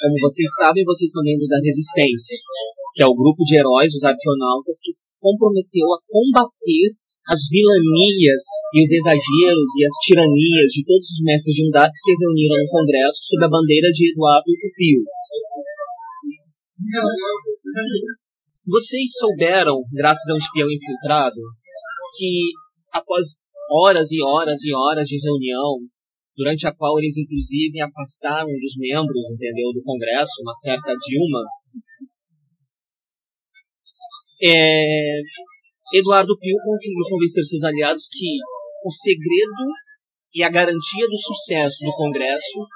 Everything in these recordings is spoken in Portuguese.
Como vocês sabem, vocês são membros da Resistência, que é o grupo de heróis, os arqueonautas, que se comprometeu a combater as vilanias e os exageros e as tiranias de todos os mestres de Undar que se reuniram no Congresso sob a bandeira de Eduardo Pupil. Vocês souberam, graças a um espião infiltrado, que após horas e horas e horas de reunião, durante a qual eles inclusive afastaram dos membros, entendeu, do Congresso, uma certa Dilma, é, Eduardo Pio conseguiu convencer seus aliados que o segredo e a garantia do sucesso do Congresso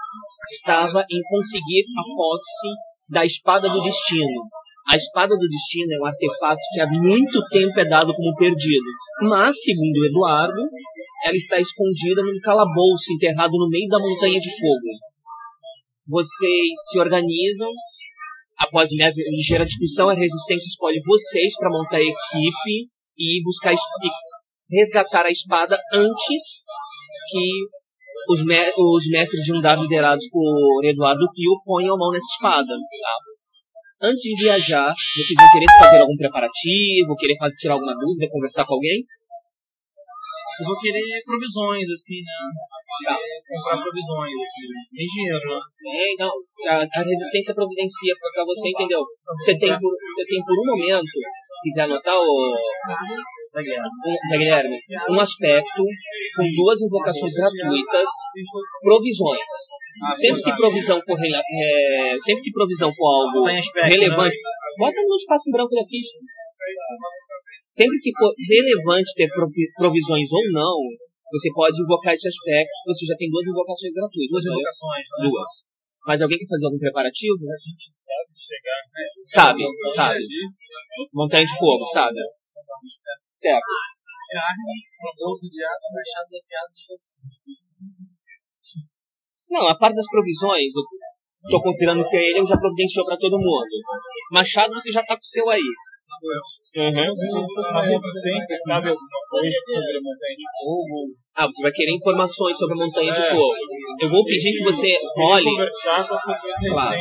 estava em conseguir a posse da Espada do Destino. A Espada do Destino é um artefato que há muito tempo é dado como perdido, mas, segundo Eduardo, ela está escondida num calabouço enterrado no meio da Montanha de Fogo. Vocês se organizam, após uma ligeira discussão, a Resistência escolhe vocês para montar a equipe e buscar e resgatar a espada antes que os, me os mestres de dado liderados por Eduardo Pio ponham a mão nessa espada. Tá? Antes de viajar, vocês vão querer fazer algum preparativo, querer fazer, tirar alguma dúvida, conversar com alguém? Eu vou querer provisões, assim, né? Tá. Comprar provisões, assim. Tem dinheiro, né? É, não. A, a resistência providencia pra você, entendeu? Você tem, por, você tem por um momento, se quiser anotar, o. Zé Guilherme, um aspecto com duas invocações gratuitas, provisões. Sempre que provisão for é, sempre que provisão for algo relevante, bota no espaço em branco da ficha. Sempre que for relevante ter provisões ou não, você pode invocar esse aspecto. Você já tem duas invocações gratuitas. Duas né? invocações. Né? Duas. Mas alguém quer fazer algum preparativo? A gente sabe chegar. Sabe, sabe. Montanha de fogo, sabe? Certo. Carne, bolsa de água, machados afiados e Não, a parte das provisões, eu tô considerando que ele já providenciou para todo mundo. Machado você já tá com o seu aí. Resistência, sabe alguma coisa sobre a montanha de fogo? Ah, você vai querer informações sobre a montanha de fogo. Eu vou pedir que você role. Claro.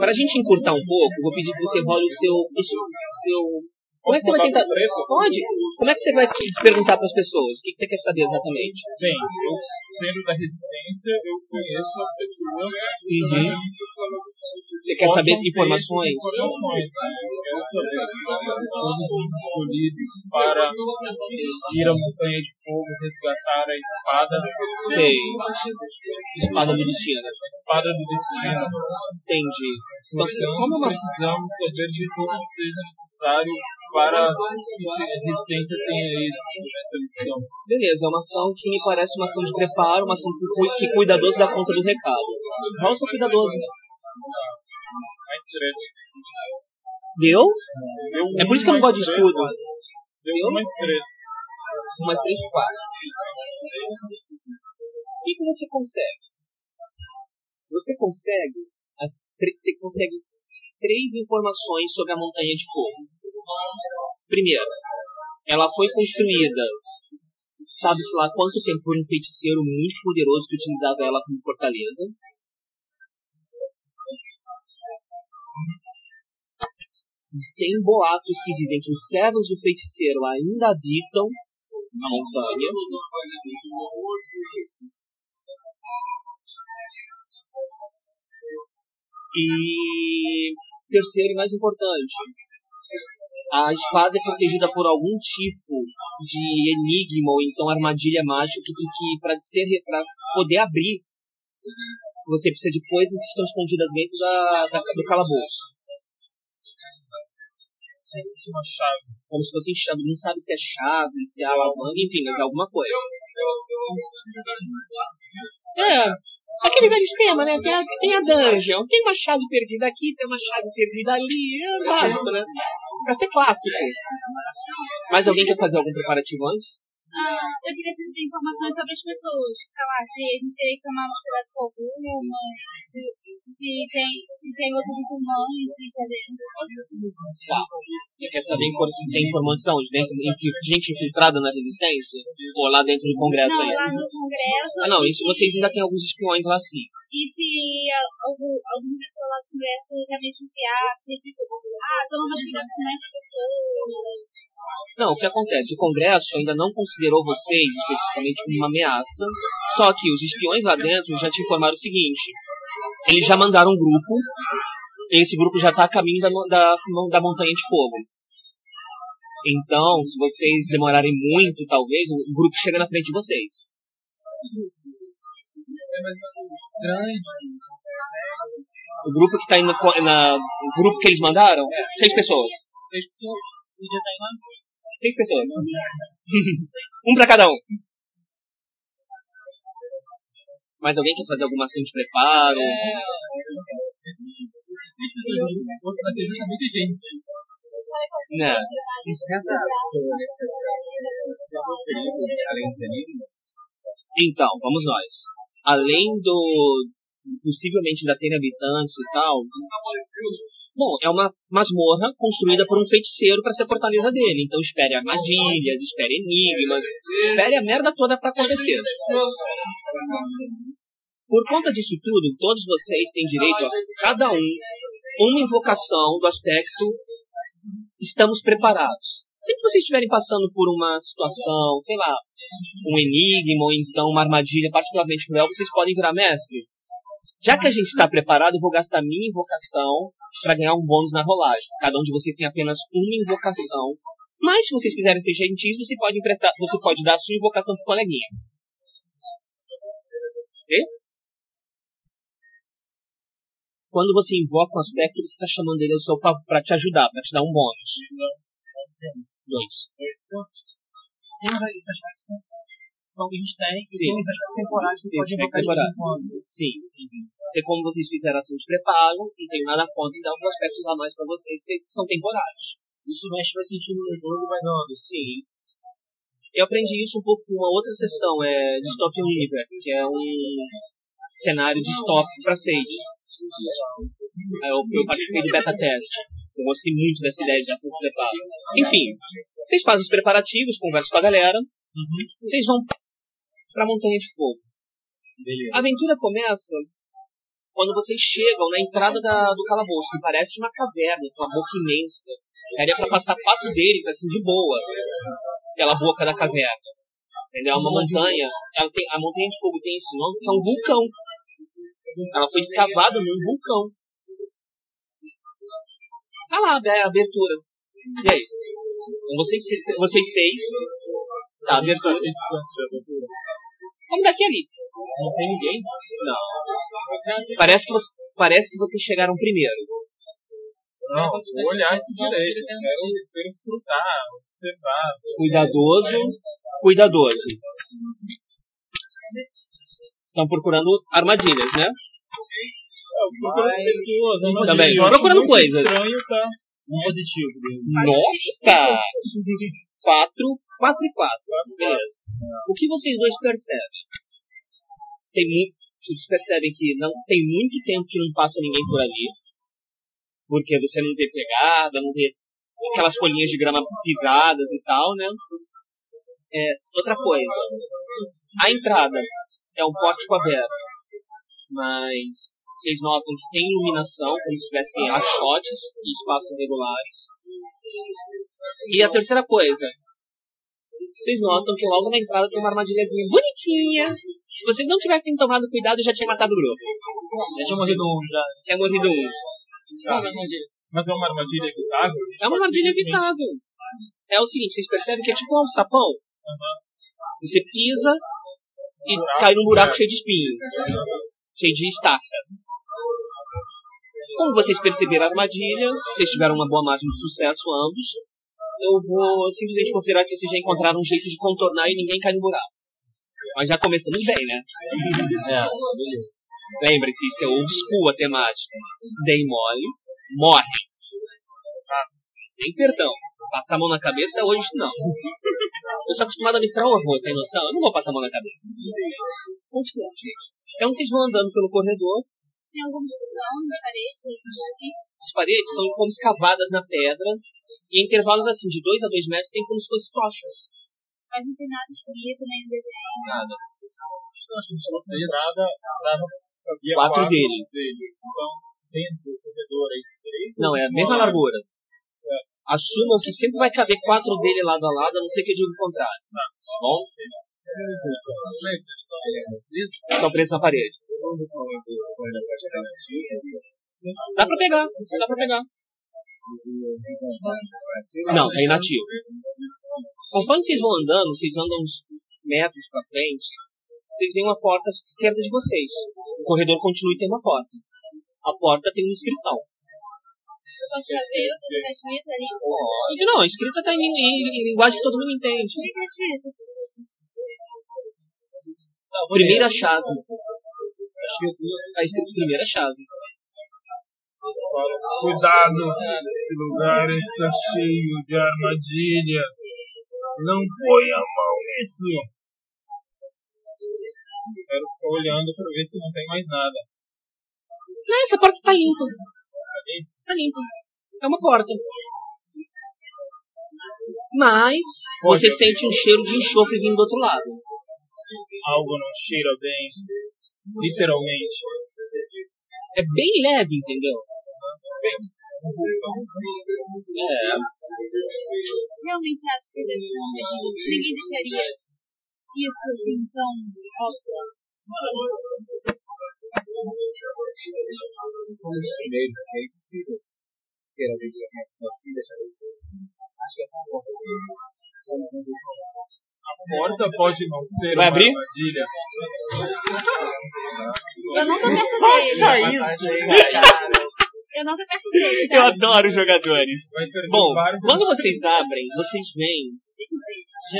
Para a gente encurtar um pouco, vou pedir que você role o seu. O seu como é que você vai tentar. Pode? Como é que você vai perguntar para as pessoas? O que você quer saber exatamente? Bem, eu, sendo da resistência, eu conheço as pessoas. Uhum. Você quer saber informações? Informações. Eu quero saber todos os escolhidos para ir à Montanha de Fogo resgatar a espada. Sei. Espada do destino. Espada do destino. Entendi. Então, como nós precisamos saber de tudo que seja necessário para que a resistência tenha êxito nessa missão. Beleza, é uma ação que me parece uma ação de preparo, uma ação que, cuidadoso dá conta do recado. Rola seu cuidadoso. Mais três. Deu? Deu é por isso que eu não gosto de escudo. Deu, Deu mais três. Mais três, quatro. O que, que você consegue? Você consegue, as, consegue três informações sobre a Montanha de Fogo. Primeiro, ela foi construída, sabe-se lá quanto tempo, por um feiticeiro muito poderoso que utilizava ela como fortaleza. Tem boatos que dizem que os servos do feiticeiro ainda habitam a montanha. E terceiro e mais importante, a espada é protegida por algum tipo de enigma ou então armadilha mágica que para ser para poder abrir você precisa de coisas que estão escondidas dentro da, da do calabouço. Uma chave. Como se fosse chave. Não sabe se é chave, se é alavanca, enfim, mas é alguma coisa. É, aquele velho esquema, né? Tem a, tem a dungeon, tem uma chave perdida aqui, tem uma chave perdida ali, é básico, né? Pra ser clássico. Mas alguém quer fazer algum preparativo antes? Ah, eu queria saber informações sobre as pessoas. Sei lá, se a gente teria que tomar mais cuidado com algumas, se, se, tem, se tem outros informantes lá dentro. Tá. Você quer saber se tem informantes aonde? Dentro, gente infiltrada na resistência? Ou lá dentro do Congresso Não, aí? lá no Congresso. Ah, não, isso se- vocês ainda tem alguns espiões lá sim. E se algum, alguma pessoa lá do Congresso também desconfiar, se tipo, ah, toma mais cuidado com essa pessoa. Não, o que acontece? O Congresso ainda não considerou vocês especificamente como uma ameaça, só que os espiões lá dentro já te informaram o seguinte: eles já mandaram um grupo, e esse grupo já está a caminho da, da, da Montanha de Fogo. Então, se vocês demorarem muito, talvez, o grupo chega na frente de vocês. É mais ou menos grande. O grupo que tá indo na. O grupo que eles mandaram? Seis pessoas. Seis pessoas. Podia estar lá. Seis pessoas. um pra cada um. Mais alguém quer fazer alguma ação de preparo? Esses esses seis pessoas fossem vai ser justamente gente. Né? Dos enigmas? Então, vamos nós. Além do. Possivelmente ainda terem habitantes e tal. Bom, é uma masmorra construída por um feiticeiro para ser fortaleza dele. Então espere armadilhas, espere enigmas, espere a merda toda para acontecer. Por conta disso tudo, todos vocês têm direito a cada um uma invocação do aspecto estamos preparados. Se vocês estiverem passando por uma situação, sei lá, um enigma ou então uma armadilha particularmente cruel, vocês podem virar mestre. Já que a gente está preparado, eu vou gastar minha invocação para ganhar um bônus na rolagem. Cada um de vocês tem apenas uma invocação. Mas se vocês quiserem ser gentis, você pode emprestar, você pode dar a sua invocação pro coleguinha. Ok? Quando você invoca um aspecto, você está chamando ele ao seu para te ajudar, para te dar um bônus. Dois. Temos que a gente tem, e Sim. tem os aspectos temporários que Sim, pode invocar de vez em quando. Sim. Sei como vocês fizeram ação de preparo, não tenho nada contra em dar uns aspectos a mais para vocês que são temporários. Isso mexe vai sentindo no jogo e vai dando. Sim. Eu aprendi isso um pouco com uma outra sessão, é Dystopian Universe, que é um cenário distópico para Fate. Aí Eu, eu participei do beta teste. Eu gostei muito dessa ideia de ação de preparo. Enfim, vocês fazem os preparativos, conversam com a galera, vocês vão pra Montanha de Fogo. A aventura começa quando vocês chegam na entrada da- do calabouço, que parece uma caverna, com uma boca imensa. Daria pra passar quatro deles, assim, de boa, pela boca da caverna. Entendeu? É uma montanha. Ela tem, a Montanha de Fogo tem esse nome, que é um vulcão. Ela foi escavada num vulcão. Tá lá, é a abertura. E aí? Então, Vocês, vocês seis. Tá, a abertura. Vamos daqui ali. Não tem ninguém? Não. Parece que, você, parece que vocês chegaram primeiro. Não, vou olhar isso direito. Quero, quero escrutar, observar. Cuidadoso. Cuidadoso. Estão procurando armadilhas, né? Eu procuro pessoas, eu não Também. acho Procurando coisas. estranho, tá? Um positivo. Nossa! Quatro, quatro e quatro. Beleza. O que vocês dois percebem? Tem muito, vocês percebem que não tem muito tempo que não passa ninguém por ali. Porque você não vê pegada, não vê aquelas folhinhas de grama pisadas e tal, né? É, outra coisa. A entrada é um pórtico aberto. Mas vocês notam que tem iluminação, como se tivessem achotes e espaços regulares. E a terceira coisa, vocês notam que logo na entrada tem uma armadilhazinha bonitinha. Se vocês não tivessem tomado cuidado, já tinha matado o grupo. Já tinha morrido um, já. Tinha morrido um. Tá. Mas é uma armadilha evitável? É uma armadilha evitável. É o seguinte, vocês percebem que é tipo um sapão. Você pisa e cai num buraco cheio de espinhos. Cheio de estaca. Como vocês perceberam a armadilha, vocês tiveram uma boa margem de sucesso ambos, eu vou simplesmente considerar que vocês já encontraram um jeito de contornar e ninguém cai no buraco. Mas já começamos bem, né? É, Lembre-se, isso é old school a temática. Deem mole, morre. Tem perdão. Passar a mão na cabeça hoje não. Eu sou acostumado a misturar o horror, tem noção? Eu não vou passar a mão na cabeça. Continua, gente. Então vocês vão andando pelo corredor, Tem alguma discussão nas paredes? as paredes são como escavadas na pedra, e em intervalos assim, de 2 a 2 metros, tem como se fossem tochas. Mas não tem nada escrito, nem desenho. Nada. Na entrada dava havia Quatro dele. Então, dentro do corredor é estreito. Não, é a mesma largura. Assumam que sempre vai caber quatro dele lado a lado, a não ser que eu diga o contrário. Tá bom? Estão presos na parede. Dá pra pegar, dá pra pegar. Não, tá inativo. Conforme vocês vão andando, vocês andam uns metros pra frente, vocês veem uma porta à esquerda de vocês. O corredor continua e tem uma porta. A porta tem uma inscrição. Eu posso saber o que tá escrito ali? Não, a escrita tá em, em- em linguagem que todo mundo entende. O que escrito? Primeira chave. Tá escrito primeira chave. Cuidado, esse lugar está cheio de armadilhas. Não põe a mão nisso. Quero ficar olhando para ver se não tem mais nada. Não, essa porta tá limpa. Tá limpa. É uma porta. Mas você sente um cheiro de enxofre vindo do outro lado. Algo não cheira bem. Literalmente. É bem leve, entendeu? É. Realmente acho que deve ser uma medida. Ninguém deixaria isso assim tão óbvio. Um. A porta pode não ser vai abrir? armadilha. Eu não tô perto dele. isso! Eu não tô perto dele. Eu adoro jogadores. Bom, quando vocês abrem, vocês veem.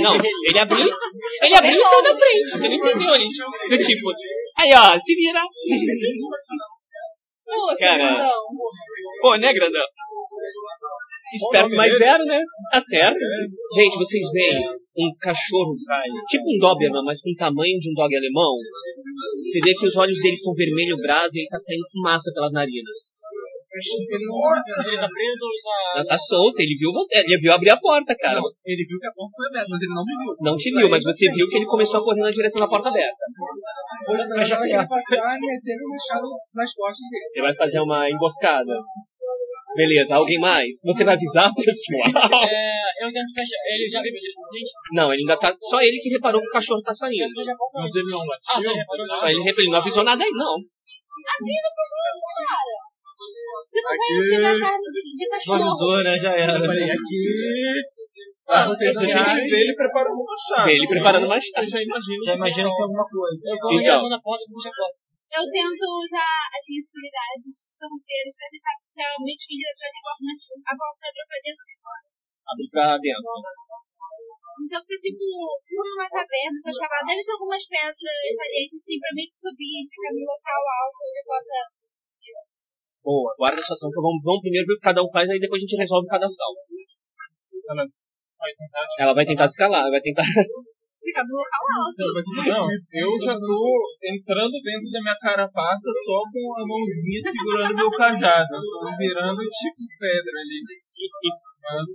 Não, ele abriu. Ele abriu e saiu da frente. Você não entendeu, gente? Do tipo. Aí, ó, se vira. Poxa, Cara. grandão. Pô, né, grandão? Esperto mais zero, né? Tá certo. Gente, vocês veem um cachorro, tipo um Doberman, mas com o tamanho de um dog alemão. Você vê que os olhos dele são vermelho brasa e ele tá saindo fumaça pelas narinas. Ele tá preso ou ele tá. Ela tá solta, ele viu você, ele viu abrir a porta, cara. Não, ele viu que a porta foi aberta, mas ele não me viu. Não te viu, mas você viu que ele começou a correr na direção da porta aberta. Hoje eu já ia passar e meter o machado nas costas dele. Você vai fazer uma emboscada. Beleza, alguém mais? Você vai avisar pessoal? É, eu tento fechar. Ele já veio pra direção da gente? Não, ele ainda tá. Só ele que reparou que o cachorro tá saindo. Mas ele não Ah, só ele reparou Só ele reparou, ele não avisou nada aí, não. Avisa pro mundo, cara. Você não vai pegar carne de, de cachorro. né? Já era. Eu falei aqui. Ah, vocês a gente vê ele preparando uma chave. Ele preparando uma chave. Eu já imagino. Já imagino que tem alguma coisa. Eu vou Então. da porta e puxo a porta. Eu tento usar as minhas habilidades sorteiras pra tentar realmente fingir atrás da porta, mas a porta abriu pra dentro e fora. Abre pra dentro. Então fica tipo uma caverna pra escavar. Deve ter algumas pedras salientes assim pra que subir e ficar no local alto onde eu possa. Boa, guarda a sua ação que vamos, vamos primeiro ver o que cada um faz, aí depois a gente resolve cada ação. Ela vai tentar te Ela vai tentar escalar, vai tentar. Ficar no local alto. Não, eu já tô entrando dentro da minha carapaça só com a mãozinha segurando meu cajado. Tô virando tipo pedra ali. Mas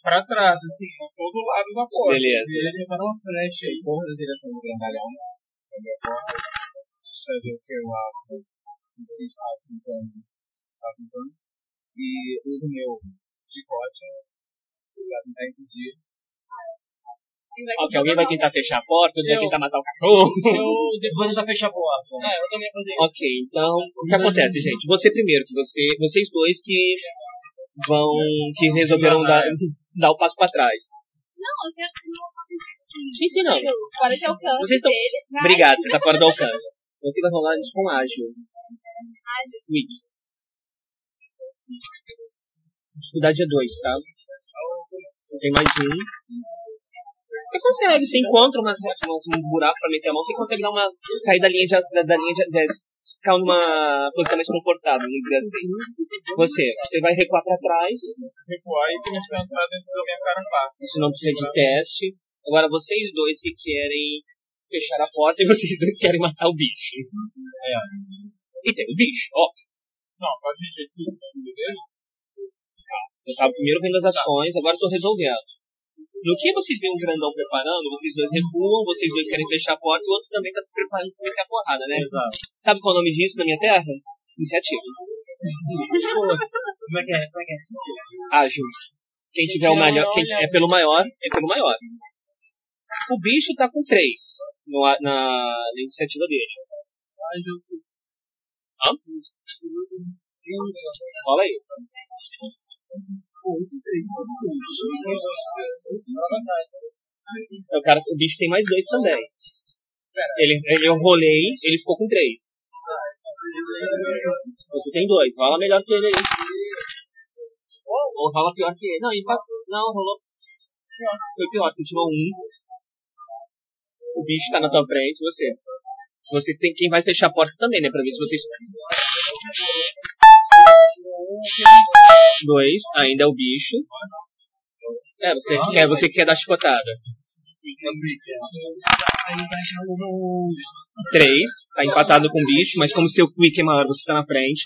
pra trás, assim, não tô do lado da porta. Beleza. Ele preparou uma flecha e corre na direção do grandalhão. Pra ver o que eu acho. O que estava tentando. Estava tentando. E uso o meu chicote tentar impedir. Ele vai Ok, alguém vai tentar fechar a porta, outro vai tentar matar o cachorro. Eu depois tentar fechar a porta. É, eu também fazer isso. Ok, então, o que acontece, gente? Você primeiro, que você, vocês dois que vão, que resolveram dar, dar o passo pra trás. Não, eu quero que não assim. Sim, sim, não. Fora de alcance Vocês estão- dele. Vai. Obrigado, você tá fora do alcance. Você vai rolar isso com ágil. Dificuldade é 2, tá? Você tem mais um. Você consegue, você encontra umas, umas, uns buracos pra meter a mão, você consegue dar uma. sair da linha de. da, da linha de, de- ficar numa posição mais confortável, vamos dizer assim. Você, você vai recuar pra trás, Recuar e começar a entrar dentro da minha carapaça. isso não precisa de teste. Agora vocês dois que querem fechar a porta e vocês dois querem matar o bicho. E tem o bicho, ó. Não, a gente já escuta o nome dele. Eu tava primeiro vendo as ações, agora eu tô resolvendo. No que vocês veem o grandão preparando, vocês dois recuam, vocês dois querem fechar a porta e o outro também tá se preparando pra meter a porrada, né? Exato. Sabe qual é o nome disso na minha terra? Iniciativa. Como é que é? Como é que é? Ágil. Quem tiver o melhor, quem é pelo maior, é pelo maior. O bicho tá com 3 no, a- na, na iniciativa dele. Hã? Rola aí. O, cara, o bicho tem mais dois também. Ele, ele, eu rolei, ele ficou com três. Você tem dois, rola melhor que ele aí. Ou rola pior que ele. Não, empatou. Não, rolou. Foi pior, você tirou um. O bicho tá na tua frente, você. Você tem quem vai fechar a porta também, né? Pra ver se vocês. Dois, ainda é o bicho. É, você quer, você quer dar chicotada. Três, tá empatado com o bicho, mas como seu quick é maior, você tá na frente.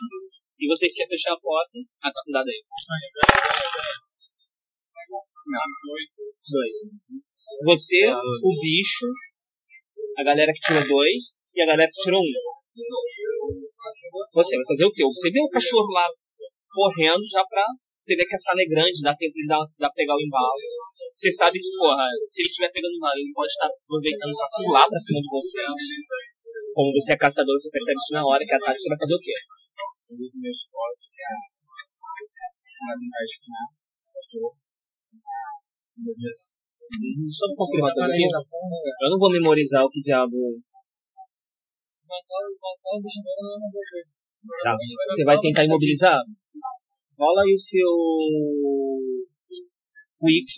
E vocês querem fechar a porta. Ah, tá, dá daí. Dois. Você, o bicho, a galera que tirou dois e a galera que tirou um. Você vai fazer o quê? Você vê o cachorro lá correndo já pra. Você vê que a sala é grande, dá tempo de dar, dar pegar o embalo. Você sabe que, porra, se ele estiver pegando embalo, ele pode estar aproveitando pra pular pra cima de vocês. Como você é caçador, você percebe isso na hora que a Tati você vai fazer o quê? Só pra confirmar aqui. Eu não vou memorizar o que diabo. Tá. Você vai tentar imobilizar? Rola aí o seu. Quick.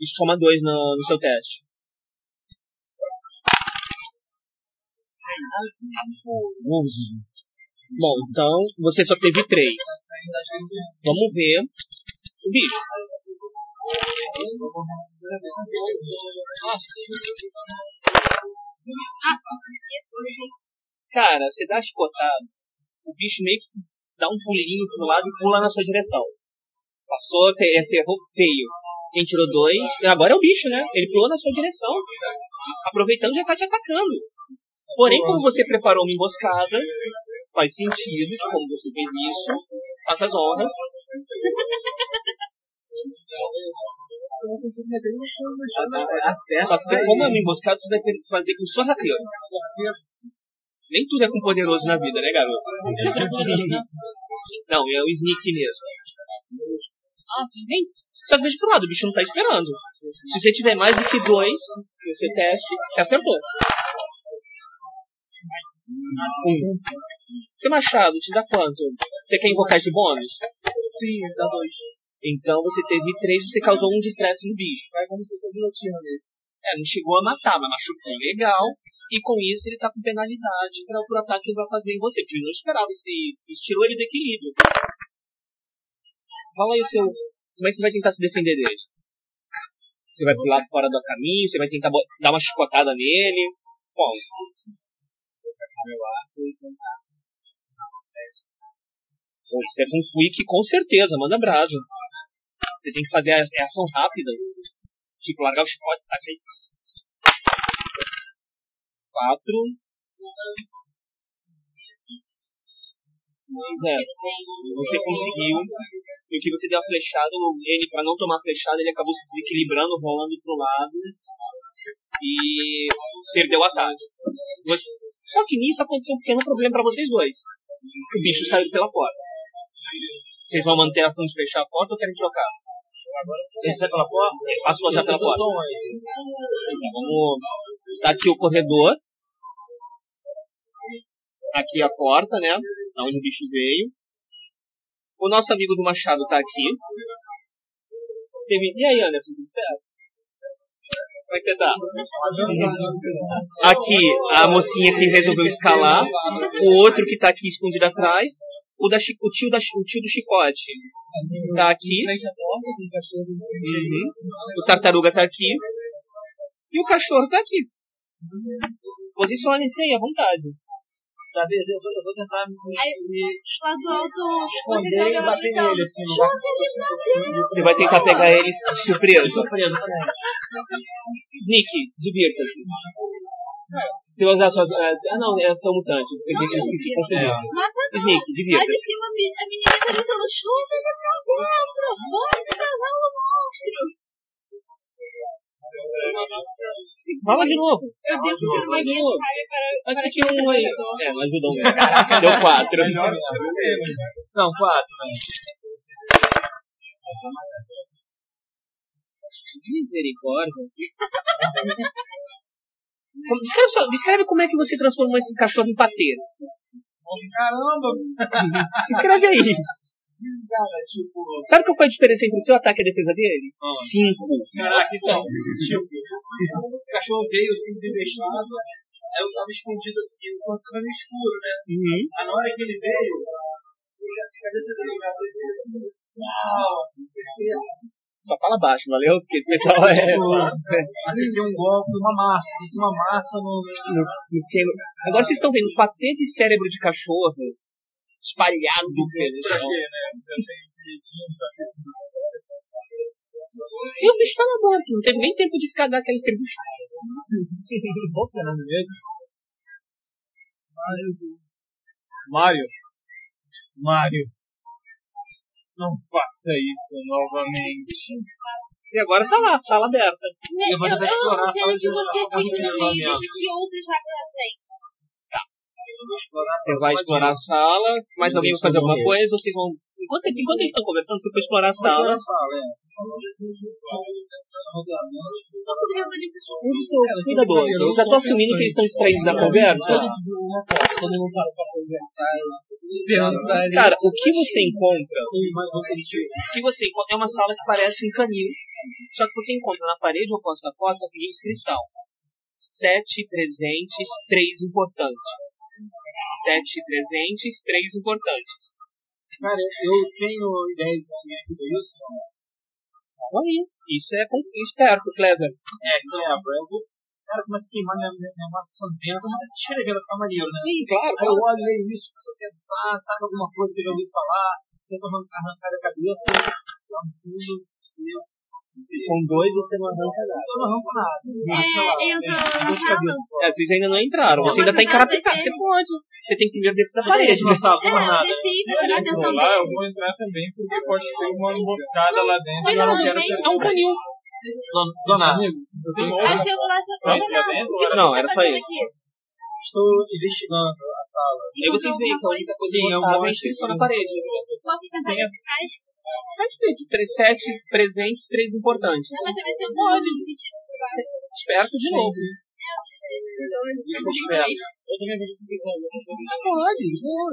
E soma dois no, no seu teste. Bom, então você só teve três. Vamos ver o bicho. Cara, você dá a chicotada, o bicho meio que dá um pulinho pro lado e pula na sua direção. Passou, você, você errou feio. Quem tirou dois, agora é o bicho, né? Ele pulou na sua direção. Aproveitando, já tá te atacando. Porém, como você preparou uma emboscada, faz sentido que como você fez isso, faça as honras. Só que você, como é uma emboscada, você vai ter que fazer com sorrateiro. Nem tudo é com poderoso na vida, né, garoto? Não, é o sneak mesmo. Ah, sim, vem. Só que deixa pro lado, o bicho não tá esperando. Se você tiver mais do que dois seu teste, você acertou. Um. Seu machado te dá quanto? Você quer invocar esse bônus? Sim, dá dois. Então você teve três, você causou um estresse no bicho. Vai como se fosse a guilhotina dele. É, não chegou a matar, mas machucou legal. E com isso ele tá com penalidade para o ataque que ele vai fazer em você. Porque ele não esperava esse. Isso tirou ele do equilíbrio. Fala aí o seu. Como é que você vai tentar se defender dele? Você vai pular fora do caminho, você vai tentar dar uma chicotada nele. Bom, meu arco e tentar Você é com quick, com certeza, manda brasa. Você tem que fazer a a ação rápida. Tipo, largar o chicote, saca aí. Quatro. Pois é, você conseguiu. E o que você deu a flechada, ele, pra não tomar a flechada, ele acabou se desequilibrando, rolando pro lado. E perdeu o ataque. Você- Só que nisso aconteceu um pequeno problema pra vocês dois. O bicho saiu pela porta. Vocês vão manter a ação de fechar a porta ou querem trocar? Ele sai pela porta? Ele passou já pela porta. Vamos. Tá aqui o corredor. Aqui a porta, né? Da onde o bicho veio. O nosso amigo do Machado tá aqui. Teve- E aí, Anderson, tudo certo? Como é que você tá? Aqui, a mocinha que resolveu escalar. O outro que tá aqui escondido atrás. O, da, o, tio da, o tio do chicote tá aqui. O. Uhum. O tartaruga tá aqui. E o cachorro tá aqui. Posicione-se aí à vontade. Talvez eu vou, eu vou tentar me, esconder e bater gritando. nele, assim, Você vai tentar pegar eles de surpresa. Sneak, divirta-se. Você vai usar suas. as- Ah, não, é só mutante. Eu esqueci, eu esqueci confundiu. Mata Sneak, Lá de divirta-se. cima a menina tá gritando, chuva no pra dentro, bora cavalo monstro. Fala de novo. Eu devo ser uma guia sábia para... Antes você tinha um aí. É, não ajudou mesmo. Deu quatro. Não, quatro. Misericórdia. Como- Descreve, só- descreve como é que você transformou esse cachorro em patê. Caramba! Descreve aí. Cara, tipo. Sabe qual foi a diferença entre o seu ataque e a defesa dele? Cinco. Caraca, então. Tipo, o cachorro veio assim, desinvestado. Aí eu tava escondido aqui, eu tava no escuro, né? Uhum. Aí na hora que ele veio, eu já a cabeça dele já foi assim. Uau, que certeza. Só fala baixo, valeu? Porque o pessoal é. Acertei um golpe, uma massa, acertei uma massa no. no- no que- Agora vocês estão vendo patê de cérebro de cachorro espalhado Pra chão. né? Um tá. E o bicho tava morto, não teve nem tempo de ficar dar aquela estrebuchada. Qual o nome mesmo? Marius. Marius. Marius. Não faça isso novamente. E agora tá lá, a sala aberta. Eu, eu, eu explorar a quero sala que você fique e desenvolvimento. deixe que outros vá pela frente. Você vai explorar a sala, mais alguém vai fazer alguma coisa, vocês vão. Enquanto, você- enquanto eles estão conversando, você foi explorar a sala. é. Seu cuidadoso. Eu já tô assumindo que eles estão distraídos da conversa. Cara, o que você encontra. O que você encontra é uma sala que parece um canil. Só que você encontra na parede oposta da porta a seguinte inscrição: Sete presentes, três importantes. Sete presentes, três importantes. Cara, eu tenho ideia de que é tudo isso. Aí, isso é esperto, Clever. É, lembra. Eu vou. Cara, começa a queimar minha, minha, minha massa cinzenta, mas escrever vai ficar maneiro, né? Sim, claro. Aí eu olho, leio isso, começo a pensar, sabe alguma coisa que eu já ouvi falar, tento arran- arrancar da cabeça, lá no fundo, e Com dois você não arranca nada. eu não arranco nada. É, sei lá, entra tem na só. É, vocês ainda não entraram, você ainda tá encarapetado. Você pode. Você tem que primeiro descer da parede. Não sabe, não eu nada. desci Se atenção entrou lá, eu dele. vou entrar também, porque pode ter uma emboscada lá dentro Mas eu não quero. É um canil. Dona, Eu eu chego lá e falo, Pronto, "Dona, já o dentro? que você Não, está era só fazendo isso. Aqui?" estou investigando a sala. Aí vocês veem que a única coisa que botava é a inscrição na parede. Posso tentar decifrar? Tá escrito: três setes presentes, três importantes. Mas você vai ter algum sentido. Esperto de novo. Isso é esperto. Eu também vejo essa questão. Pode, boa.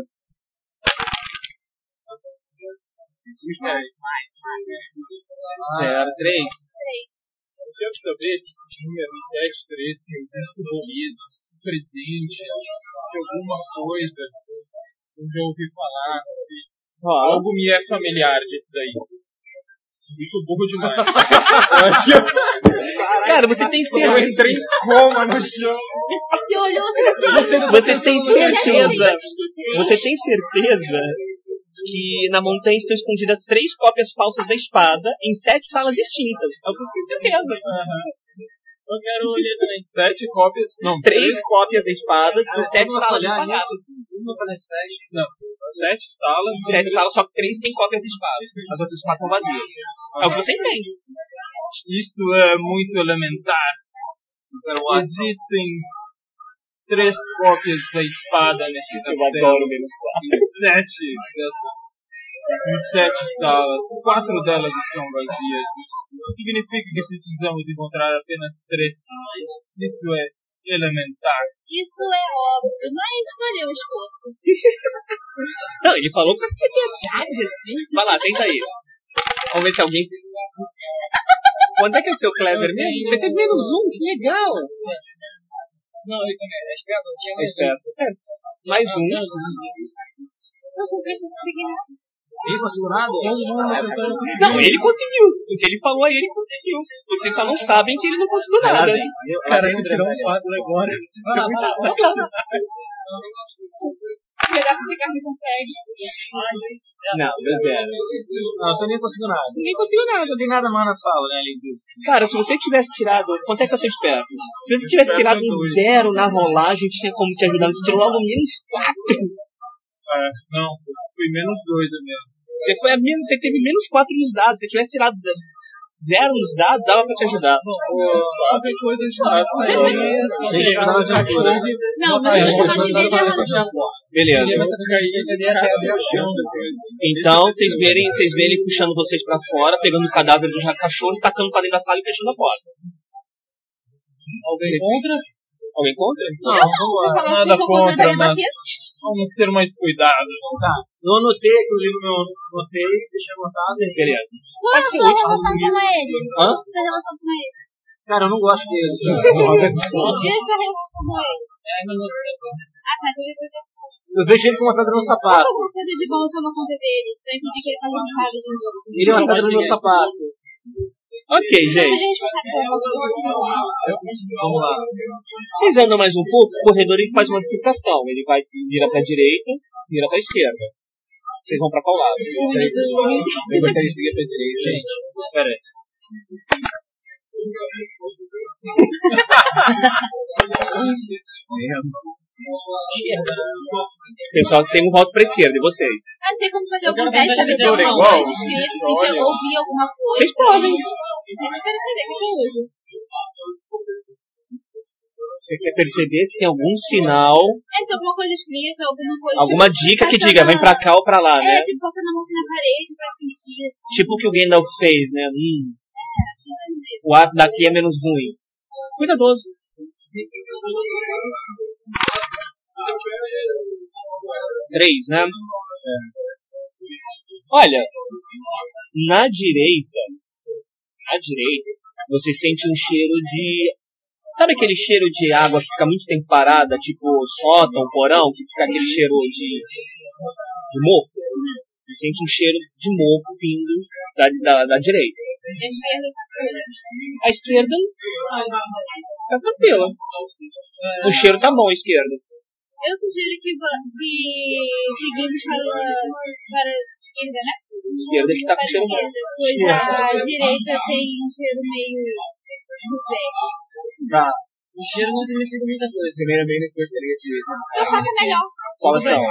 Mistérios. Zero, três. Eu quero saber se esses números 7, 13 tem algum simbolismo, se presente, se alguma coisa eu já ouvi falar, se Ó, algo me é familiar disso daí. Eu sou burro demais. eu eu, Cara, você tem eu certeza. entrei em coma no chão. Você olhou Você tem certeza. antes do três. Você tem certeza que na montanha estão escondidas três cópias falsas da espada em sete salas distintas. É o que você tem certeza. Eu quero ler também sete cópias. Não, Três cópias da espadas em sete salas olhar espalhadas. nisso, Uma para sete. Não, sete salas. Sete salas, só que três têm cópias de espada. As outras quatro estão vazias. É o que você entende. Isso é muito elementar. Existem três cópias da espada nesse castelo. menos Em sete dessas. Em sete salas. Quatro delas estão vazias. Significa que precisamos encontrar apenas três. Isso é elementar. Isso é óbvio, mas valeu o esforço. Não, ele falou com a seriedade assim. Vai lá, tenta aí. Vamos ver se alguém se. Quanto é que é o seu Clever mesmo? Você teve menos um, que legal. Não, ele também é esperto. eu Tinha É esperto. É, mais um. Eu confesso que não consegui conseguiu nada? Não, ele conseguiu. O que ele falou aí, ele conseguiu. Vocês só não sabem que ele não conseguiu nada. Cara, ele tirou um quadro agora. Isso é muito engraçado. Pedaço de carne consegue. Não, deu zero. Não, eu também não consigo nada. Ninguém conseguiu nada. Não tem nada mais na sala, né. Cara, se você tivesse tirado. Quanto é que eu sou esperto? Se você tivesse tirado um zero na rolagem, tinha como te ajudar. Você tirou logo menos quatro. É, não, fui menos dois mesmo. Você, foi a menos, você teve menos quatro nos dados. Se você tivesse tirado zero nos dados, dava pra te ajudar. Qualquer coisa outra coisa. Não, mas eu vou chamar de. Beleza. Então, vocês verem, vocês verem ele puxando vocês pra fora, pegando o cadáver do cachorro e tacando pra dentro da sala e fechando a porta. Alguém contra? Alguém contra? Não, lá. falou Nada contra a mas? Vamos ter mais cuidado. Tá. Eu anotei aqui o livro, eu anotei, deixei anotado. Beleza. Qual é a sua relação com ele? Hã? Sua relação com ele? Cara, eu não gosto dele. E a sua relação com ele? Ah, tá, então eu Eu vejo ele com uma pedra no sapato. alguma coisa de bom toma conta dele, pra impedir que ele faça uma casa de novo. Ele é uma pedra no meu sapato. Ok, gente. Vamos lá. Vocês andam mais um pouco, o corredor ele faz uma bifurcação. Ele vai vira pra direita, vira pra esquerda. Vocês vão pra qual lado? Eu gostaria de seguir pra direita. Gente, espera aí. Pessoal, tem um voto pra esquerda, e vocês? Ah, tem como fazer algum teste pra ver se eu igual, sou mais escrito, se a gente ouvir alguma coisa. Vocês podem. Quero fazer, que eu uso. Você quer perceber se tem algum sinal, É, se alguma coisa escrita, alguma coisa. alguma tipo, dica que diga, vem pra cá ou pra lá, É, né? tipo, passando a mão assim na parede pra sentir assim. Tipo o que o Gandalf fez, né? Hum, o ato daqui é menos ruim. Cuidadoso. Três, né? Olha, na direita, na direita, você sente um cheiro de. Sabe aquele cheiro de água que fica muito tempo parada, tipo sótão, porão, que fica aquele cheiro de, de mofo? Você sente um cheiro de mofo vindo da, da, da direita. A esquerda tá tranquila. O cheiro tá bom, a esquerda. Eu sugiro que, que seguimos para, para a esquerda, né? Esquerda que tá com a cheiro bom. esquerda, pois a direita tem um cheiro meio de pé. Tá. O cheiro não significa muita coisa. Primeiramente, eu gostaria de. Eu faço melhor. Qual ação?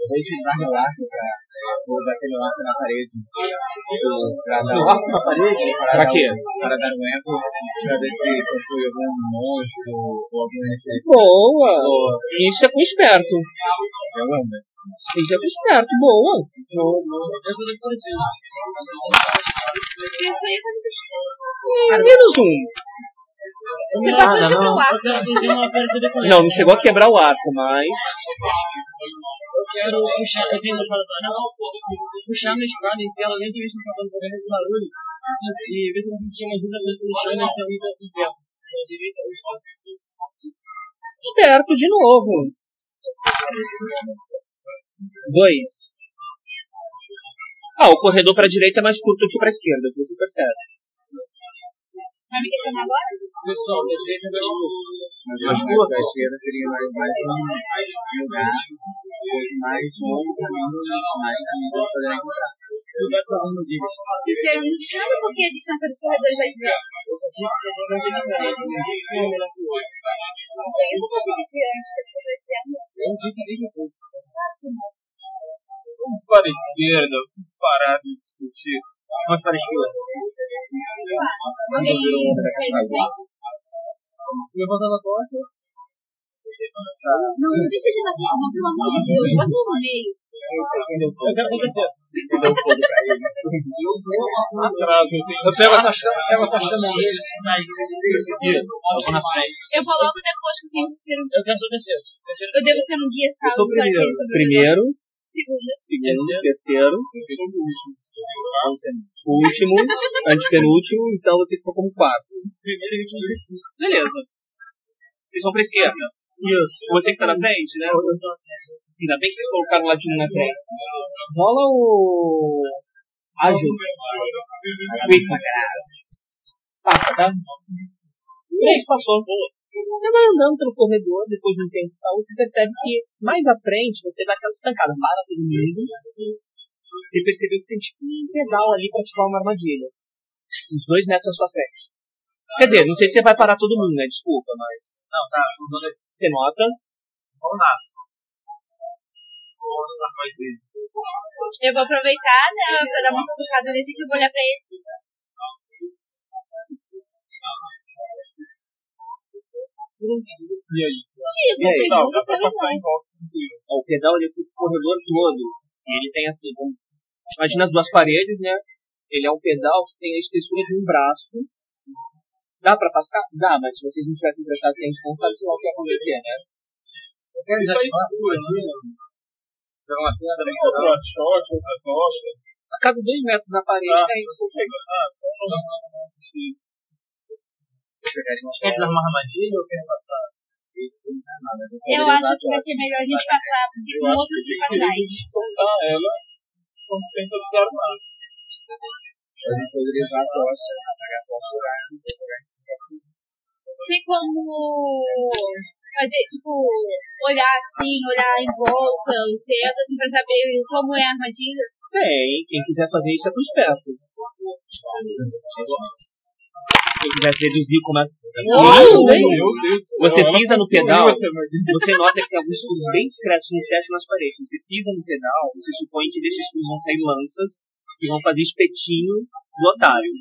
Eu vou utilizar meu arco pra. Vou bater meu arco na parede. Pra dar O arco na parede? Pra quê? Para dar um eco. Pra ver se possui algum monstro ou alguma referência. Boa! Isso é com esperto. Eu amo. Isso é com esperto, boa. É É, menos um. você não. parecida com Não, não chegou a quebrar o arco, mas. Quero puxar, eu tenho uma espada só, não, puxar minha espada e ela lentamente no sapato fazendo esse barulho e ver se eu consigo umas vibrações pelo chão se tem alguém perto do pé. Da. Esperto de novo. Dois. Ah, o corredor pra direita é mais curto que pra esquerda, que você percebe. Vai me questionar agora? Pessoal, da direita é mais curto. Mas eu acho que a esquerda seria mais, mais um mais mais caminho para poder encontrar. Tudo vai fazendo dicas. Se cheiro não sabe por que a distância dos corredores vai dizer. Eu só disse que a distância é diferente, não disse que um é melhor que o outro. Foi isso que eu disse antes, esse foi certo. Eu disse a mesma coisa. Vamos para a esquerda, vamos parar de discutir. Vamos para a esquerda. Alguém aí frente? Levantando a porta. Não, não deixa de dar frente, não, pelo amor de Deus. Bota no meio. Eu quero acontecer. Eu vou atrás, eu tenho. Eu pego a taxa, eu pego a taxa da mão dele, assim, mas isso. Eu vou na frente. Eu vou logo depois que eu tenho que ser um. Eu quero ser o terceiro. Eu devo ser um guia Eu salvo. sou primeiro. Primeiro, Segunda. segundo, terceiro, Eu sou o último. último, antepenúltimo, então você ficou como quarto. Primeiro e último. Beleza. Vocês vão pra esquerda. Isso. Você que tá na frente, né? Ainda bem que vocês colocaram o latino na frente. Rola o. Ágil. Twist. Passa, tá? Três, passou. Você vai andando pelo corredor, depois de um tempo e tal, você percebe que mais à frente você dá aquela estancada, para todo mundo. Você percebeu que tem tipo um pedal ali pra ativar uma armadilha. Uns dois metros à sua frente. Quer dizer, não sei se você vai parar todo mundo, né? Desculpa, mas. Não, tá. Você nota. Mais ele. Eu vou aproveitar, né, pra dar uma cutucada nesse que eu vou olhar pra ele. E aí? E Não, dá pra passar em volta. Ó, o pedal ele é pro corredor todo. E ele tem assim, imagina as duas paredes, né? Ele é um pedal que tem a espessura de um braço. Dá pra passar? Dá, mas se vocês não tivessem prestado atenção, sabe-se lá o que ia acontecer, né? Já Tá te escuro, imagina. Joga uma pedra Tem outro shot, outra tocha. A cada dois metros na parede Ah. tem. Quer desarmar a armadilha ou quer passar? Eu acho que vai ser melhor a gente passar, porque Eu tem acho outro que aqui pra que trás. soltar ela quando tenta desarmar. A gente poderia usar a tocha, apagar a tocha e. Tem como fazer, tipo, olhar assim, olhar em volta, o teto, assim, pra saber como é a armadilha? Tem. Quem quiser fazer isso é pro esperto. Quem quiser deduzir como é. Céu, Você pisa no pedal. armadilha. Você nota que tem alguns furos bem discretos no teto e nas paredes. Você pisa no pedal, você supõe que desses furos vão sair lanças e vão fazer espetinho do otário.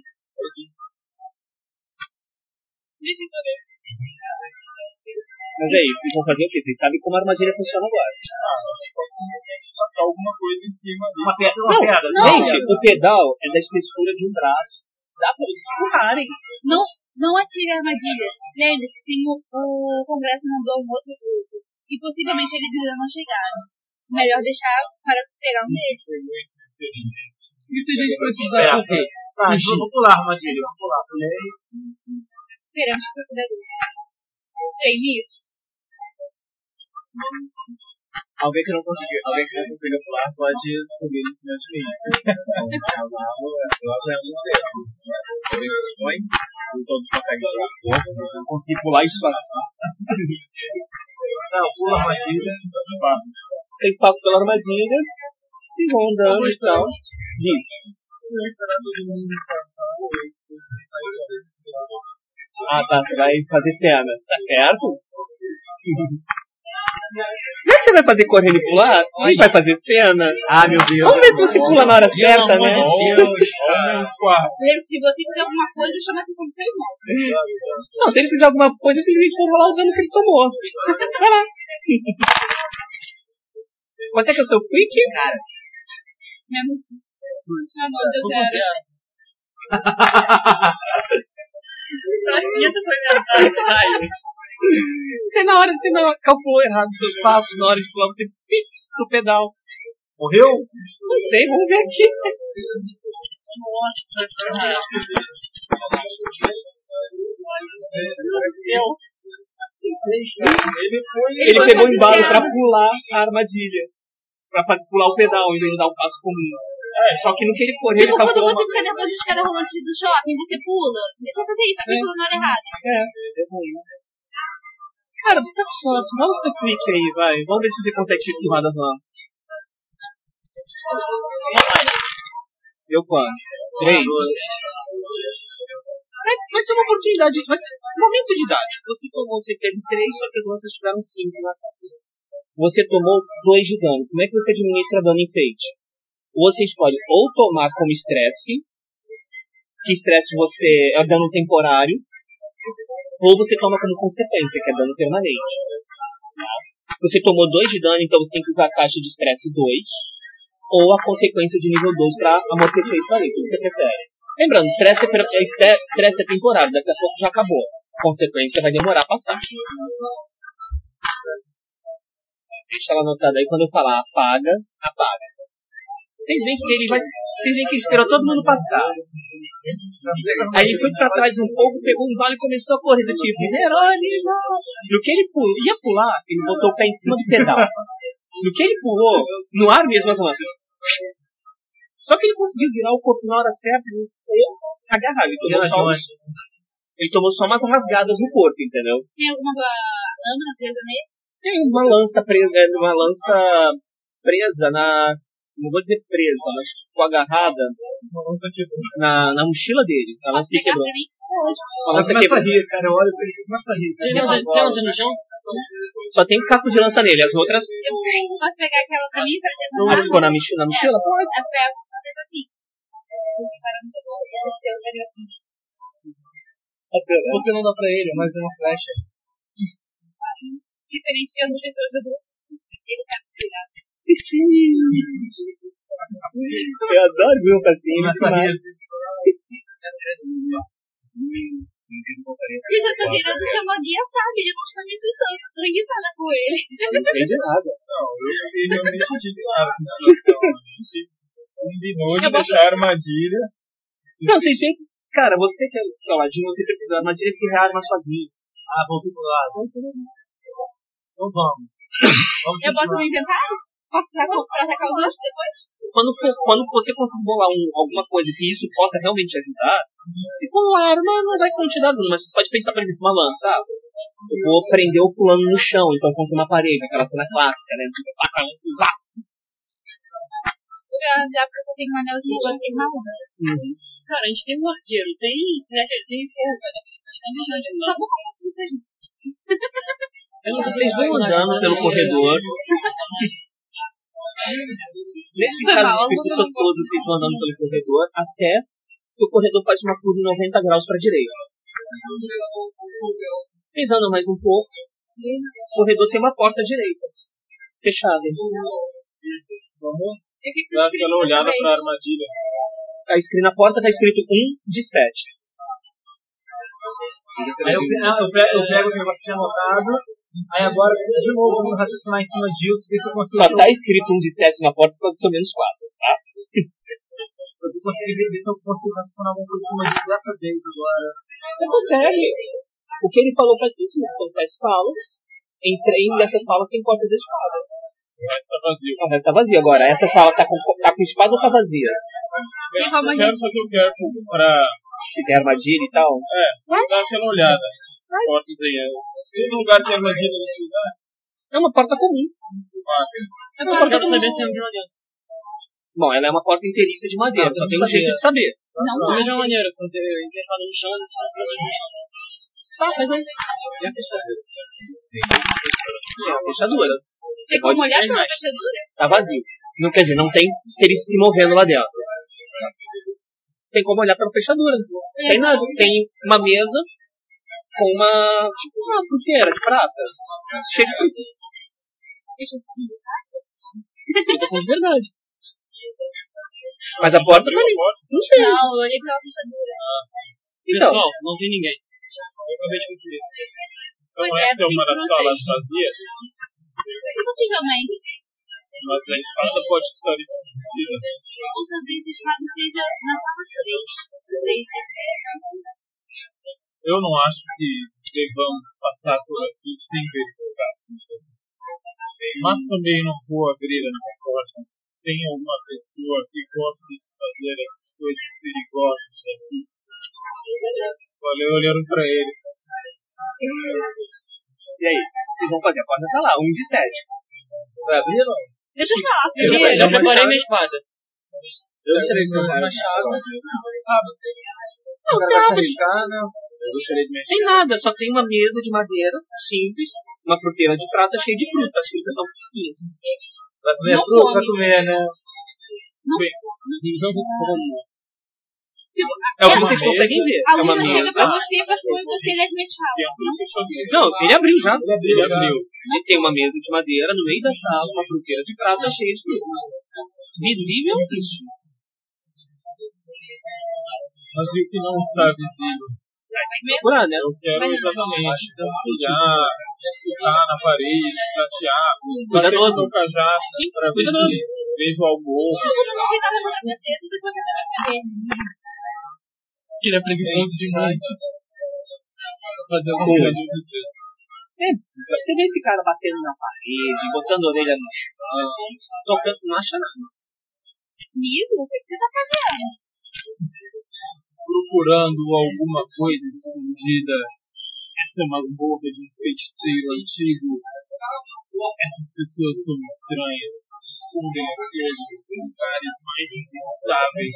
Mas é isso, vocês vão fazer o quê? Vocês sabem como a armadilha funciona agora. A gente pode simplesmente tacar alguma coisa em cima ali. Uma pedra, uma pedra. não. Gente, o pedal é da espessura de um braço. Dá pra vocês empurrarem. Não, não ative a armadilha. Lembre-se, tem o, o Congresso mandou um outro grupo. E possivelmente eles ainda não chegaram. Melhor deixar para pegar um deles. E se a gente precisar correr? Tá, então vamos pular a armadilha. Vamos pular. Pulei. Esperamos que você puder ver. Tem nisso? Alguém que não conseguiu, alguém que não consiga pular pode subir em cima de mim. Eu aguento os dedos. Alguém se dispõe? Ou todos conseguem pular? Eu não consigo pular isso aqui. Não, pula a armadilha. Espaço. Vocês passam pela armadilha, vocês vão andando e tal. Diz. Vou. Ah, tá. Você vai fazer cena. Tá certo? Já que você vai fazer correndo e pular, não vai fazer cena. Ah, meu Deus. Vamos ver se você pula na hora certa, né? Lembre-se, se você fizer alguma coisa, chama a atenção do seu irmão. Não, se ele fizer alguma coisa, simplesmente for rolar o dano que ele tomou. Vai lá. Quanto é que é o seu quick? Menos. Ah, não, deu zero. Acredita, foi minha cara. Você na hora, você não calculou errado os seus passos, na hora de pular, você pip no pedal. Morreu? Não sei, vamos ver aqui. Nossa, cara. Ele foi. Ele, pegou embalo pra pular a armadilha. Pra fazer, pular o pedal, em vez de dar um passo comum. É, só que no que ele correu, ele Tipo, quando calculou você uma... fica nervoso de escada rolante do shopping, você pula. Você vai fazer isso, só que pula na hora errada. É, é ruim. Cara, você tá com sorte. Dá o seu quick aí, vai. Vamos ver se você consegue se esquivar das lanças. Deu quanto? Três? Vai, vai ser uma oportunidade, vai ser um momento didático. Você tomou, você teve três, só que as lanças tiveram cinco na Você tomou dois de dano. Como é que você administra dano? Ou você escolhe ou tomar como estresse, que estresse você é dano temporário, ou você toma como consequência, que é dano permanente. Você tomou 2 de dano, então você tem que usar a taxa de estresse 2, ou a consequência de nível 2 para amortecer isso aí, o que você prefere. Lembrando, estresse é, é estre- estresse é temporário, daqui a pouco já acabou. Consequência vai demorar a passar. Deixa ela anotada aí, quando eu falar apaga, apaga. Vocês veem que ele vai. Vocês veem que ele esperou todo mundo passar. Aí ele foi pra trás um pouco, pegou um vale e começou a correr do tipo, Nerone! No que ele pu- ia pular, ele botou o pé em cima do pedal. No que ele pulou, no ar mesmo as lanças. Só que ele conseguiu virar o corpo na hora certa e foi agarrado. Ele tomou, só, ele tomou só umas rasgadas no corpo, entendeu? Tem alguma lâmina presa nele? Tem uma lança presa, é, uma lança presa na. Não vou dizer presa, mas ficou agarrada Nossa, que na, na mochila dele. A lança que quebrou. A lança começo a rir, cara. Eu olho pra isso começo a rir. Tem lança tem lança no chão? Só tem caco de lança nele. As outras Eu posso pegar aquela pra mim pra não ficou na mochila. Na mochila? Pode. Eu pego, eu pego assim. Eu assim. Não dá pra ele, mas é uma flecha. Diferente de outras pessoas do grupo, ele sabe se virar. Eu adoro ver o paciente. Começo a rir assim. E eu já tô querendo ser uma guia, sabe? Ele não está me ajudando, eu tô irritada com ele. Não sei de nada. Não, eu fiquei realmente indignado com a situação. A gente combinou de Eu deixar a armadilha. Não, vocês veem que, cara, você que é, o ladinho, você precisa da armadilha se rearma sozinho. Ah, vou pro lado. Então vamos. Vamos Eu boto no inventário? Posso usar pra atacar os outros depois? Quando, for- quando você conseguir bolar um, alguma coisa que isso possa realmente ajudar, e com a arma não vai continuar dando, mas você pode pensar, por exemplo, uma lança. Ah, eu vou prender o fulano no chão, então contra uma parede, aquela cena clássica, né? Tipo, taca a lança e vá. Porque dá pra você ter uma anelzinha agora tem uma lança. Cara, a gente tem um arqueiro, tem flecha, tem. Tem. Só vou começar com vocês. Vocês vão andando pelo corredor. Nesse estado de espírito todo, vocês vão andando pelo corredor até que o corredor faz uma curva de 90 graus para a direita. Vocês andam mais um pouco. O corredor tem uma porta à direita. Fechada. Vamos Eu fico dar aquela olhada vez. pra armadilha. Tá escrito, na porta está escrito 1 de 7. Aí eu, ah, eu pego, eu pego o que você tinha anotado. Aí agora, de novo, vou raciocinar em cima disso, ver se eu consigo. Só tá escrito 1 de 7 na porta, pode ser menos 4. Tá? Eu consigo ver se eu consigo raciocinar alguma coisa em cima disso dessa vez agora. Você consegue. O que ele falou faz sentido. São 7 salas. Em três dessas salas tem portas de espada. O resto tá vazio. O resto tá vazio. Agora, essa sala tá com, tá com espada ou tá vazia? Eu quero gente- fazer o careful pra Se tem armadilha e tal. é, dar aquela olhada. As portas aí. é. Todo lugar tem armadilha nesse lugar. É uma porta comum. Ah, Eu Uma porta Quero saber comum. se tem alguém lá dentro. Bom, ela é uma porta inteiriça de madeira, Ah, só tem não um jeito de saber. Não, Da mesma maneira, você enterrado no chão, você tá mas aí. E a fechadura? É, a fechadura. Tem como olhar pela fechadura? Tá vazio. Não quer dizer, não tem seres se movendo lá dentro. Tem como olhar pela fechadura. Tem nada. Tem uma mesa com uma. Tipo uma fruteira de prata. Cheia de fruta. Deixa. Explicação de verdade. Mas a porta tá ali. Não sei. Não, eu olhei pela fechadura. Então, Pessoal, não tem ninguém. Eu acabei de conferir. Então Pois é, essa é uma das salas vazias, Possivelmente. mas a espada pode estar escondida. Ou talvez a espada esteja na sala 3. 3 de 7. Eu não acho que devamos passar por aqui sem verificar. Mas também não vou abrir essa porta. Tem alguma pessoa que gosta de fazer essas coisas perigosas aqui? Falei olhando pra ele. e aí? Vocês vão fazer? A porta tá lá, um de sete. Vai abrir ou não? Deixa eu falar Eu já, preparei minha espada. Eu gostaria de ser machado. Não, você abre. Eu gostaria de mexer. Tem nada, só tem uma mesa de madeira simples, uma fruteira de prata cheia de frutas. As frutas são fresquinhas. Vai comer Não fruta, vai come. comer, né? Tipo, É o que vocês conseguem ver. a É Luna chega mesa. pra você, e você é mexado. Tem uma fechadura. Não, ele abriu já. Ele abriu, Ele abriu. Ele tem uma mesa de madeira no meio da sala, uma fruteira de prata cheia de frutas. Visível isso. Mas e o que não está visível? Procurar, né? Eu quero exatamente olhar, escutar na parede, tatear, Cuidadoso. o cajado para ver se vejo algo que você ele é preguiçoso demais. Fazer alguma coisa. Sempre. Você vê esse cara batendo na parede, botando a orelha no chão, tocando, não acha nada. Amigo, o que que você tá fazendo? procurando alguma coisa escondida. Essa é masmorra de um feiticeiro antigo. Essas pessoas são estranhas, escondem as coisas em lugares mais impensáveis.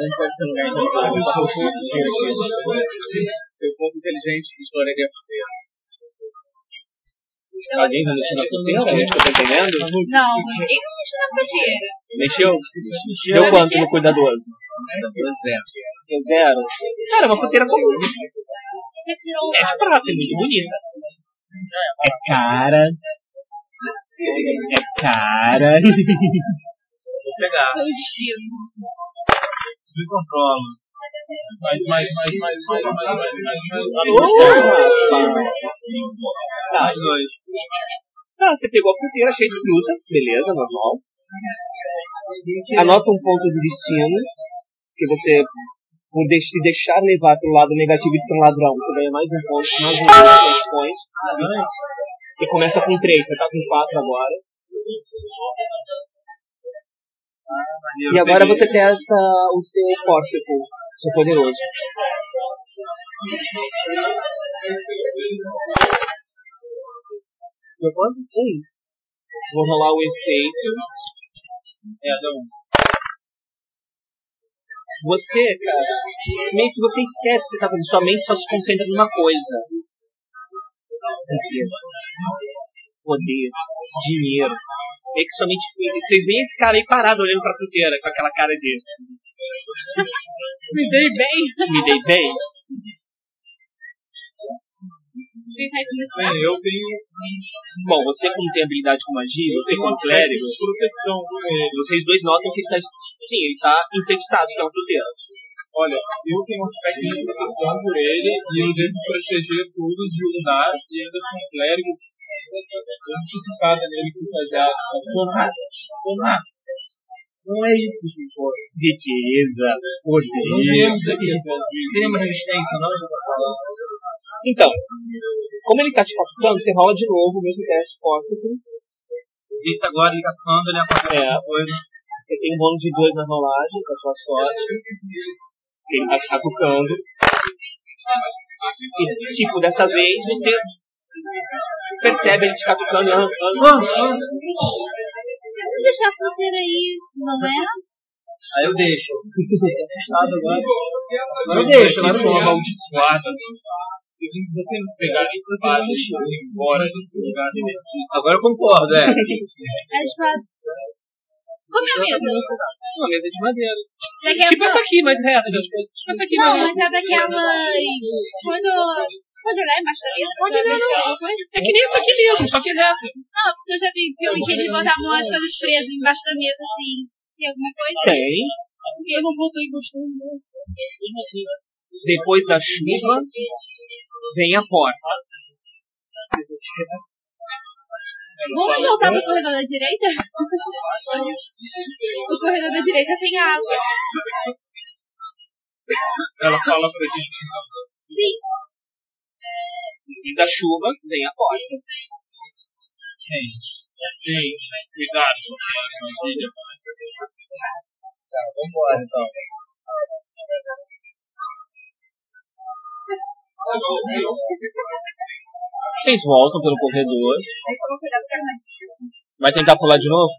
Não pode ser um lugar impensável, só se eu fosse inteligente, exploraria a fronteira. Alguém tá mexendo na fronteira? É isso que eu tô entendendo? Não, ninguém vai mexer na fronteira. Mexeu? Deu quanto no cuidadoso? Zero. Zero? Cara, é uma fronteira comum. É de prata, é muito bonita. É cara. É cara. Vou pegar. Me controlo. Mais, mais, mais, mais, mais, mais, mais, mais, mais. Tá, dois. Tá, você pegou a fruteira cheia de fruta, beleza, normal. Anota um ponto de destino, que você, por se deixar levar pelo lado negativo de ser um ladrão, você ganha mais um ponto, mais um ponto points. Você começa com três, você tá com quatro agora. E agora você testa o seu Corsico, seu poderoso. Foi quanto? Um. Vou rolar o efeito. É, dá um. Você, cara, meio que você esquece o que você tá fazendo. Sua mente só se concentra numa coisa. Riqueza. Poder. Dinheiro. Meio que somente. Vocês veem esse cara aí parado olhando pra fruteira com aquela cara de. Me dei bem. Me dei bem? Bem, eu tenho Bom, você como tem habilidade com magia, você como clérigo, proteção com ele. vocês dois notam que ele tá. Sim, ele tá enfeitiçado pela fruteira. Olha, eu tenho um aspecto de proteção por ele e eu devo proteger todos de lutar e ainda sou um clérigo. Não cada nele com cajado. Conrado. Conrado. Não é isso que importa. Riqueza, Não poder. temos aqui às vezes. Tem uma resistência, não? Então, como ele tá te captando, você rola de novo o mesmo teste fóssil. Isso agora ele tá falando, ele acontece É. alguma coisa. Você tem um bônus de dois na rolagem, com a sua sorte. Ele tá te catucando. E, tipo, dessa vez você percebe ele te catucando e arrancando. Vamos deixar a fronteira aí, não é? Aí eu deixo. Fiquei assustado agora. Agora eu deixo, agora eu são deixo. amaldiçoadas. Devemos apenas pegar a espada e ir embora desse lugar divertido. Agora eu concordo, é. A espada. Como é a mesa? Uma mesa de madeira. Daquela... Tipo essa aqui, mais reta. Tipo essa aqui, Não, mais mas é daquelas. Quando. Pode olhar embaixo da mesa? Pode olhar coisa? É que nem essa aqui mesmo, só que é reta. Não, porque eu já vi filme que eles botavam as coisas presas embaixo da mesa assim. Tem alguma coisa? Tem. Eu não voltei gostando muito. Mesmo assim, Depois da chuva, vem a porta. Vamos voltar pro corredor da direita? O corredor da direita tem água. Ela fala pra gente Sim. Depois da chuva, vem a porta. Sim, cuidado. Tá, vambora então. Vocês voltam pelo corredor. Vai tentar pular de novo?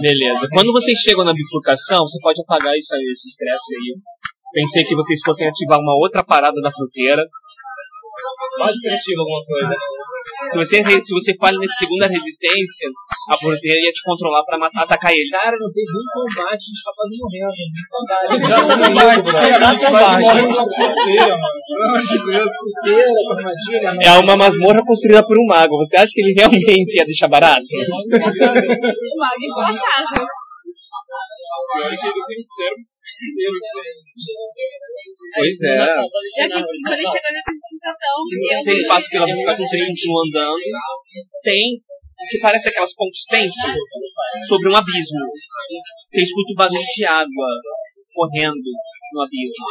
Beleza. Quando vocês chegam na bifurcação, você pode apagar isso aí, esse estresse aí. Pensei que vocês fossem ativar uma outra parada da fronteira. Faz criativo alguma coisa. Se você, se você falha nessa segunda resistência, a fronteira ia te controlar pra matar, atacar eles. Cara, não tem nem combate, a gente tá quase morrendo. Combate, né? É uma masmorra construída por um mago. Você acha que ele realmente ia deixar barato? O mago. Pior é que ele tem cérebro inteiro. Pois é. Já que quando ele chegou na apresentação, eu. Vocês passam pela bifurcação, vocês continuam andando. Tem o que parece aquelas pontes tensas sobre um abismo. Você escuta o barulho de água correndo no abismo.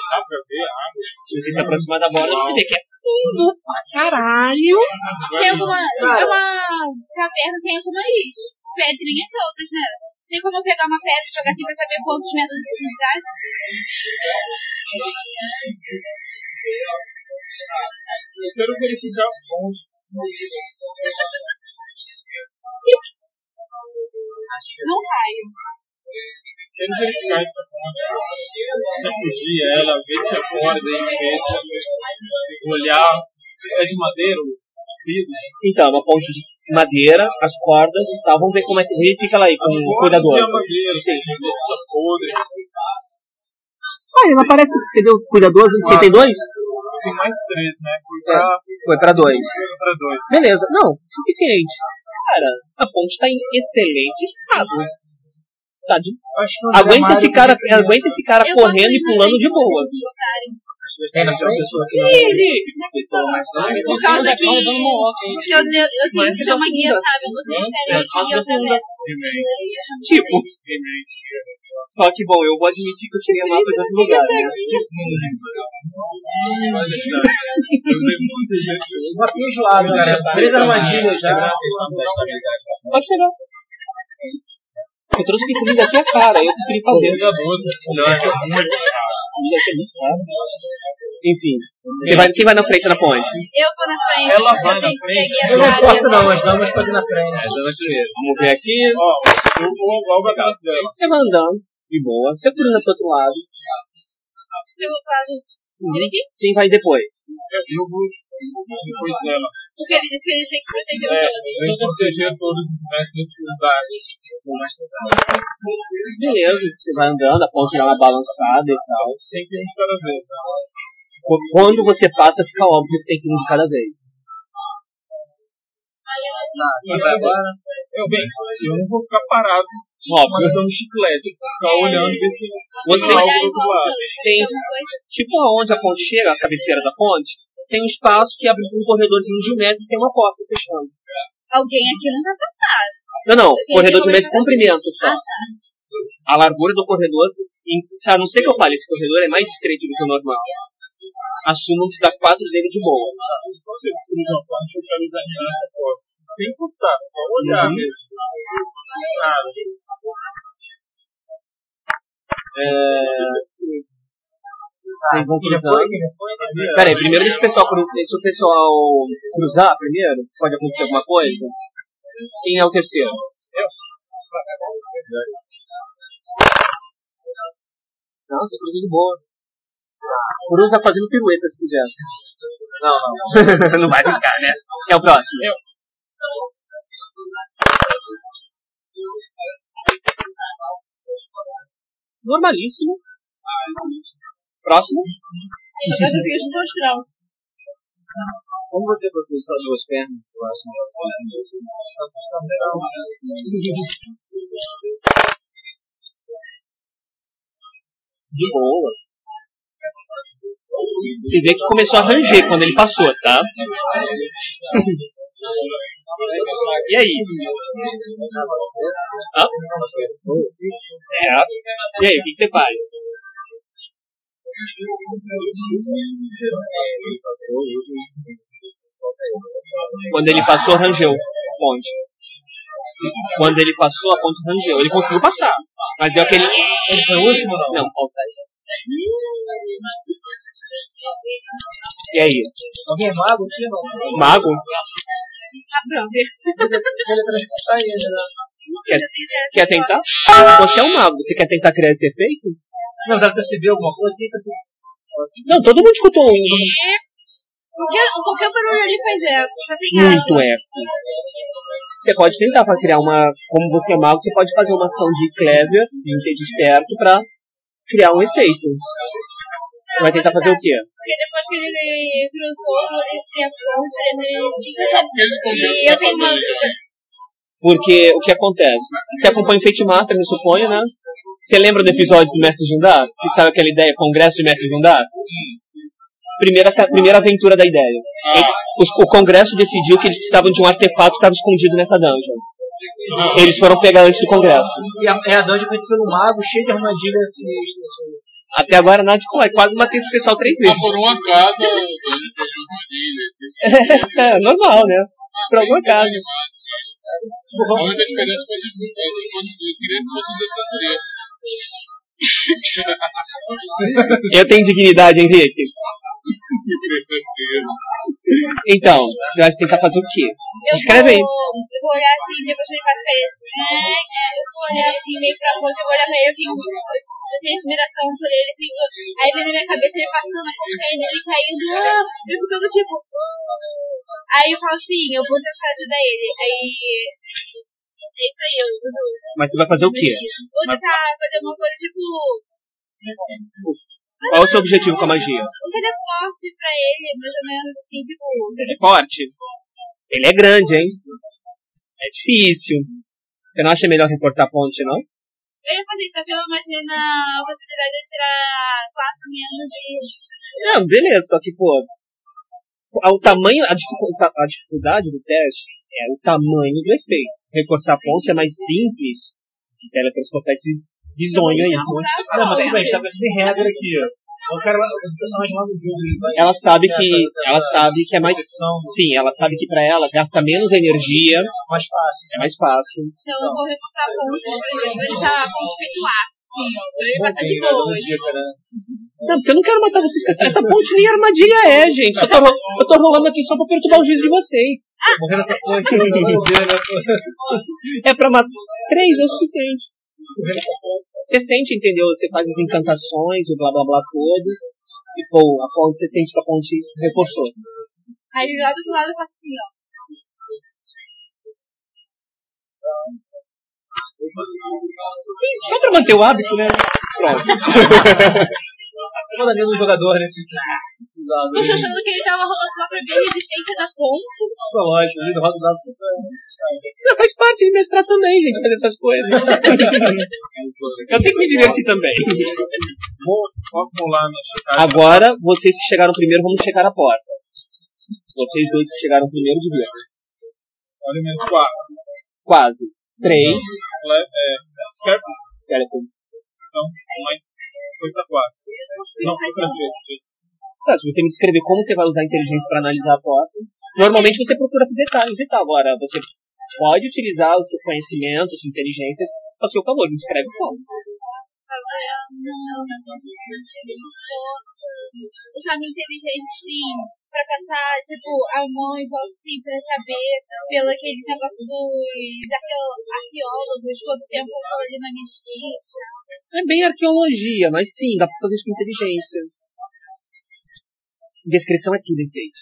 Se você se aproximar da borda, você vê que é fundo pra caralho. Tem alguma. É uma caverna, tem algumas pedrinhas soltas, né? Tem como eu pegar uma pedra e jogar assim pra saber quantos metros de profundidade? Eu quero verificar onde. Não raio. Quero verificar essa ponte. Sacudir ela, ver se a corda é espessa. Olhar. É de madeira? Então, uma ponte de madeira, as cordas e tal. Vamos ver como é que verifica lá aí com o cuidador. É é. Ah, ele não aparece. Você deu cuidador? Você tem dois? Tem mais três, né? Fui pra, Foi pra dois. fui pra dois. Beleza. Não, suficiente. Cara, a ponte tá em excelente estado. Tá de... Que Aguenta esse cara, aguenta esse cara correndo e pulando de boa. Se vocês me botarem. Tem na frente? Por causa que. que eu, eu, eu tenho que ser uma guia, sabe? Vocês esperem aqui e eu atravesso. Tipo. Só que, bom, eu vou admitir que eu tirei a mapa de outro lugar, né? Uma feijoada, né? Três armadilhas já. Pode chegar. Eu trouxe que comida aqui é cara, eu preferi fazer. Da moça, melhor que alguma Comida aqui é muito cara. Enfim, você vai, quem vai na frente da ponte? Eu vou na frente. Ela vai na frente. Eu não importo não, as damas podem ir na frente. Vamos ver aqui. Ó, eu vou logo atrás dela. Você vai andando, de boa, segurando pro outro lado. Chegou claro. Dirigir? Quem vai depois? Eu vou depois dela. Porque ele disse que eles têm que proteger os É, outros. eu proteger todos os mestres cruzados. Beleza, você vai andando, a ponte dá uma balançada e tal. Tem que ir de cada vez. né? Quando você passa, fica óbvio que tem que ir um de cada vez. Vai agora? Eu, bem, eu não vou ficar parado Óbvio. mascando chiclete. Vou ficar olhando e ver se Você tem Olhar outro lado. tem, tipo aonde a ponte chega, a cabeceira da ponte, tem um espaço que abre um corredorzinho de um metro e tem uma porta fechando. Alguém aqui não vai passar. Não, não, Tem corredor de metro de comprimento só. Ah, tá. A largura do corredor, em- a não ser que eu fale, esse corredor é mais estreito do que o normal. Assumam que dá quatro dele de boa. Sem encostar, só olhar Uhum. mesmo. Cara, Vocês vão cruzando. Pera aí, primeiro deixa o pessoal, deixa o pessoal cruzar primeiro. Pode acontecer alguma coisa. Quem é o terceiro? Não, você cruza de boa. Cruza fazendo pirueta se quiser. Não, não. não vai arriscar, né? Quem é o próximo? Eu. Normalíssimo. Próximo. Eu gosto de os mostrar. Como você possui só duas pernas, eu acho De boa. Você vê que começou a ranger quando ele passou, tá? e aí? Hã? É. E aí, o que que você faz? Quando ele passou, rangeu a ponte. Quando ele passou, a ponte rangeu. Ele conseguiu passar. Mas deu aquele. Ele foi o último? Não, falta aí. E aí? Alguém é mago aqui? Não. Mago? Quer, quer tentar? Você é um mago. Você quer tentar criar esse efeito? Não, já percebeu alguma coisa? Sim, percebeu. Não, todo mundo escutou um Qualquer, qualquer barulho ali faz eco. Só tem água. muito eco. Você pode tentar para criar uma. Como você é mago, você pode fazer uma ação de clever, de de esperto, para criar um efeito. Você vai tentar fazer o quê? Porque depois que ele cruzou, ponte, ele se porque eles esconderam E eu tenho uma. Porque o que acontece? Você acompanha o Fate Masters, eu suponho, né? Você lembra do episódio do Mestre Jundar? Que sabe aquela ideia, Congresso de Mestre Jundar? Primeira, primeira aventura da ideia. Os- o Congresso decidiu que eles precisavam de um artefato que estava escondido nessa dungeon. Eles foram pegar antes do Congresso. E a, é a dungeon feita pelo mago, cheio de armadilhas sinistras. assim. Até agora nada de pô, é quase matei esse pessoal três Mas vezes. por um acaso. É, normal, né? Por algum acaso. A única diferença foi que eu queria que fosse DCC. Eu tenho dignidade, Henrique. Então, você vai tentar fazer o quê? Escreve aí. eu vou olhar assim, depois que ele faz férias. É, é, eu vou olhar assim, meio pra ponte, eu vou olhar pra ele, eu tenho, eu tenho admiração por ele, assim, aí vem na minha cabeça ele passando, a ponte caindo, ele caindo, ah, eu ficando tipo. Aí eu falo assim, eu vou tentar ajudar ele. Aí. É isso aí, eu uso. Mas você vai fazer o quê? Vou tentar fazer uma coisa tipo. Qual é o seu objetivo com a magia? Um teleporte pra ele, mais ou menos assim, tipo. Teleporte? Ele é grande, hein? É difícil. Você não acha melhor reforçar a ponte, não? Eu ia fazer isso, só que eu imaginei na possibilidade de tirar 4 menos e. Não, beleza, só que, pô. O tamanho, a, dificu- a dificuldade do teste é o tamanho do efeito. Reforçar a ponte é mais simples que teletransportar esse bizonho aí. Não, mas tudo bem, estabelece regra aqui, ó. Eu quero os personagens lá no jogo. ele vai- Ela sabe que. Ela sabe que é mais. Sim, ela sabe que pra ela gasta menos energia, mais fácil. é mais fácil. Então eu vou reforçar a ponte, eu vou deixar a ponte feito aço, sim, pra ele passar de boa. né? Não, porque eu não quero matar vocês. com Essa, essa ponte nem armadilha é, gente. Só tô, eu tô rolando aqui só pra perturbar o juízo de vocês. Morrer nessa ponte, eu né? É pra matar. Três é o suficiente. Você sente, entendeu? Você faz as encantações, o blá blá blá todo. E pô, a ponte, você sente que a ponte reforçou. Aí lá do outro lado eu faço assim, ó. Só pra manter o hábito, né? Pronto. Você manda menos jogador nesse dado. Eu tô achando que ele tava rolando lá pra ver a resistência da ponte. Psicológico, ele roda o dado super. Não, faz parte de mestrar também, gente, fazer essas coisas. Eu tenho que me divertir também. Posso rolar no? Agora, vocês que chegaram primeiro, vamos checar a porta. Vocês dois que chegaram primeiro, dividam. Olha menos 4. Quase. Três. É, careful. Skeleton. Então, mais. Foi pra 4. Não, foi pra 3. Tá, se você me descrever como você vai usar a inteligência para analisar a porta, normalmente você procura por detalhes e tal. Agora, você pode utilizar o seu conhecimento, a sua inteligência a seu favor. Me descreve como. Usar minha inteligência, sim, pra passar, tipo, a mão em volta, sim, pra saber, pelo aqueles negócios dos arqueólogos, quanto tempo eu ali na é bem arqueologia, mas sim, dá pra fazer isso com inteligência. Descrição é tudo, entende?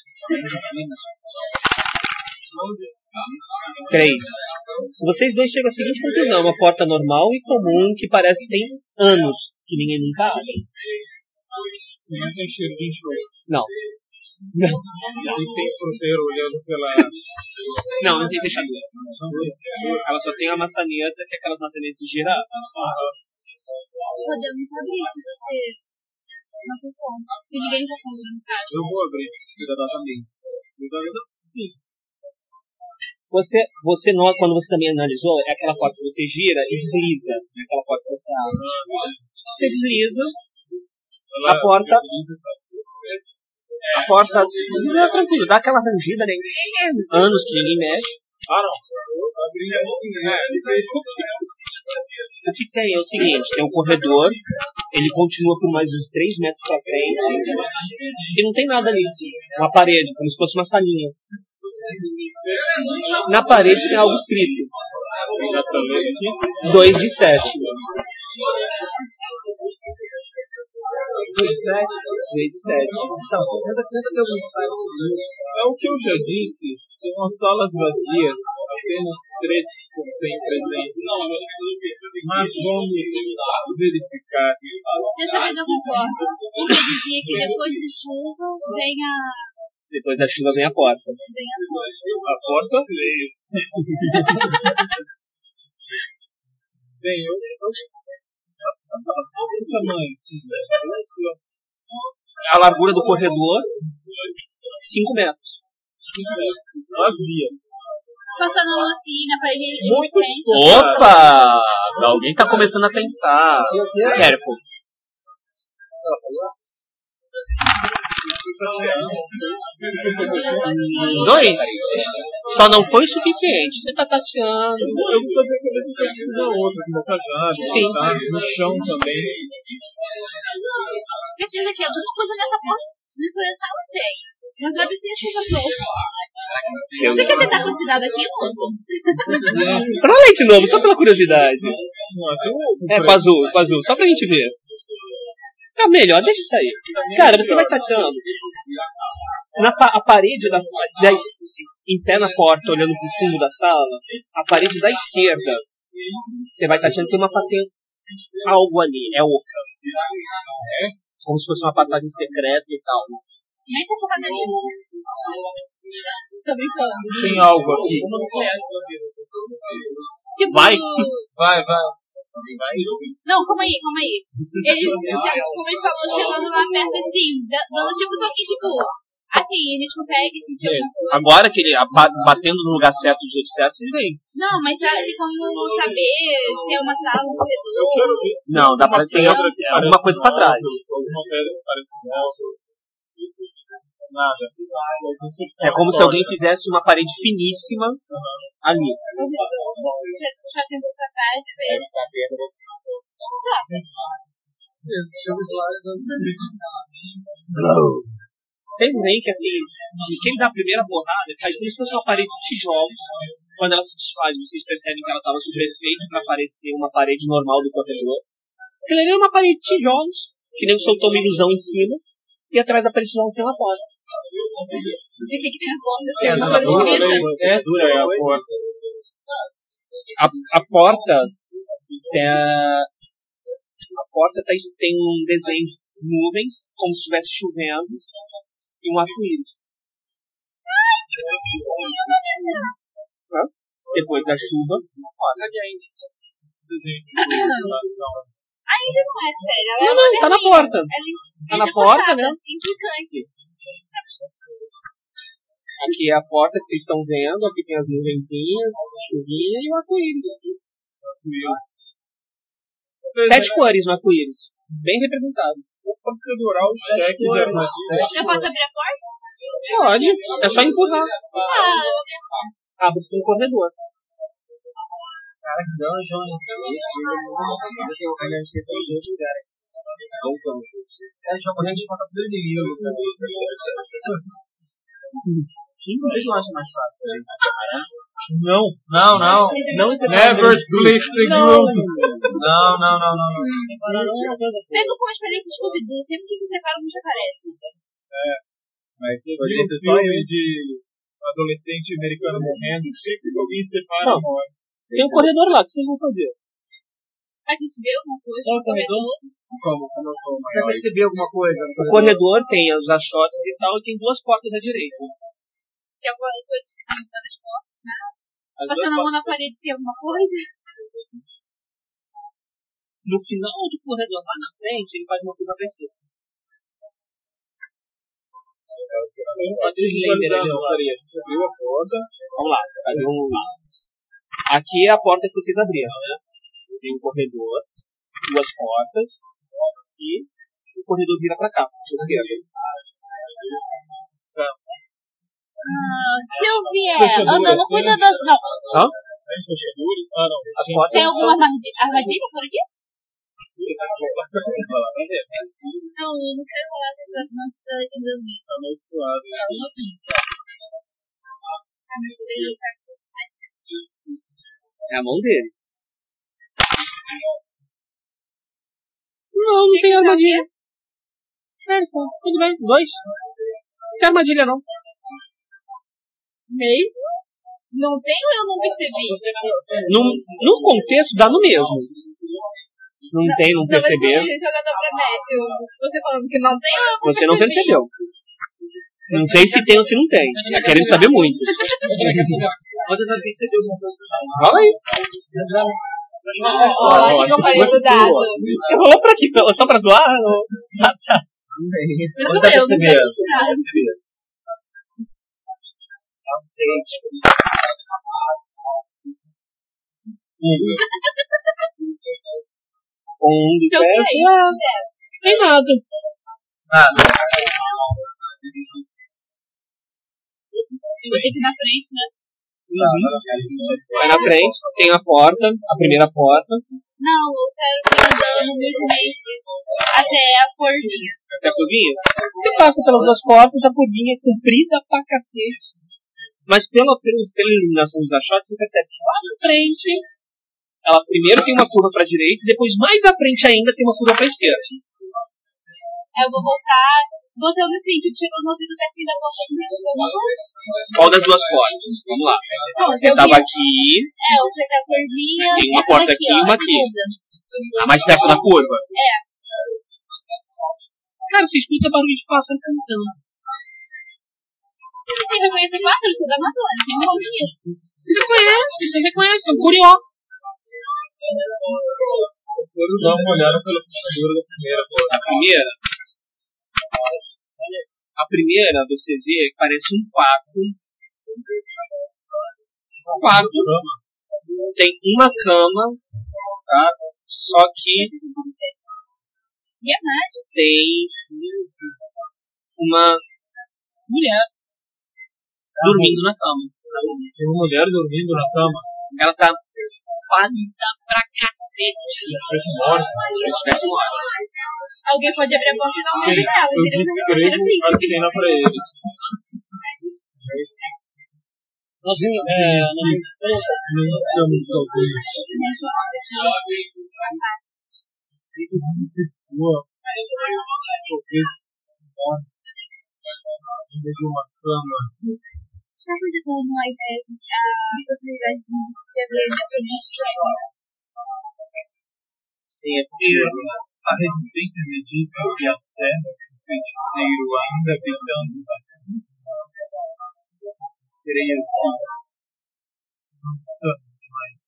Três. Vocês dois chegam à seguinte conclusão: uma porta normal e comum que parece que tem anos que ninguém nunca abre. Não tem cheiro de enxofre. Não. E tem fruteiro olhando pela. Não, não tem fechadura. Ela só tem a maçaneta, que é aquelas maçanetas de girar. Podemos abrir se você não for. Se ninguém for contra, no caso. Eu vou abrir cuidadosamente. Cuidadosamente? Sim. Você, você nota, quando você também analisou, é aquela porta que você gira e desliza. É aquela porta que você abre. Você desliza, A porta- tá? a porta desliza é tranquilo, dá aquela rangida, né? Anos que ninguém mexe. Ah, não. O que tem é o seguinte, tem um corredor, ele continua por mais uns 3 metros pra frente, e não tem nada ali. Uma parede, como se fosse uma salinha. Na parede tem algo escrito. 2 de 7. 2 de 7. Então, tenta, tenta ter algum insight sobre isso. É o que eu já disse, são as salas vazias, apenas três têm presentes. Mas vamos verificar. Dessa vez eu concordo. Eu dizia que depois de chuva vem a. Depois da chuva vem a porta. Vem a A porta veio. Bem, eu. eu a sala tamanho, assim. A largura do corredor, 5 metros. Vazias. passando a mão assim na parede de Muito frente. Opa! Alguém tá começando a pensar. Careful. Dois? Só não foi o suficiente. Você tá tateando. Eu vou fazer a cabeça de fazer outra, com boca jada, Sim. tá? no chão também. Certeza que alguma coisa nessa porta de seleção tem. Mas não precisa chuva novo. Você quer tentar com esse dado aqui, moço? Pra ler de novo, só pela curiosidade. Nossa, eu É, com azul, com azul, só pra gente ver. Tá melhor, deixa isso aí. Cara, você vai tateando. Na pa- a parede da sala, da es- em pé na porta, olhando pro fundo da sala, a parede da esquerda, você vai tateando, tem uma patente. Algo ali, é oca. Como se fosse uma passagem secreta e tal. Mete a ali. Tô brincando. tem algo aqui. Tipo. Vai. Vai, vai. Não, calma aí, calma aí. Ele, como ele falou, chegando lá perto assim, da- dando tipo um toque, tipo. Assim, a gente consegue sentir alguma coisa. Agora que ele batendo no lugar certo, do jeito certo, vocês veem. Não, mas dá ele como saber se é uma sala, um corredor. Não, dá pra ter alguma coisa pra trás. Alguma que parece móvel. Nada. É como se alguém fizesse uma parede finíssima ali. Deixa deixa assim um pouco pra trás e ver. Vocês veem que assim, de quem dá a primeira porrada cai como se fosse uma parede de tijolos. Quando ela se desfaz, vocês percebem que ela estava superfeita para parecer uma parede normal do corredor. Aquilo ali é uma parede de tijolos, que nem soltou uma ilusão em cima, e atrás da parede de tijolos tem uma porta. O que que que tem a porta? É, é a porta. A, a porta tem a, a porta tá, tem um desenho de nuvens, como se estivesse chovendo, e um arco-íris. Hã? Depois da chuva, A Índia não é séria, ela é Não, não, tá na porta. Ela Tá na porta, né? Implicante. Aqui é a porta que vocês estão vendo, aqui tem as nuvenzinhas, a chuvinha e o arco-íris. Sete cores no arco-íris, bem representadas. Procedural, cheques, armadilhas. Eu posso abrir a porta? Pode, é só empurrar. Ah, Abre para um corredor. Cara, que dungeon, hein? Voltando. É, já morreu de conta tudo inimigo, cara. Vocês não acham mais fácil? né? Não. Não, não. Não Never split the group. Não, não, não, não. não. pega como experiência de Scooby-Doo, sempre que se separa, um bicho aparece. Mas pode o ser só eu. filme de adolescente americano morrendo, sempre que alguém separa, Não. morre. Tem um corredor lá, o que vocês vão fazer? A gente vê alguma coisa Só o no corredor. Como, como eu sou Quer maior. perceber alguma coisa? O corredor tem os achotes e tal, e tem duas portas à direita. Tem alguma coisa que uma das portas, né? As Passando a mão na parede tem alguma coisa? No final do corredor, lá na frente, ele faz uma curva pra esquerda. Vocês visualizaram agora aí, a gente abriu a porta. Vamos lá, cadê um... Aqui é a porta que vocês abriram, né? Tem um corredor, duas portas, e o corredor vira pra cá, pra esquerda. Ah, se eu vier andando assim? cuidado. Não. Hã? Ah, não. As portas Tem alguma armadilha, por aqui? Você tá com. Não, eu não quero falar nossa dormir. Tá amaldiçoado. É a mão dele. Não, não tem armadilha. Sério, tudo bem, dois. Não tem armadilha não. Mesmo? Não tem ou eu não percebi? No, no contexto dá no mesmo. Não tem, não Não, mas percebeu. você falando que não tem ou eu não Você não percebeu. Não sei se tem ou se não tem. Tá querendo saber muito. Você já percebeu alguma coisa? Fala aí. Olha o que eu falei do dado. Você rolou pra quê? Só, só pra zoar? Não. Ah, tá. Mas Você sou eu, não percebendo? quero nada. Um. Ah, Tem nada. Nada. Eu vou ter que ir na frente, né? Vai na frente, tem a porta, a primeira porta, Não, eu quero ir andando humildemente até a forminha. até a curvinha. Você passa pelas duas portas, a curvinha é comprida pra cacete. Mas pela, pela iluminação dos achados, você percebe que lá na frente, ela primeiro tem uma curva pra direita, e depois mais à frente ainda tem uma curva pra esquerda. Aí eu vou voltar, botando assim, tipo, chegou no ouvido pertinho da porta, dizendo que eu não Qual das duas portas? Vamos lá. Pronto, Você eu tava vi- aqui, É, eu fiz a curvinha. Tem uma essa porta daqui, aqui e ó, uma a aqui. segunda. a mais perto da curva. É. Cara, você escuta barulho de pássaro cantando. Você reconhece pássaro, eu sou da Amazônia, tem um nome nisso. Você reconhece, você reconhece, é um curió. Eu vou dar uma olhada pela fechadura da primeira porta. A primeira. A primeira você vê parece um quarto. Um quarto. Tem uma cama, tá? Só que tem uma mulher dormindo na cama. Tem uma mulher dormindo na cama. Ela tá pálida pra cacete. se. Alguém pode abrir a porta e dar um beijo nela. Eu Queria fazer a primeira descrevo a cena pra eles. Nós vimos, é, nós vimos todos Não estamos sozinhos. Uma pessoa talvez de uma cama. Já cogitou uma ideia de a possibilidade de escrever independente Sim, é A resistência me disse que a serra do feiticeiro ainda habitando assim. Creio que não estamos mais.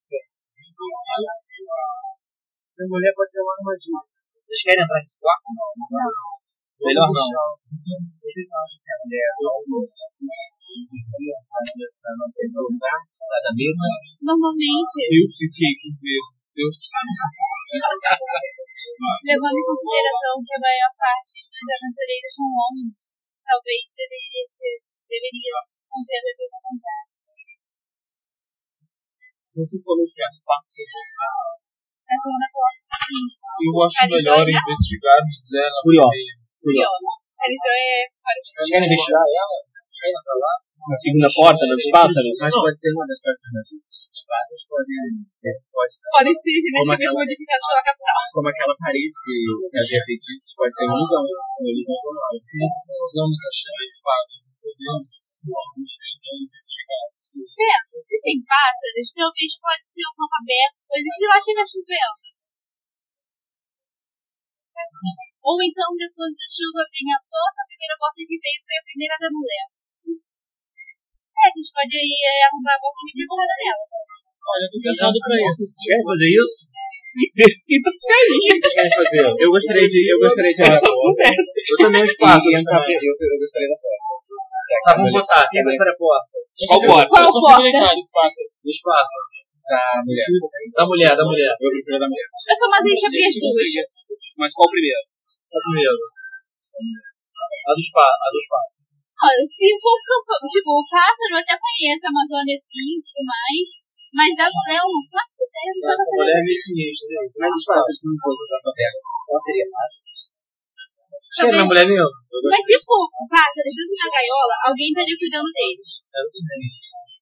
Essa mulher pode ser uma armadilha. Vocês querem entrar nesse quarto? Não. Melhor não. Normalmente, Eu fiquei com medo. Eu levando em consideração que a maior parte dos aventureiros são homens, talvez deveria ser, deveria conter a vida contrária. Você falou que é fácil. Na segunda porta, sim. Eu acho Carijó melhor já? investigarmos ela Curió. primeiro. Curiosa. Carijó é fora de Vocês querem investigar ela? Na segunda porta, dos pássaros. Mas pode ser uma das personagens. Os pássaros podem. é, Pode ser. Podem ser geneticamente modificados pela capital. Como aquela parede que havia feitiços, pode ser ilusão. Nós precisamos achar a espada. Podemos simplesmente não investigar as coisas. Pensa, se tem pássaros, talvez pode ser um campo aberto, coisa se lá estiver chovendo. Ou então, depois da chuva, vem a porta, a primeira porta que veio foi a primeira da mulher. É, a gente pode ir eh, arrumar a porta e meter porrada nela. Olha, eu tô pensando pra isso. Vocês querem fazer isso? Decida-se aí. O que vocês querem fazer? Eu gostaria de. Eu gostaria de. Eu sou mestre. Eu também o espaço. E entrar pra- eu, eu gostaria da porta. Tá, vamos botar. Quem prefere a porta? Qual porta? Qual Eu sou porta? prioritário, os pássaros. O espaço. Da mulher. Da mulher, da mulher. Eu prefiro da mulher. Eu só mandei te abrir as duas. Mas qual primeiro? A primeira. A do espaço. A do espaço. Olha, se for um tipo, o pássaro eu até conheço a Amazônia sim e tudo mais, mas da mulher eu não faço ideia que tá mulher é meio sinistra. né? Mas os pássaros não fossem da aberta. Ela teria. Vocês querem na mulher nenhuma? Mas se for pássaros dentro da gaiola, alguém estaria cuidando deles.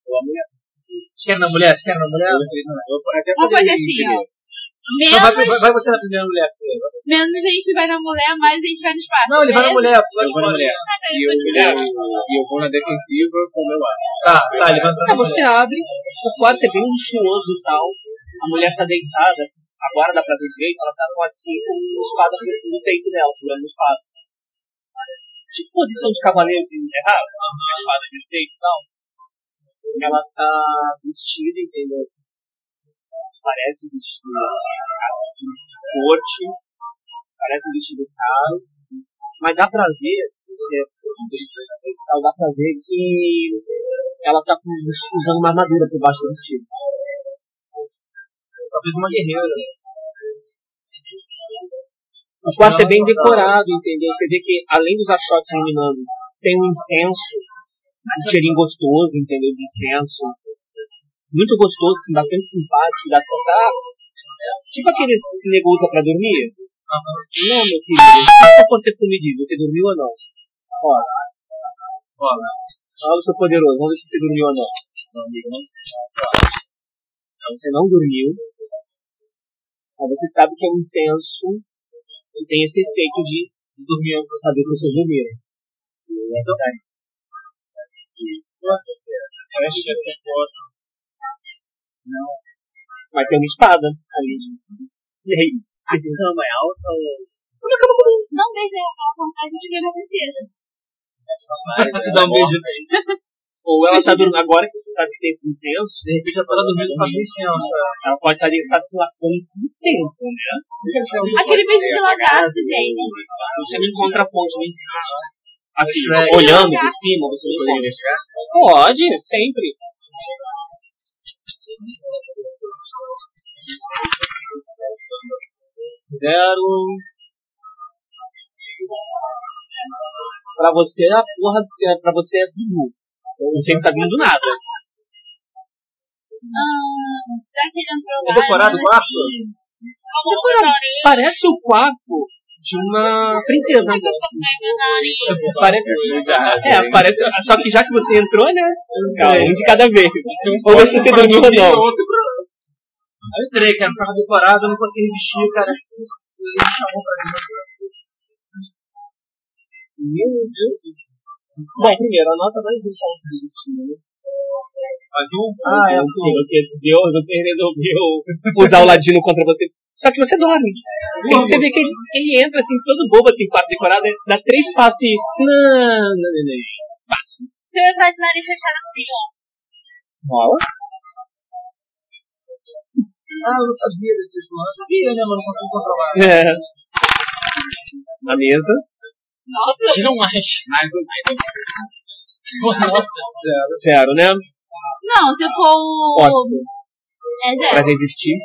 Ou a mulher. Vocês querem na mulher? Vocês querem na mulher? Eu gostaria de Eu até Vamos poderia fazer assim, ó. Então vai, Menos, vai, vai você na primeira mulher. menos a gente vai na mulher, mais a gente vai nos pássaros. Não, ele vai na mulher. Eu vou na mulher. E eu, vou na defensiva com o meu ar. Tá, tá, ele vai na você mulher. abre, o quarto é bem luxuoso e tal. A mulher tá deitada, agora dá pra ver direito, ela tá com assim, com uma espada do peito dela, segurando uma espada. Tipo posição de cavaleiro assim, errado, uma espada de peito e tal. Ela tá vestida, entendeu? Parece um vestido de corte, parece um vestido caro, mas dá pra ver, você, dá pra ver que ela tá usando uma armadura por baixo do vestido. Talvez uma guerreira. O quarto é bem decorado, entendeu? Você vê que além dos achotes iluminando, tem um incenso, um cheirinho gostoso, entendeu? De incenso. Muito gostoso, assim, bastante simpático. Dá tá, tipo aqueles que o nego usa pra dormir. Não, meu querido. O que você me diz? Você dormiu ou não? Olha. Olha. Olha o seu poderoso. Vamos ver se você dormiu ou não. Você não dormiu. Mas você sabe que é um incenso que tem esse efeito de dormir, fazer as pessoas dormirem. Fecha essa foto. Não. Mas tem uma espada ali. E aí? A cama é alta ou. Não beijo ela com a gente de uma princesa. Dá um beijo. Ou ela tá dormindo agora que você sabe que tem esse incenso, De repente ela tá dormindo com a licença. ela pode estar ali, sabe, sei lá, quanto tempo, né? Aquele beijo de lagarto, gente. Você não encontra a fonte nem Assim, Shrek. olhando por cima, você não pode investigar? Pode, sempre. Zero. Pra você, a porra, é- pra você é tudo. Não sei se tá vindo nada. Ah, já que ele entrou É decorado o mas quarto? assim, Como o Dorinho. Parece o quarto de uma princesa. Eu nariz. Parece. É, parece. Só que já que você entrou, né? Calma, um de cada vez. Ou ver se você dormiu ou não. Eu entrei, cara, tava decorado, eu não consegui resistir, cara. Ele me chamou pra dentro. Meu Deus. Bom, primeiro, anota mais um ponto disso, né? Mais um? Ah, é. Você deu, você resolveu usar o ladino contra você. Só que você dorme. Porque você vê que ele, ele entra assim, todo bobo, assim, quarto decorado, dá três passos e. Não, não, não, não. Se eu entrar de nariz fechado assim, ó. Rola. Ah, eu não sabia desse plano. Eu sabia, né, mas não consigo controlar. É. A mesa. Nossa. Tira um mais. Mais um. Nossa. Zero. Zero, né? Não, se for o. Ótimo. É Pra zero. resistir.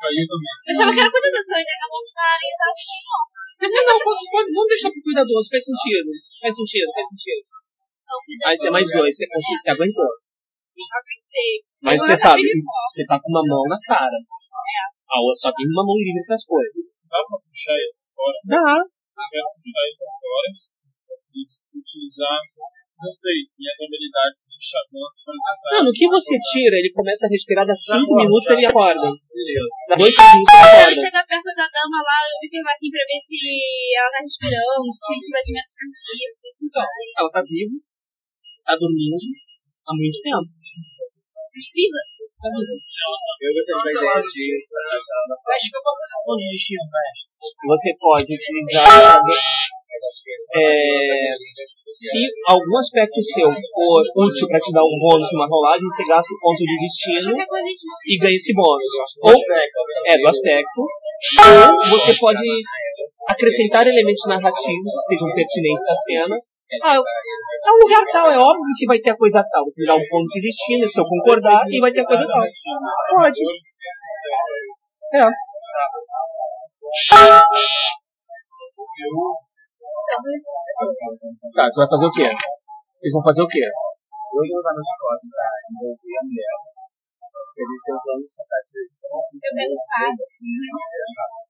Eu achava que era coisa dessa, eu ainda acabou o nariz assim, ó. Não, não, posso, pode, vamos deixar pro cuidadoso, faz sentido. Faz sentido, faz sentido. Aí você é mais dois, você, você, você aguentou. Aguentei. Mas você sabe, você tá com uma mão na cara. A outra só tem uma mão livre pras coisas. Dá pra puxar ele pra fora. Dá. Quero puxar ele pra fora e utilizar, não sei, minhas habilidades de xamã. Mano, o que você tira, ele começa a respirar, dá 5 minutos ele acorda. Dá 2 minutos ele Eu acorda. chegar perto da dama lá, eu observar assim pra ver se ela tá respirando, se sente batimentos cardíacos. Então, Ela tá viva, tá dormindo há muito tempo. viva. Eu gostei da ideia de. Acho que eu posso fazer um de. Você pode utilizar. É, se algum aspecto seu for útil pra te dar um bônus numa rolagem, você gasta o ponto de destino e ganha esse bônus. Ou é do aspecto. Ou você pode acrescentar elementos narrativos que sejam pertinentes à cena. Ah, é um lugar tal, é óbvio que vai ter a coisa tal. Você dá um ponto de destino, se eu concordar, e vai ter a coisa tal. Pode. É. Tá, você vai fazer o quê? Vocês vão fazer o quê? Eu vou usar meu chicote pra envolver a mulher. Porque eles têm um plano de sacar. Eu pego espada, assim.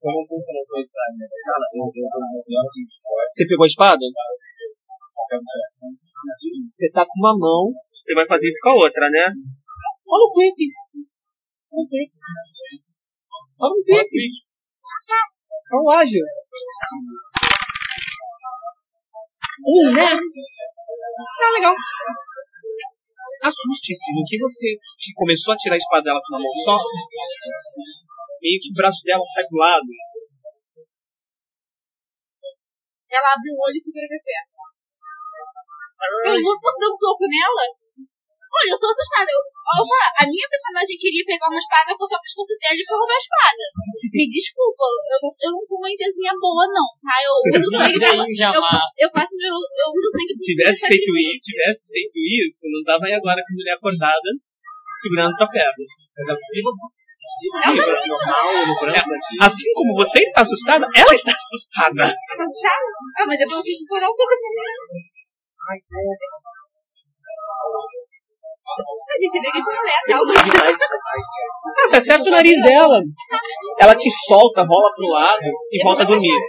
Como funciona o plano de sacar minha sala? Eu vou envolver assim de fora. Você pegou a espada? Você tá com uma mão, você vai fazer isso com a outra, né? Olha o quick. Olha o quick. Olha o quick. Olha o ágil. Um, né? Tá legal. Assuste-se no que você que começou a tirar a espada dela com uma mão só. Meio que o braço dela sai do lado. Ela abre o olho e segura minha perna. Eu posso dar um soco nela? Olha, eu sou assustada. Eu, eu, a minha personagem queria pegar uma espada porque o pescoço dela e foi roubar a espada. Me desculpa, eu, não- eu não sou uma indiazinha boa, não, tá? Eu uso sangue pra. Eu, eu faço meu. Eu uso sangue pro tivesse feito isso, tivesse feito isso, não tava aí agora com a mulher acordada, segurando tua normal, branco. Assim como você está assustada, ela está assustada. Chato? Ah, mas depois vocês foram sobre A gente briga de mulher, tá? Ah, você acerta o nariz dela. Ela te solta, rola pro lado e volta a dormir.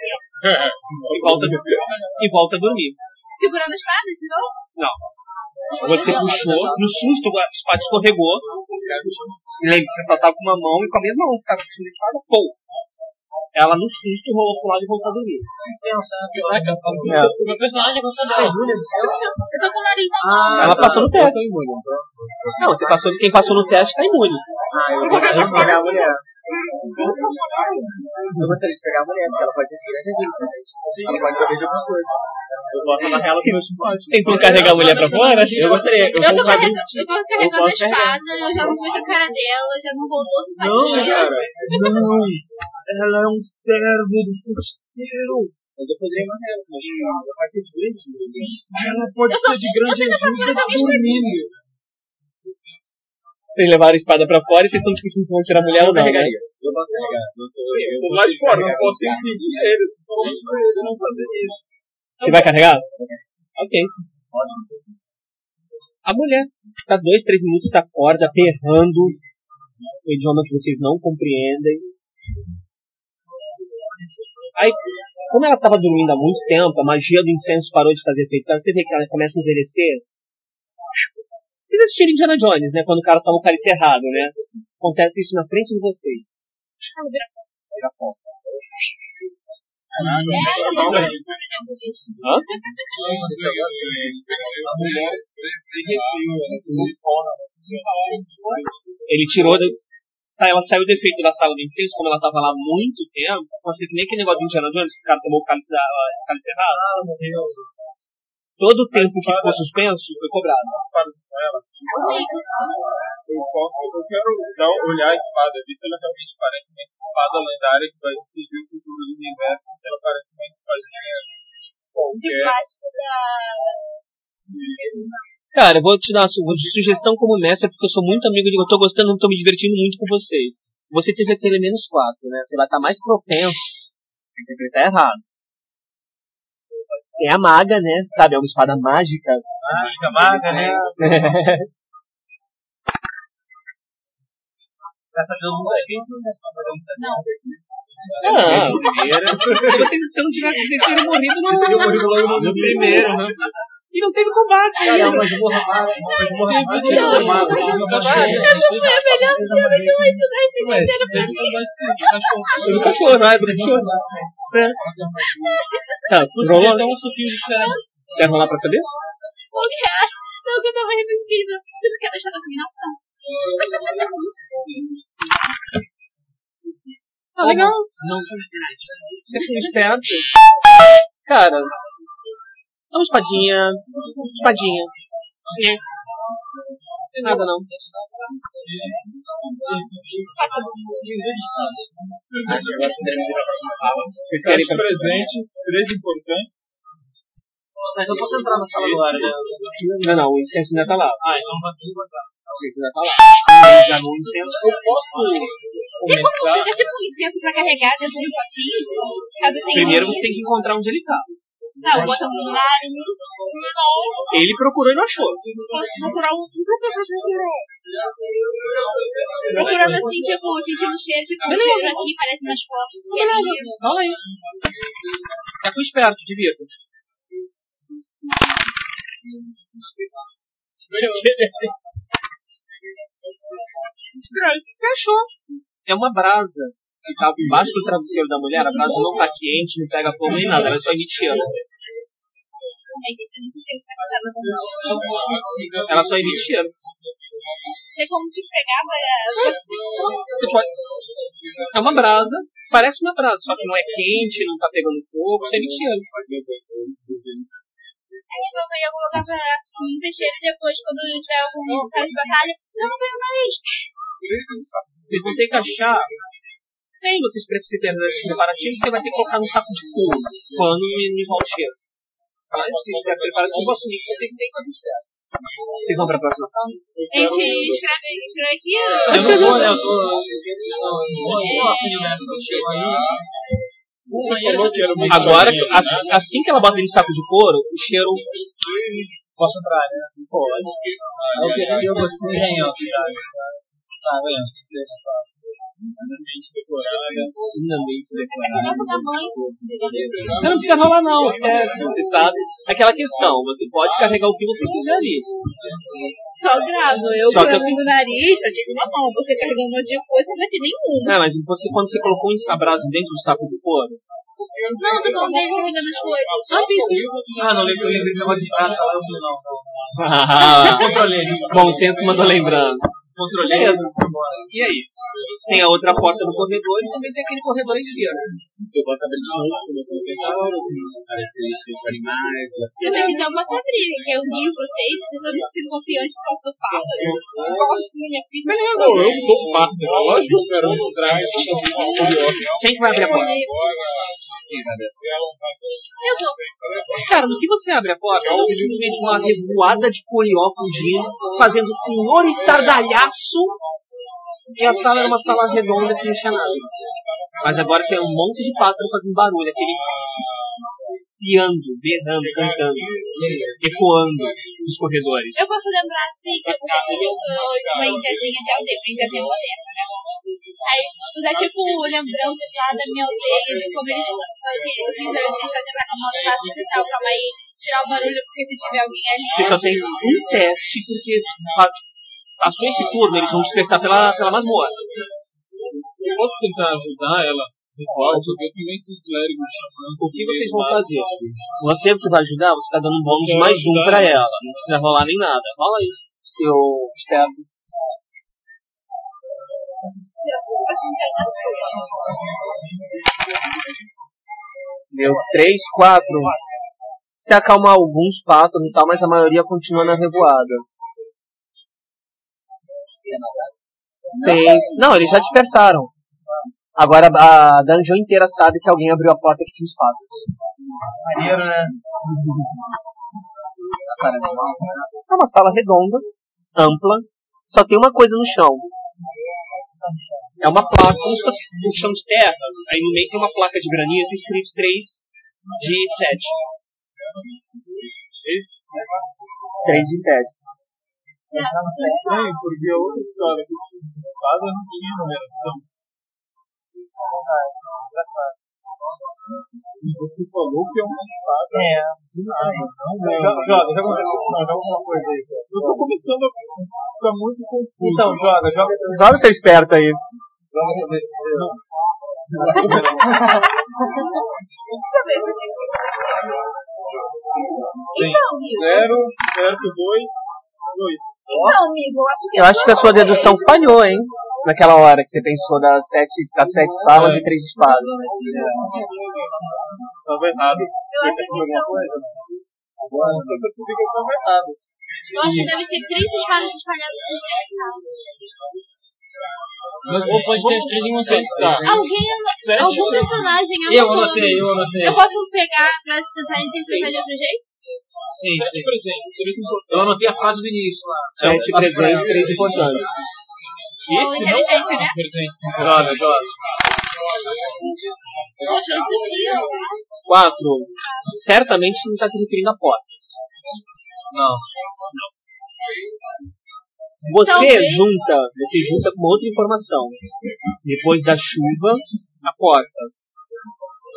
E volta, e volta a dormir. Segurando a espada de novo? Não. Você puxou, no susto a espada escorregou. Lembra, você só tava com uma mão e com a mesma mão que tava puxando a espada, pô. Ela no susto rolou pro lado e voltou a dormir. É. O meu personagem gostou dela. Eu tô com o nariz na mão. Ah, Ela passou no teste. então. Não, você passou, quem passou no teste tá imune. Ah, eu gostaria de pegar a mulher. Eu gostaria de pegar a mulher, porque ela pode ser de grande pra gente. Ela pode saber de alguma coisa. Eu posso amarrar ela com meus chicotes. Vocês vão carregar a mulher pra fora? Eu gostaria. Eu, Eu tô fazer- carregando, eu tô carregando a espada, eu jogo muito a cara dela, já não rolou Não, simpatia. cara. Não. Ela é um servo do feiticeiro. Mas eu poderia amarrar ela, mas ela pode ser de grande ajuda. Ela pode ser de grande ajuda dormindo. Vocês levaram a espada pra fora e vocês estão discutindo se vão tirar a mulher ou não, né? Eu posso carregar. Eu tô, eu lá de fora, não posso impedir ele. Não posso ele não fazer isso. Você vai carregar? Ok. A mulher fica dois, três minutos, se acorda, berrando um idioma que vocês não compreendem. Aí, como ela estava dormindo há muito tempo, a magia do incenso parou de fazer efeito. Então, você vê que ela começa a envelhecer. Vocês assistiram Indiana Jones, né? Quando o cara toma o cálice errado, né? Acontece isso na frente de vocês. Hã? Ele tirou. da- Ela saiu do efeito da sala do incenso, como ela estava lá há muito tempo. Ser que nem aquele negócio do Indiana Jones, que o cara tomou o cálice, da- o cálice errado. Ah, morreu. Todo o tempo que ficou suspenso foi cobrado. A espada com ela. Eu posso. Eu quero dar, olhar a espada, ver se ela realmente parece uma espada lendária que vai decidir o futuro do universo, se ela parece uma espadinha De plástico da. Cara, eu vou te dar uma su- uma sugestão como mestre, porque eu sou muito amigo de. Eu tô gostando, tô me divertindo muito com vocês. Você teve aquele menos 4, né? Você vai estar mais propenso a interpretar errado. Tem a maga, né? Sabe? É uma espada mágica. Fica maga, né? Essa ajuda não é Não. Se vocês não tivesse, vocês teriam morrido logo no primeiro, né? E não teve combate. Cara, ainda. uma de morra maga, uma de morra maga, Não, uma de morra maga, uma de morra maga. Foi do cachorro, não é? Do cachorro. É. Tá, tu rolou? Então um suquinho de diferente. Quer rolar pra saber? Não quero. Não, que eu tava rindo incrível. Você não quer deixar eu dormir, não? Não. Ah, legal. Você foi esperto. Cara, uma espadinha. Espadinha. É. Não tem nada não. Passa Acho que agora poderemos ir pra próxima sala. Vocês querem presentes, três importantes. Mas eu posso entrar na sala agora, né? Não, não, o incenso ainda tá lá. Ah, então vai tudo passar. O incenso ainda tá lá. Já no incenso. Eu posso Tem como começar. pegar tipo um incenso pra carregar dentro de um potinho? Caso eu tenha Primeiro você tem que encontrar onde ele tá. Não, bota um nariz. Não. Ele procurou e não achou. Procurou. Procurando assim, tipo, sentindo cheiro, tipo, o cheiro aqui parece mais forte do que. Fala aí. Tá com esperto, divirta-se. Você achou? É uma brasa que tava embaixo do travesseiro da mulher. A brasa não tá quente, não pega fogo nem nada. Ela só não consigo passar não. Ela só emite cheiro. Tem como, tipo, pegar pra... Você pode... É uma brasa. Parece uma brasa, só que não é quente, não tá pegando fogo, só emite. Aí eu vou em algum lugar pra cheiro e depois, quando tiver algum caso de batalha, eu não venho mais. Vocês vão ter que achar. Tem vocês se perderem esses preparativos, você vai ter que colocar no saco de couro quando o cheiro. Tá? Se vocês fizer preparativo, eu vou assumir que vocês têm tudo certo. Vocês vão pra próxima sala? A gente escreve, escreve aqui. Eu não vou, né? Eu tô. Eu posso, né? Eu chego aí. que Agora, assim, assim que ela bota ele no saco de couro, o cheiro. Posso entrar, né? Pode. Aí eu percebo assim, hein, ó. Tá vendo? Lindamente decorada. Lindamente É. Você não precisa rolar, não. É você sabe. Aquela questão, você pode carregar o que você quiser ali. Só gravo. Eu Só que gravo assim- no nariz, tá tipo uma mão. Você carregando um monte de coisa, não vai ter nenhuma. É, mas você, quando você colocou um ensabrado dentro do saco de couro, Não, eu tô falando dele carregando as coisas. Ah, sim. Ah, não lembro, eu lembrei do negócio de prata lá, eu não, não. Bom senso mandou lembrança. Controlei. Beleza. E aí? Tem a outra porta do corredor e também tem aquele corredor à esquerda. Eu posso abrir de novo, como centauro, com características de animais. Se você quiser, eu posso abrir, que eu guio vocês. Eu tô me sentindo confiante por causa do pássaro. Eu gosto da minha ficha. Beleza, eu sou o pássaro. Lógico que eu quero mostrar aqui. curioso. Quem que vai abrir a porta? Eu. Cara, no que você abre a porta, você simplesmente uma revoada de corió fugindo, fazendo o senhor estardalhaço. E a sala era uma sala redonda que não tinha nada. Mas agora tem um monte de pássaro fazendo barulho, aquele piando, berrando, cantando, ecoando nos corredores. Eu posso lembrar assim, que porque eu sou uma indiazinha de aldeia, uma índia termoleca, né? Aí, tu dá tipo lembranças lá da minha aldeia, de como eles que fizeram a gente fazer pra acalmar os passos e tal, calma aí, tirar o barulho, porque se tiver alguém ali. Você só tem um teste, porque pa- passou esse turno, eles vão dispersar pela, pela masmorra. Eu posso tentar ajudar ela? Ritual, só que eu também sou clérigo chamando. O que vocês vão fazer? Você que vai ajudar, você tá dando um bônus de mais um pra ela. Não precisa rolar nem nada. Rola aí, seu Stefan. Deu 3, 4. Você acalma alguns pássaros e tal, mas a maioria continua na revoada. Seis. Não, eles já dispersaram. Agora a dungeon inteira sabe que alguém abriu a porta que tinha os pássaros. Maneiro, né? É uma sala redonda, ampla, só tem uma coisa no chão. É uma placa, como se fosse um chão de terra. Aí no meio tem uma placa de granito escrito 3 de 7. 3 de 7. Sim, porque a outra história que eu tinha de espada não tinha numeração. E você falou que é uma espada. É. de nada. Não, Joga, joga, joga uma percepção, joga alguma coisa aí. Eu tô começando a ficar muito confuso. Então, joga, joga. Joga seu esperto aí. Joga pra ver se. Então. Zero, certo, dois, dois. Então, amigo, eu acho que Eu acho que a sua dedução falhou, hein? Naquela hora que você pensou das sete, das sete salas e três espadas. Tava errado. Eu acho que são. Agora eu percebi que eu tava errado. Eu acho que deve ser três espadas espalhadas em sete salas. Mas Ou pode ter as três em uma só. Alguém, Sete algum ou- personagem Eu anotou. anotei, eu anotei. Eu posso pegar pra tentar interpretar de outro jeito? Sim, Sete sim. presentes, três importantes. Eu anotei a frase do início lá. Sete presentes, três importantes. Ou inteligência, né? Presentes. Joga, joga. Poxa, antes eu tinha. Quatro. Certamente não está se referindo a portas. Não. Você Talvez. junta, você junta com outra informação. Depois da chuva, a porta.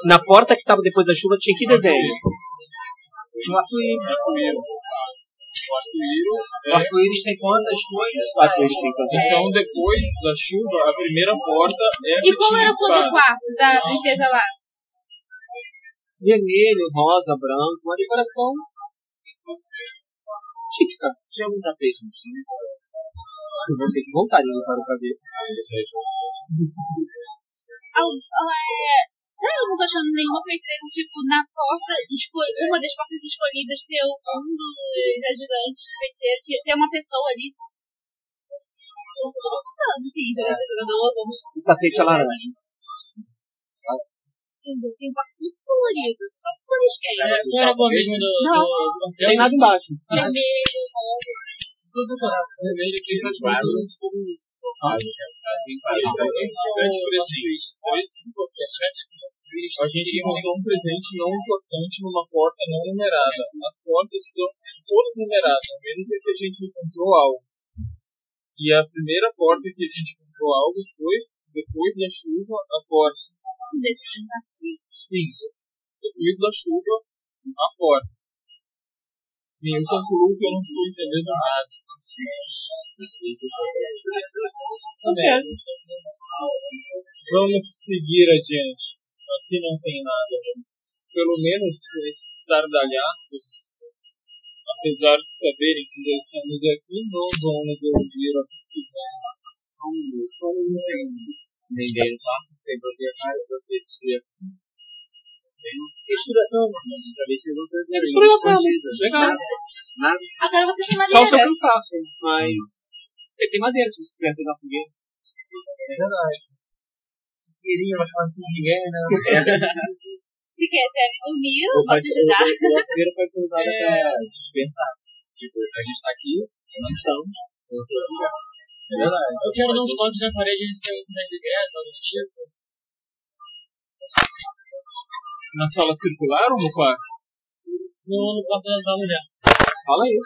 Na porta que estava depois da chuva tinha que desenho? Tinha um arco-íris. O arco-íris O arco-íris tem quantas coisas? Quatro eles têm que fazer. Então, depois da chuva, a primeira porta é a E que como tinha era a cor do quarto da princesa lá? Vermelho, rosa, branco, uma decoração típica. Tinha algum tapete no time? Vocês vão ter que voltar ali para o cabelo. Al- é, Sabe, eu não tô achando nenhuma coincidência, tipo, na porta, uma das portas escolhidas ter um dos ajudantes feiticeiros, ter uma pessoa ali. Eu tô contando, sim, jogador, jogador, vamos. O tapete é laranja. single. Tem um quarto muito colorido. Só cores quentes. Não era bom mesmo do Não tem nada embaixo. Vermelho, rosa. Vermelho aqui Quadros. A gente encontrou um presente não importante numa porta não numerada. As portas são todas numeradas, menos a que a gente encontrou algo. E a primeira porta que a gente encontrou algo foi, depois da chuva, a porta. Sim, depois da chuva, a porta. Eu concluo que eu não estou entendendo nada. Vamos seguir adiante. Aqui não tem nada. Pelo menos com esse estardalhaço, apesar de saberem que nós estamos aqui, não vão nos ouvir a Ninguém passa sem propriedade, você destruir a Textura a cama. Pra ver se eu vou perder. Destruiu a cama. Legal. Nada. Agora você tem Só o seu madeira. cansaço. Mas você tem madeira se você quiser pesar fogueira. É verdade. Fogueirinha, vai chamar assim de ninguém, né? Se quiser dormir, Ou posso pode, ajudar. a fogueira pode ser usada pra dispensar. Tipo, a gente tá aqui, não estamos. Pra outro lugar. É verdade. Eu quero dar uns toques na parede, eles têm um secreto, algo do tipo. Na sala circular ou no quarto? No, no quarto da mulher. Fala aí.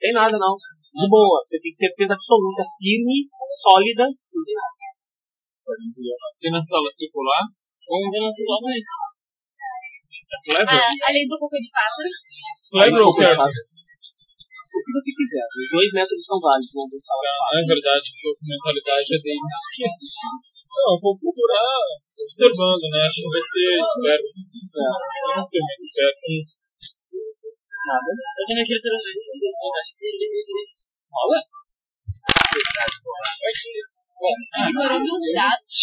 Tem nada, não. De boa. Você tem certeza absoluta, firme, sólida. Não tem nada. Tem na sala circular? Vamos ver nosso lado aí. Clever? Ah, além do cocô de pássaro. Clever ou Clever. O que você quiser. Os dois métodos são válidos. Vamos ver sala. Ah, é verdade, a mentalidade é dele. Não, vou procurar observando, né? Acho que vai ser esperto. Eu não sei muito esperto. Eu tenho aquele celular. Fala. Ignorou meus dados.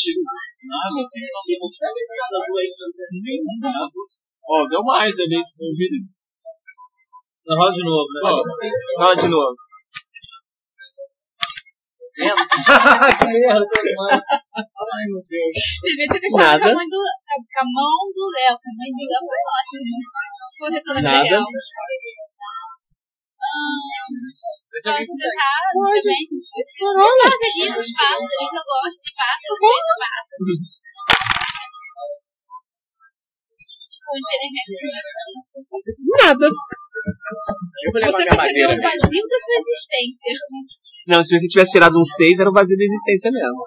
Ó, deu mais ali. Eu vi. Rola de novo, né? Ó, Rola de novo. que merda, demais. Ai, meu Deus. Devia ter deixado Nada. com a, mãe do, a mão do Léo. Com a mãe do Léo foi ótimo. Corretora Nada. real. Também? Eu ali dos pássaros. Eu gosto de pássaros. Eu gosto de pássaros. Com inteligência Nada. Eu vou levar Você minha madeira. o vazio da sua existência. Não, se você tivesse tirado um 6, era o vazio da existência mesmo.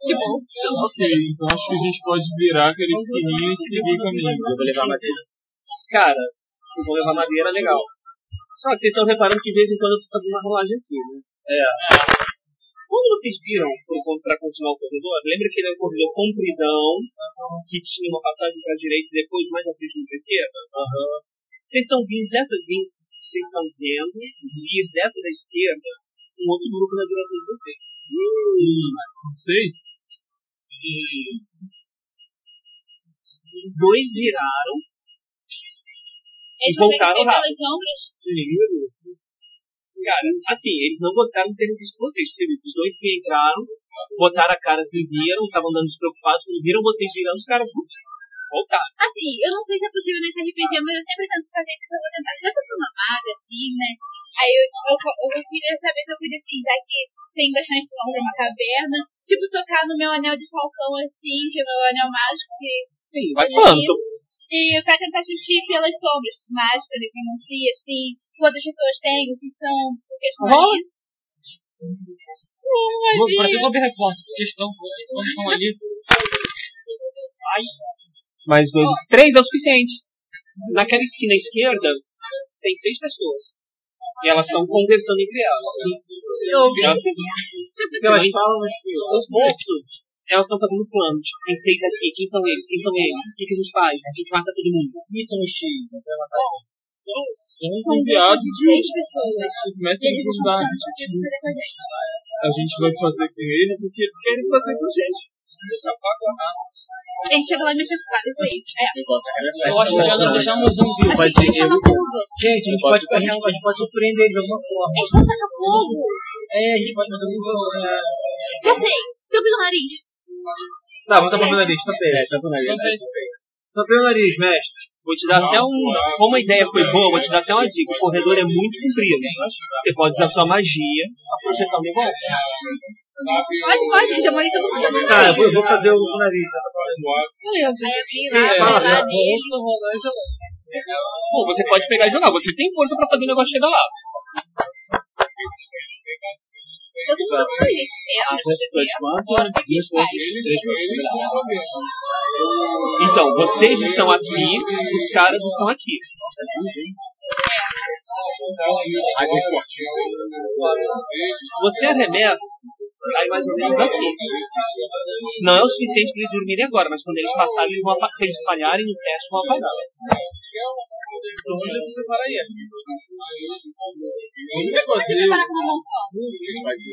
Que bom. ok, então acho que a gente pode virar aquele esquininho e seguir comigo. Eu vou levar madeira. Cara, vocês vão levar madeira, legal. Só que vocês estão reparando que de vez em quando eu tô fazendo uma rolagem aqui, né? É. Quando vocês viram para continuar o corredor, lembra que ele é um corredor compridão, que tinha uma passagem para a direita e depois mais à frente para a esquerda? Vocês estão vindo dessa vindo, vocês estão vendo vir dessa da esquerda um outro grupo na direção de vocês. Não sei. Dois viraram, Eles Voltaram rápido. ombros. Cara, assim, eles não gostaram de terem visto vocês. Os dois que entraram, botaram a cara, se viram, estavam andando despreocupados. Quando viram vocês virando, os caras voltaram. Assim, eu não sei se é possível nesse RPG, mas eu sempre tento fazer isso vou tentar. Já que eu sou uma maga, assim, né? Aí eu, eu, eu queria saber se eu podia, assim, já que tem bastante sombra, uma caverna, tipo, tocar no meu anel de falcão, assim, que é o meu anel mágico, que Sim, vai. Tô- E pra tentar sentir pelas sombras mágicas, ele pronuncia assim, quantas pessoas tem, o que são, o que estão Rola. ali. Vou- Parece um Globo Repórter. Questão, quando estão ali. Mais dois. Três é o suficiente. Naquela esquina esquerda, tem seis pessoas. E elas estão conversando entre elas. Eu ouvi Elas, isso. elas falam, os moços, elas estão fazendo plano. Tipo, tem seis aqui. Quem são eles? Quem são eles? O que, que a gente faz? A gente mata todo mundo. Isso é um X. São, são os enviados de seis pessoas. dos E mestres eles dos estão dados. falando o que fazer com a gente. A gente vai fazer com eles o que eles querem fazer com a gente. A. A gente chega lá e mexe com cada isso aí. É. Eu acho melhor não deixarmos um vivo. A gente a gente, pode, a, gente, a gente pode surpreender ele de alguma A forma. gente pode tacar fogo. É, a gente pode fazer alguma coisa. Já sei. Tampa do nariz. Tá, vamos tapar o nariz, tá ali. Tapei o nariz, mestre. Vou te dar até um. Como a ideia foi boa, vou te dar até uma dica. O corredor é muito comprido. Você pode usar sua magia pra projetar um negócio. Pode, pode, já morei todo mundo tapando o Tá, eu nariz. vou, eu vou fazer o nariz. Beleza. Lá, fala, fala. nele. Bom, você pode pegar e jogar. Você tem força pra fazer o negócio chegar lá. Todo mundo o nariz. É, A que faz. forças. Então, vocês estão aqui, os caras estão aqui. Aqui é forte. Você arremessa, cai mais ou menos aqui. Não é o suficiente para eles dormirem agora, mas quando eles passarem, eles vão apa- se eles falharem no teste, vão apagar. Então já se prepara aí. Não dá pra se preparar com uma mão só. A gente vai se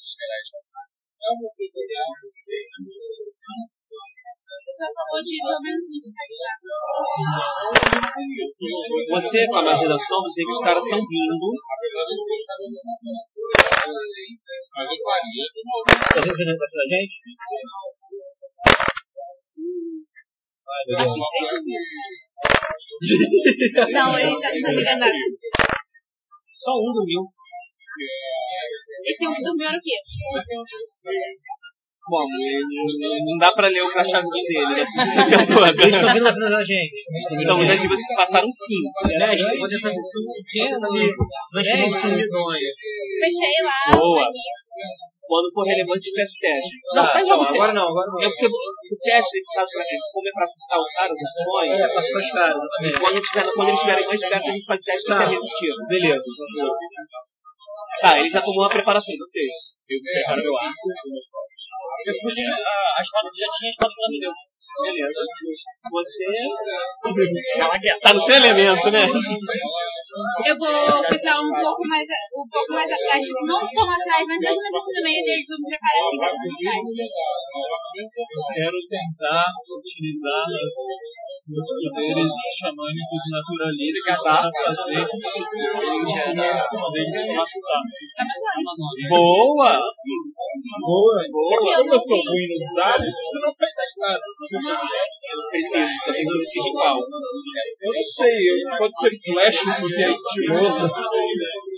esperar eles passarem. Só falou de pelo menos um. Você, com a magia da sombra, você vê que os caras estão vindo. Tá vendo vai ser da gente? Acho que três. Não, ele tá, tá enganado. Só um dormiu. Esse um que dormiu era o quê? Bom, ele- não dá pra ler o crachazinho dele nessa distância toda. Eles estão vindo na frente da gente. Então, já tive passaram cinco. Um pequeno ali. Nós chamamos de medonha. Fechei lá, Boa. Quando for relevante, peço teste. Não, Não, pega então, o teste. agora não, agora não. É porque o teste, nesse caso, pra mim, como é pra assustar os caras, os sonhos, É, passou as caras, exatamente. quando, tiver, quando eles estiverem mais perto, a gente faz o teste pra Tá. ser resistido. Beleza. Tá, ele já tomou uma preparação, vocês. Eu preparo meu arco. Eu puxei a, a espada que já tinha, a espada que ela me deu. Beleza. Você. Tá no seu elemento, né? Eu vou ficar um pouco mais, a- um pouco mais atrás, não tão atrás, mas mais ou menos assim no meio deles, vou me preparar assim pra trás. Quero tentar utilizar os meus poderes xamânicos naturalistas para fazer cima deles colapsar. Boa! Boa, Porque eu Como eu sou ruim nos dados, você não faz nada. Preciso, só tem que decidir qual. Eu não sei, eu- pode ser flash porque é estiloso.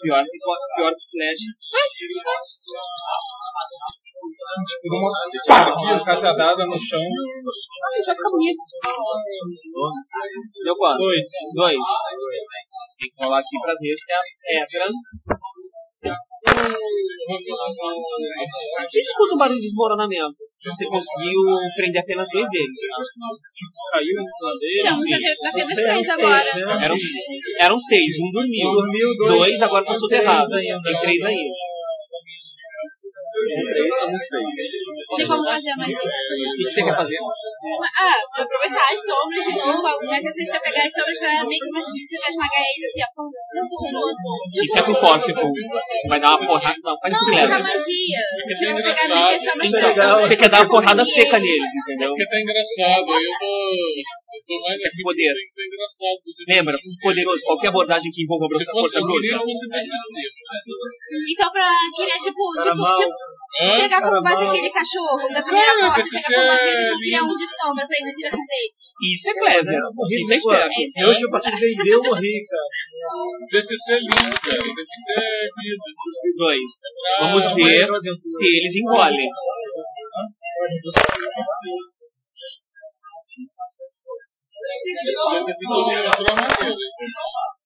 Pior que, pior que Flash. Tipo, dá uma pá, cajadada no chão. Ah, já fica bonito. Deu quanto? Dois. Dois. Tem que rolar aqui pra ver se a pedra. Você escuta o barulho de desmoronamento. Você conseguiu prender apenas dois deles. Caiu em cima dele. Então, já teve apenas três agora. Eram, eram seis, um dormiu. Dormiu, Dois agora estão ainda. Tem três ainda. Três, estamos seis. Tem como fazer a magia. O que você quer fazer? Ah, aproveitar as sombras de novo, mas às vezes se eu pegar as sombras pra meio que umas tentar esmagar eles assim, ó. Tipo, Isso é com força, pô. Você vai dar uma porrada. Não, faz com Não, pra leve. magia. Porque Tipo, é pegar meio que as engraçado. Então, você quer dar uma porrada seca neles, entendeu? Porque tá engraçado, aí eu tô. Eu tô mais Isso é aqui poder. porque tá. Você Lembra? Poderoso. Qualquer abordagem que envolva força, bruta. fosse decisivo. Então, pra queria, tipo, tipo, tipo, Hã? pegar como base aquele cachorro da primeira Caraca, porta, pegar como base é criar um de sombra pra ir na direção deles. Isso é clever. Isso é. É isso Eu, a partir de D&D, eu morri, cara. DCC é lindo, cara. DCC é vida. Dois. Ah, Vamos ver se eles engolem. DCC é.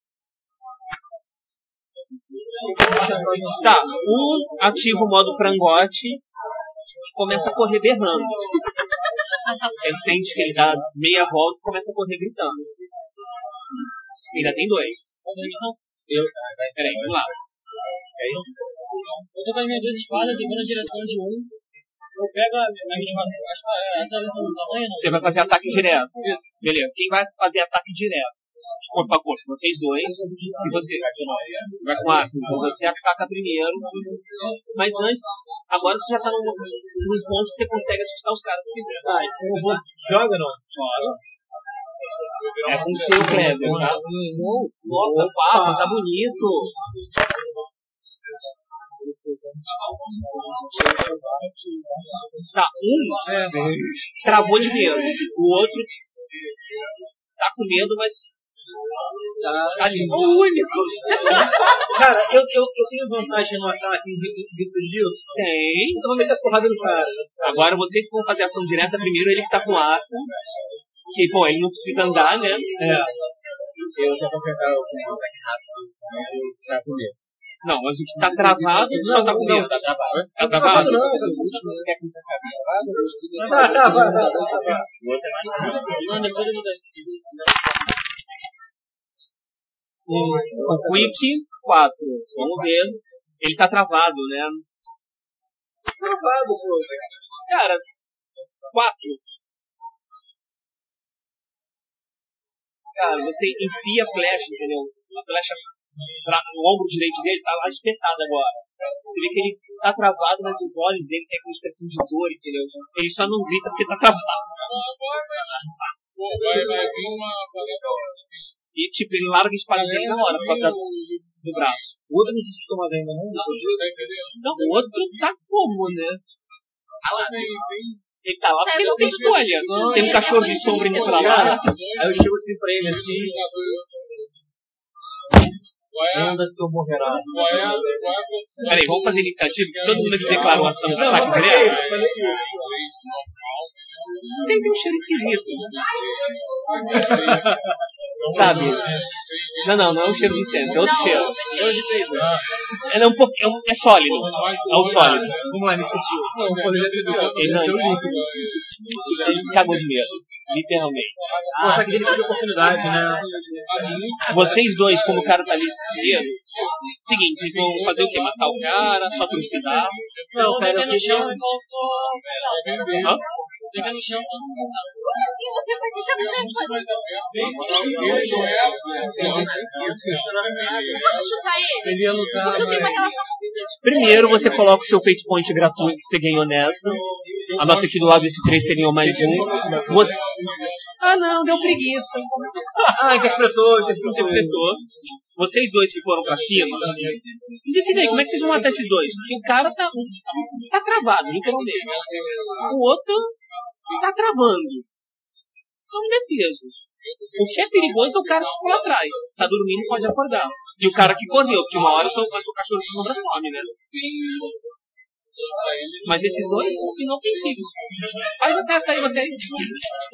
Tá, um ativa o modo frangote e começa a correr berrando. Você sente que ele dá meia volta e começa a correr gritando. Ainda tem dois. Eu, Peraí, vamos lá. eu tô com as minhas duas espadas e vou na direção de um. Eu pego a, a minha espada. Essa? Você vai fazer ataque direto. Beleza. Quem vai fazer ataque direto? Corpo a corpo. Vocês dois e você. Você vai com arco. Então você ataca primeiro. Mas antes, agora você já tá num, num ponto que você consegue assustar os caras se quiser. Tá, eu vou... Joga não? É com o seu Kleber, tá? Nossa, quatro, tá bonito. Tá, um travou de medo. O outro tá com medo, mas tá, tá ali. O único. cara, eu, eu, eu tenho vantagem no ataque em Vitor Gilson. Tem. Então vou meter porrada no cara. Agora vocês vão fazer ação direta primeiro, ele que tá com arco. Que, pô, ele não precisa andar, né? É. Eu já consertar o ataque rápido. Pra comer. Não, mas o que tá travado só tá com medo. Tá travado. Tá travado? Tá, tá, vai, vai, vai, vai. O outro é mais rápido. Não, depois eu vou O Quick 4. Vamos ver. Ele tá travado, né? Travado, pô. Cara, 4. Cara, você enfia a flecha, entendeu? A flecha pra, no ombro direito dele tá lá espetado agora. Você vê que ele tá travado, mas os olhos dele tem aquela expressão de dor, entendeu? Ele só não grita porque tá travado. Pô, vai, vai vir uma assim. E tipo, ele larga a espada dele na hora, por causa da- do braço. O outro não se assustou mais ainda, não? Tá entendendo? Não, o outro tá como, né? Tem, tem. Ele tá lá porque ele não tem escolha. Tem um cachorro de sombra indo pra lá. Aí eu chego assim pra ele assim, é anda seu morrerá. É é Peraí, vamos fazer iniciativa? Todo mundo aqui declarou ação de Não, ataque não isso. Você tem um cheiro esquisito. Sabe? Não, não, não é um cheiro de incenso, é outro cheiro. Ele é um pouquinho. É sólido. É o sólido. Vamos lá, iniciativa. Ele não, ele- se cagou de medo. Literalmente. O ataque dele de oportunidade, né? Vocês dois, como o cara tá ali medo, seguinte, vocês vão fazer o quê? Matar o cara, só trucidar? Não, cara, eu no chão e vou? Fica no chão. Como assim? Você vai tentar no chão e pode. Pode chutar ele? Ele ia lutar, Porque eu tenho uma relação com Primeiro você coloca o seu fate point gratuito que você ganhou nessa. Anota aqui do lado esse 3 seria mais um. Você... Ah não, deu preguiça. Ah, interpretou, interpretou. Interpretou. Vocês dois que foram pra cima, decidem aí como é que vocês vão matar esses dois. Porque o cara tá, tá travado, literalmente. O outro tá travando. São indefesos. O que é perigoso é o cara que ficou lá atrás. Tá dormindo, pode acordar. E o cara que correu, porque uma hora o seu, o seu cachorro de sombra some, né? Mas esses dois são inofensivos. Faz a testa aí, vocês.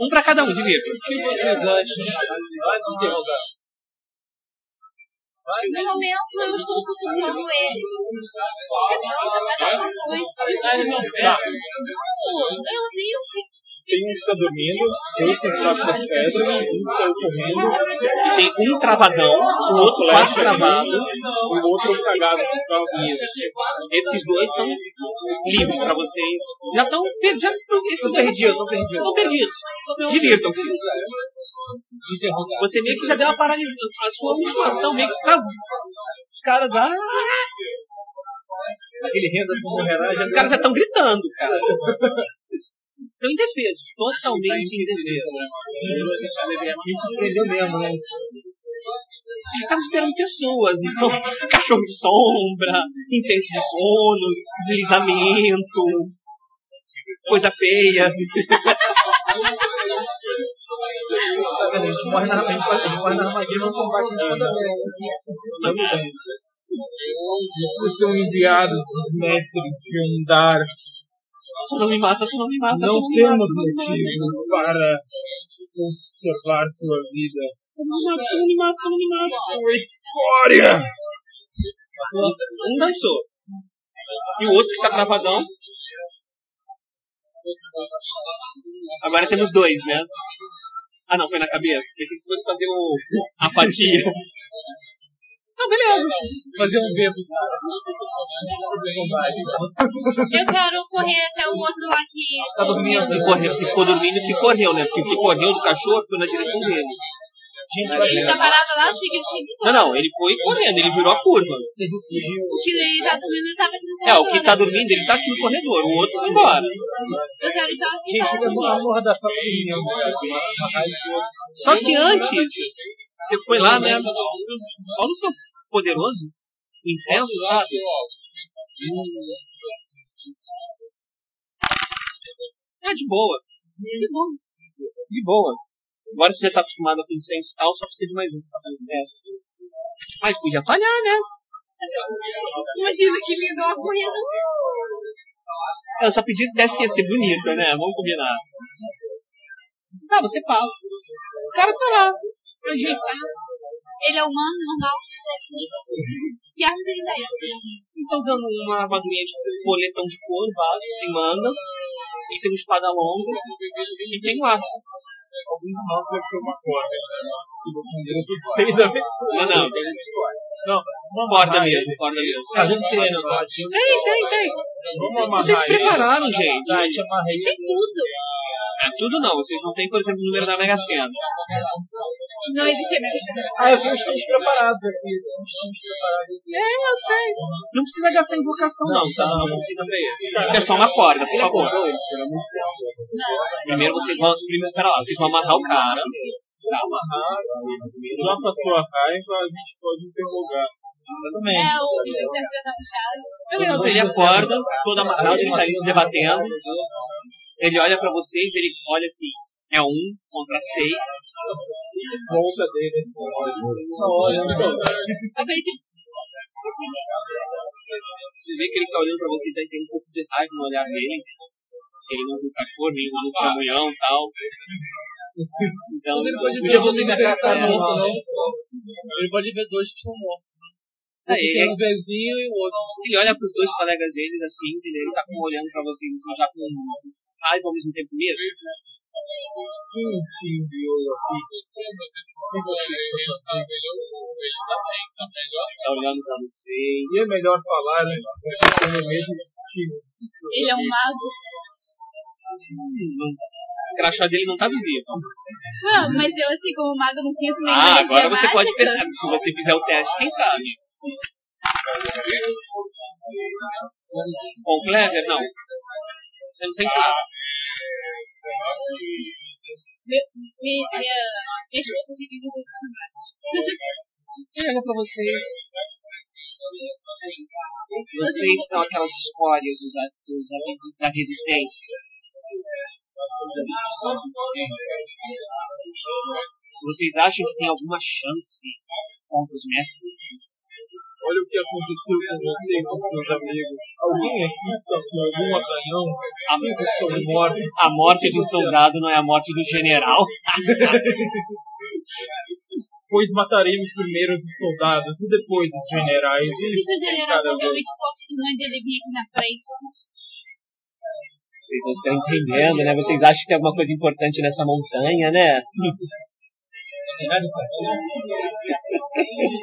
Um pra cada um, divirta. O que vocês acham? interrogar? No momento, eu estou suportando ele. Você tenta fazer alguma coisa. Eles não. Não, eu odeio que Tem um que tá dormindo, dois estão debaixo das pedras, um saiu correndo, E tem um travadão, o outro quase travado. o outro cagado no carro. Esses dois são livres pra vocês. Já estão já esses Tô dois perdido, tô perdido. Estão perdidos. Divirtam-se. De interrogar. Você meio que já deu uma paralisia. A sua última ação meio que travou. Os caras, ah, Aquele renda já os caras já estão gritando, cara. Estão indefesos, totalmente indefesos. me surpreendeu mesmo, né? Eles estavam esperando pessoas, então, cachorro de sombra, incenso de sono, deslizamento, coisa feia. A gente morre na, armadilha e não combate toda vez. Vocês são enviados dos mestres de Undar. Só não me mata, só não me mata, Não não me temos motivos para conservar sua vida. Só não me mata, só não me mata, só não me mata. Sua escória! Um dançou. E o outro que tá travadão. Agora temos dois, né? Ah não, foi na cabeça. Pensei que você fosse fazer o, a fatia. Não, beleza. Fazer um bebo. eu quero correr até o outro lá que Tá dormindo. Que, correu, que ficou dormindo que correu, né? Porque o que correu do cachorro foi na direção dele. Gente, Ele tá parado lá, achei que ele tinha que Não, não, ele foi correndo, ele virou a curva. O que ele tá dormindo, ele tava aqui no É, o que corredor, tá dormindo, ele tá aqui no corredor, o outro foi embora. Eu quero já. Gente, fica a mordação de mim. Só que antes, você foi lá, né? Olha o seu poderoso incenso, sabe? É de boa. Que bom. De boa. Agora você já tá acostumado com incenso tal, só precisa de mais um pra fazer os testes. Mas podia falhar, né? Imagina que lindo uma corrida. Eu só pedi esse teste que ia ser bonito, né? Vamos combinar. Tá, você passa. O cara tá lá. Ele é humano, normal. Que armas ele tem? Ele tá usando uma armadurinha de boletão de couro básico, sem manda. E tem uma espada longa. E tem um arco. Alguns de nós foi uma corda, um grupo de seis aventuras. Não, não. Não, Corda mesmo, corda mesmo. Tá dando treino lá. Tem, tem, tem. Vocês se prepararam, gente. Tem tudo. É tudo não. Vocês não têm, por exemplo, o número da Mega Sena. Não existe mesmo. Ah, eu vi os três preparados aqui. É, eu sei. Não precisa gastar invocação, não, Não, tá? não. Não precisa pra isso. É só uma corda, por favor. Não. Primeiro vocês vão. Primeiro, pera lá, vocês vão amarrar o cara. Tá, Só pra sua raiva, a gente pode interrogar. Exatamente. É, o exército já tá fechado. Beleza, ele acorda, todo amarrado, ele tá ali se debatendo. Ele olha pra vocês, ele olha assim, é um contra seis. Volta dele. Só olha, né? Você vê que ele tá olhando pra você e tá tendo um pouco de raiva no olhar dele. Ele não viu o cachorro, nem viu o caminhão e tal. Então, Mas ele pode ver vou que pegar tá a cara morto, no- não. Ele pode ver dois que estão mortos. Aí, Tem ele, um vizinho e o outro. ele olha pros dois colegas deles assim, entendeu? Ele tá com- olhando pra vocês assim, já com raiva ao mesmo tempo medo. Quem te enviou aqui? Tá olhando pra vocês. E é melhor falar, né? Você tem o mesmo estilo. ele é um mago. O crachá dele não tá visível. Não, mas eu, assim, como mago, não sinto nenhuma Ah, agora você pode mágica. perceber. Se você fizer o teste, quem sabe? Com o Clever, não. Você não sente nada. Minha, forças de vida. Ele olha pra vocês. Vocês são aquelas escórias dos, dos, da resistência. Vocês acham que tem alguma chance contra os mestres? Olha o que aconteceu com você e com seus amigos. Alguém aqui está com algum arranhão? Cinco estão mortos. A morte de um soldado não é a morte do general? Pois mataremos primeiro os soldados e depois os generais. Se Eles o general realmente forte do mãe dele vir aqui na frente. Vocês não estão entendendo, né? Vocês acham que tem alguma coisa importante nessa montanha, né?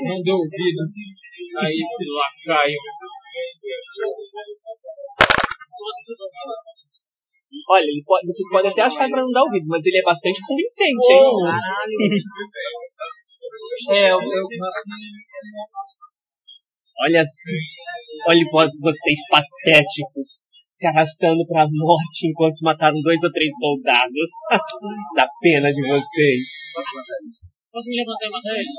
Não dê ouvidos a esse lacaio. Olha, pode- vocês podem até achar pra não dar ouvido, mas ele é bastante convincente, hein? É, eu, eu, Olha, olha vocês patéticos se arrastando pra morte enquanto mataram dois ou três soldados. Dá pena de vocês. Posso me levantar ele?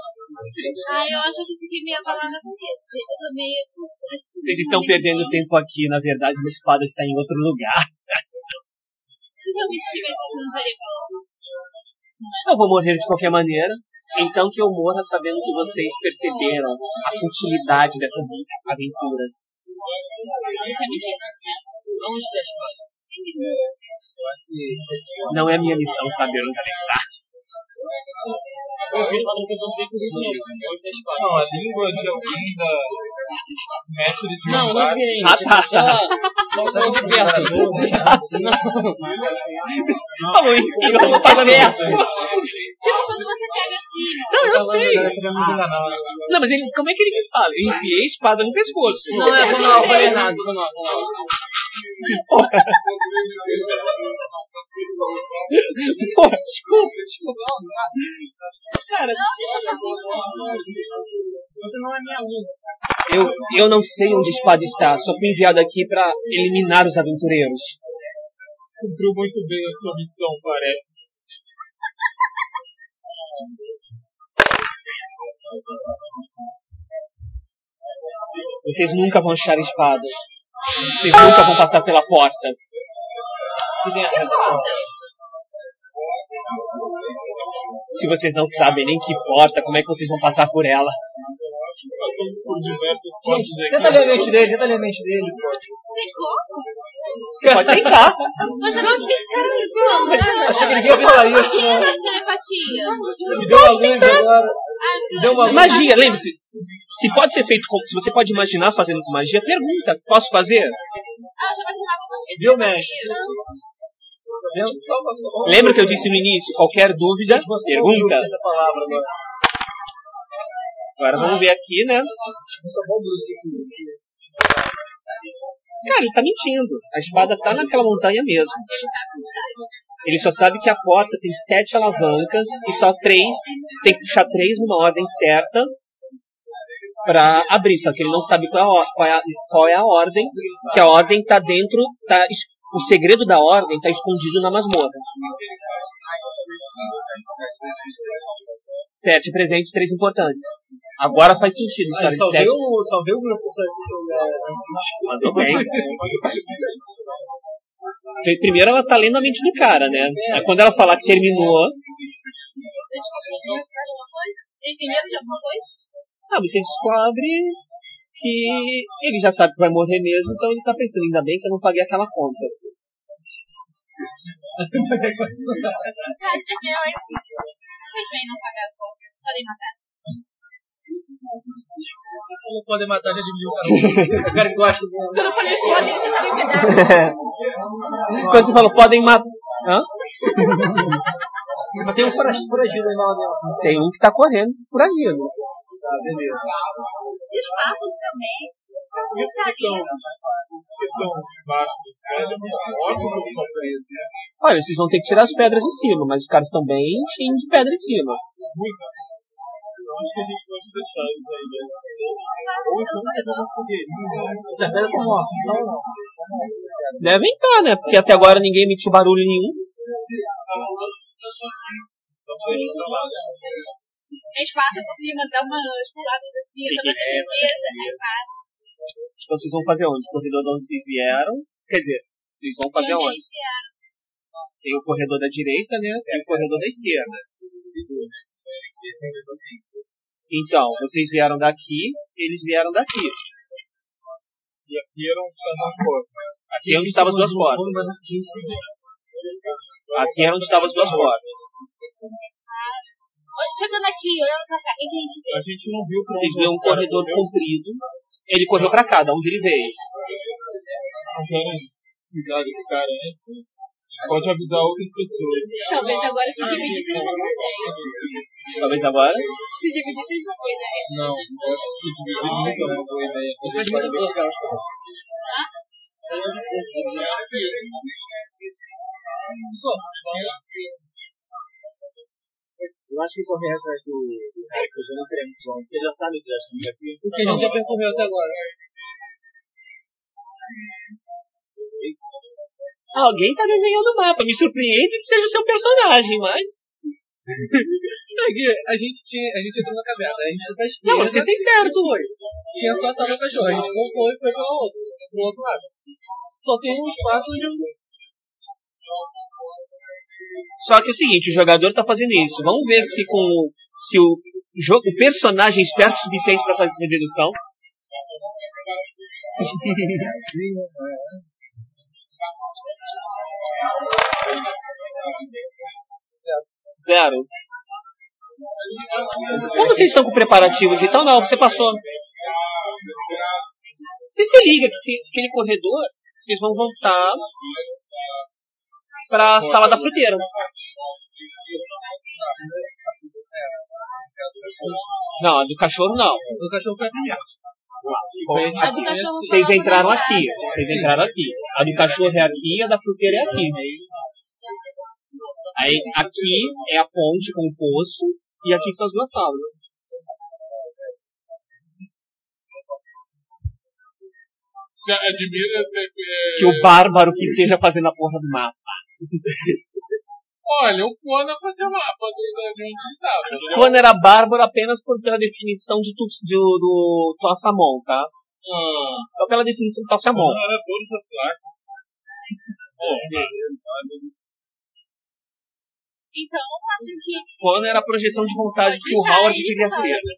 Ah, eu acho que eu fiquei meio abalada com ele. Eu tô meio com Vocês estão perdendo tempo aqui, na verdade, a espada está em outro lugar. Se realmente tivesse, você não falando. Eu vou morrer de qualquer maneira. Então que eu morra sabendo que vocês perceberam a futilidade dessa aventura. Tá? Não é minha missão saber onde ela está. Eu vi a espada no pescoço dele com o de novo. Onde está a espada? Não, a língua de alguém da mestre de Não, não Mandar. vi. Ah, tá. Só, só, só de perto. Não. Falou em eu tô falando isso. Tipo, quando você pega assim, Não, eu sei. queremos enganar. Não, mas ele, como é que ele me fala? Eu enfiei a espada no pescoço. Não, é, foi mal, foi errado, foi mal, foi mal. Pô, desculpa, desculpa. Cara, Você não é minha aluna. eu, eu não sei onde a espada está. Só fui enviado aqui pra eliminar os aventureiros. Cumpriu muito bem a sua missão, parece. Vocês nunca vão achar a espada. Vocês nunca vão passar pela porta. Que tem atrás da porta. Se vocês não sabem nem que porta, como é que vocês vão passar por ela? Passamos por diversas portas Tenta aqui. ler a mente dele, tenta ler a mente dele. Tem como? Você pode tentar. Mas eu não vi cara de como, né? Achei que ele ia falar isso, né? Telepatia. Me deu uma luz agora. Ah, Deu uma. Magia, lembre-se. Se pode ser feito com. Se você pode imaginar fazendo com magia, pergunta. Posso fazer? Ah, já vai Viu, mestre? Lembra que eu disse no início? Qualquer dúvida, pergunta. Agora. Vamos ver aqui, né? Cara, ele tá mentindo. A espada tá naquela montanha mesmo. Ele só sabe que a porta tem sete alavancas e só três. Tem que puxar três numa ordem certa pra abrir. Só que ele não sabe qual é a, qual é a, qual é a ordem. Que a ordem tá dentro. Tá, o segredo da ordem tá escondido na masmorra. Sete presentes, três importantes. Agora faz sentido a história só, de sete. o, só vê o grupo essa, Mandou bem. Primeiro ela tá lendo a mente do cara, né? Aí quando ela falar que terminou? Ele tem medo de alguma coisa? ah, você descobre que ele já sabe que vai morrer mesmo, então ele tá pensando, ainda bem que eu não paguei aquela conta. Fez bem não pagar a conta. Podem matar. Como podem matar, já dividiu o cara. O cara que gosta do. Quando eu falei ele já tava em pedaços. Quando você falou, podem matar. Hã? Mas tem um fora- foragido aí dentro. Tem um que tá correndo, foragido. Tá, beleza. E os pássaros também. Que só presos? Olha, vocês vão ter que tirar as pedras de cima, mas os caras estão bem cheios de pedra em cima. Muita. Eu acho que a gente pode deixar eles aí. né? Ou então. Devem estar, né? Porque até agora ninguém emitiu barulho nenhum. Então deixa pra lá. A gente passa por cima, dá umas puladas assim, pra ter certeza. Aí passa. Então vocês vão fazer onde? O corredor de onde vocês vieram. Quer dizer, vocês vão fazer onde onde? Tem o corredor da direita, né? E o corredor da esquerda. Então, vocês vieram daqui, eles vieram daqui. E aqui eram as portas. Aqui é onde estavam as duas portas. Aqui é onde estavam as duas portas. Olha, Chegando aqui, olhando pra cá, o que a gente vê? A gente não viu pra Vocês viram um corredor comprido. Ele correu pra cá, da onde ele veio. Não querem cuidar desse cara antes? Pode avisar outras pessoas. Talvez agora se dividir seja uma boa ideia. Talvez agora. Se dividir seja uma boa ideia. Não, eu acho que se dividir nunca é uma boa ideia. A gente Mas pode muito deixar. Eu acho que correr atrás do cara que já não seria muito bom, porque já sabe que já estamos aqui. O que a gente já percorreu até agora. Alguém tá desenhando o mapa. Me surpreende que seja o seu personagem, mas. Aqui, a gente tinha, a gente entrou na caverna, a gente foi pra esquerda. Não, você tem certo. Tinha só a sala do cachorro, a gente voltou e foi pro outro, pro outro lado. Só tem um espaço de Só que é o seguinte, o jogador tá fazendo isso. Vamos ver se com o- se o, jo- o personagem é esperto o suficiente pra fazer essa dedução. Zero. Como vocês estão com preparativos então? Não, você passou. Você se liga que se, aquele corredor, vocês vão voltar pra sala da fruteira. Não, a do cachorro não. O cachorro foi a primeira. A do cachorro foi Vocês entraram aqui. Vocês entraram aqui. A do cachorro é aqui e a da fruteira é aqui. Aí aqui é a ponte com o poço e aqui são as duas salas. Você admira é, Que o bárbaro que esteja fazendo a porra do mapa. Olha, o Conan fazia mapa de onde ele tava. entendeu? Quando era bárbaro apenas por, pela definição de, tu, de, do Tuafamon, tá? Ah, Só pela definição do Tassamon. era todas as classes. Bom, Então, acho que. Quando era a projeção de vontade que o Howard queria ser. Exatamente.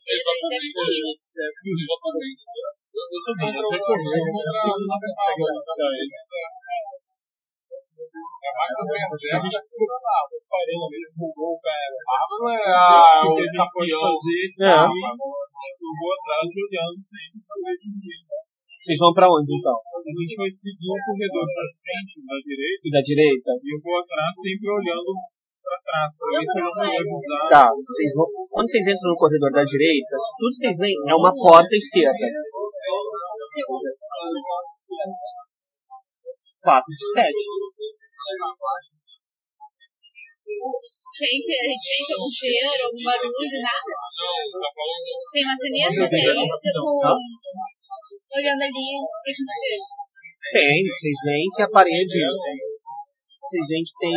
Eu sou contra o a gente parou mesmo, o gol, cara. Ah, o que a gente pode fazer esse É. Eu vou atrás olhando sempre pra ver ninguém. Vocês vão pra onde então? A gente vai seguir o corredor pra frente, na direita, E da direita? e eu vou atrás sempre olhando pra trás, pra ver se eu não vou usar. Tá, vocês vão. Quando vocês entram no corredor da direita, tudo que vocês veem é uma porta esquerda. Fato de sete. Gente, a gente sente algum cheiro, algum barulho, nada. Tem uma tem isso, com... Olhando ali, o que a gente vê? Tem, vocês veem que a parede. Vocês veem que tem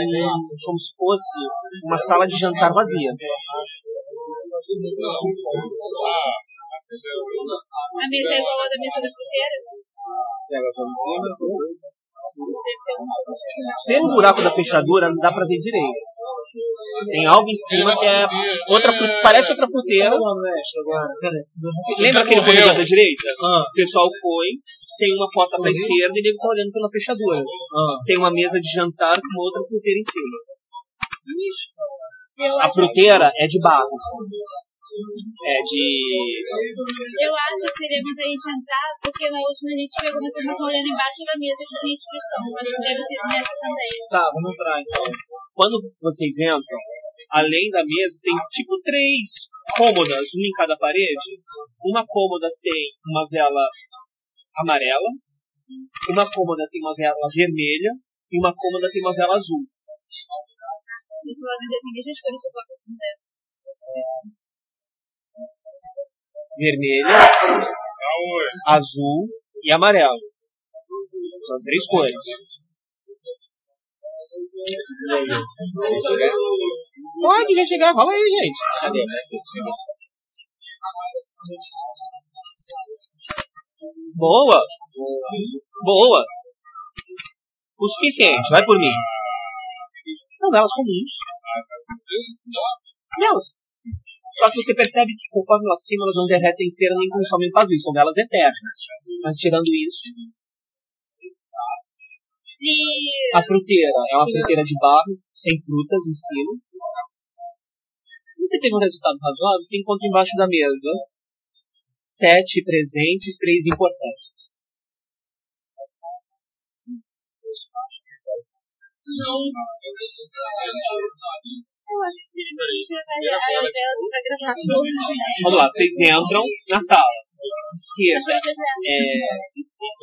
como se fosse uma sala de jantar vazia. A mesa é igual a da mesa da fruteira? Pega pra Deve ter um Pelo buraco da fechadura não dá pra ver direito. Tem algo em cima que é outra fruteira, parece outra fruteira. Pera aí. Lembra aquele corredor da direita? Ah, O pessoal foi, tem uma porta pra esquerda e ele tá olhando pela fechadura. ah. Tem uma mesa de jantar com outra fruteira em cima. A fruteira é de barro. É de. eu acho que seria muito a gente entrar, porque na última a gente pegou uma informação olhando embaixo da mesa que tinha inscrição. Acho que deve ter nessa também. Tá, vamos entrar então. Quando vocês entram, além da mesa, tem tipo três cômodas, uma em cada parede. Uma cômoda tem uma vela amarela, uma cômoda tem uma vela vermelha e uma cômoda tem uma vela azul. Isso lá no desenho, deixa eu escolher se Vermelha, azul e amarelo. São as três cores. Pode já chegar, fala aí, gente. Boa. Boa. O suficiente, vai por mim. São velas comuns. Velas. Só que você percebe que conforme elas queimam, elas não derretem cera nem consomem pavio. São velas eternas. Mas tirando isso, a fruteira é uma fruteira de barro, sem frutas em cima. Você tem um resultado razoável, você encontra embaixo da mesa sete presentes, três importantes. Eu acho que velas pra gravar? Vamos lá, vocês entram na sala. Esquerda é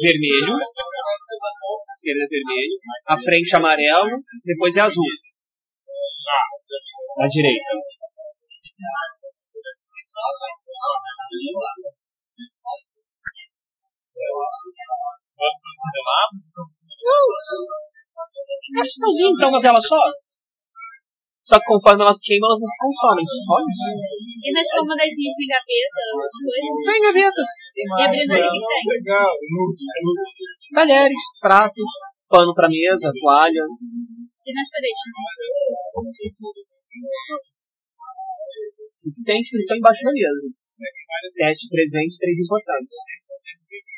vermelho, esquerda é vermelho, a frente é amarelo, depois é azul. À direita. Acho que sozinho pra uma vela só. Só que conforme elas queimam, elas não se consomem. Só isso. E nas cômodazinhas tem gaveta, as coisas. Tem gavetas. E abrindo ali, o que que tem? Legal, Talheres, pratos, pano pra mesa, toalha. E nas paredes. O que tem inscrição embaixo da mesa. Sete presentes, três importantes.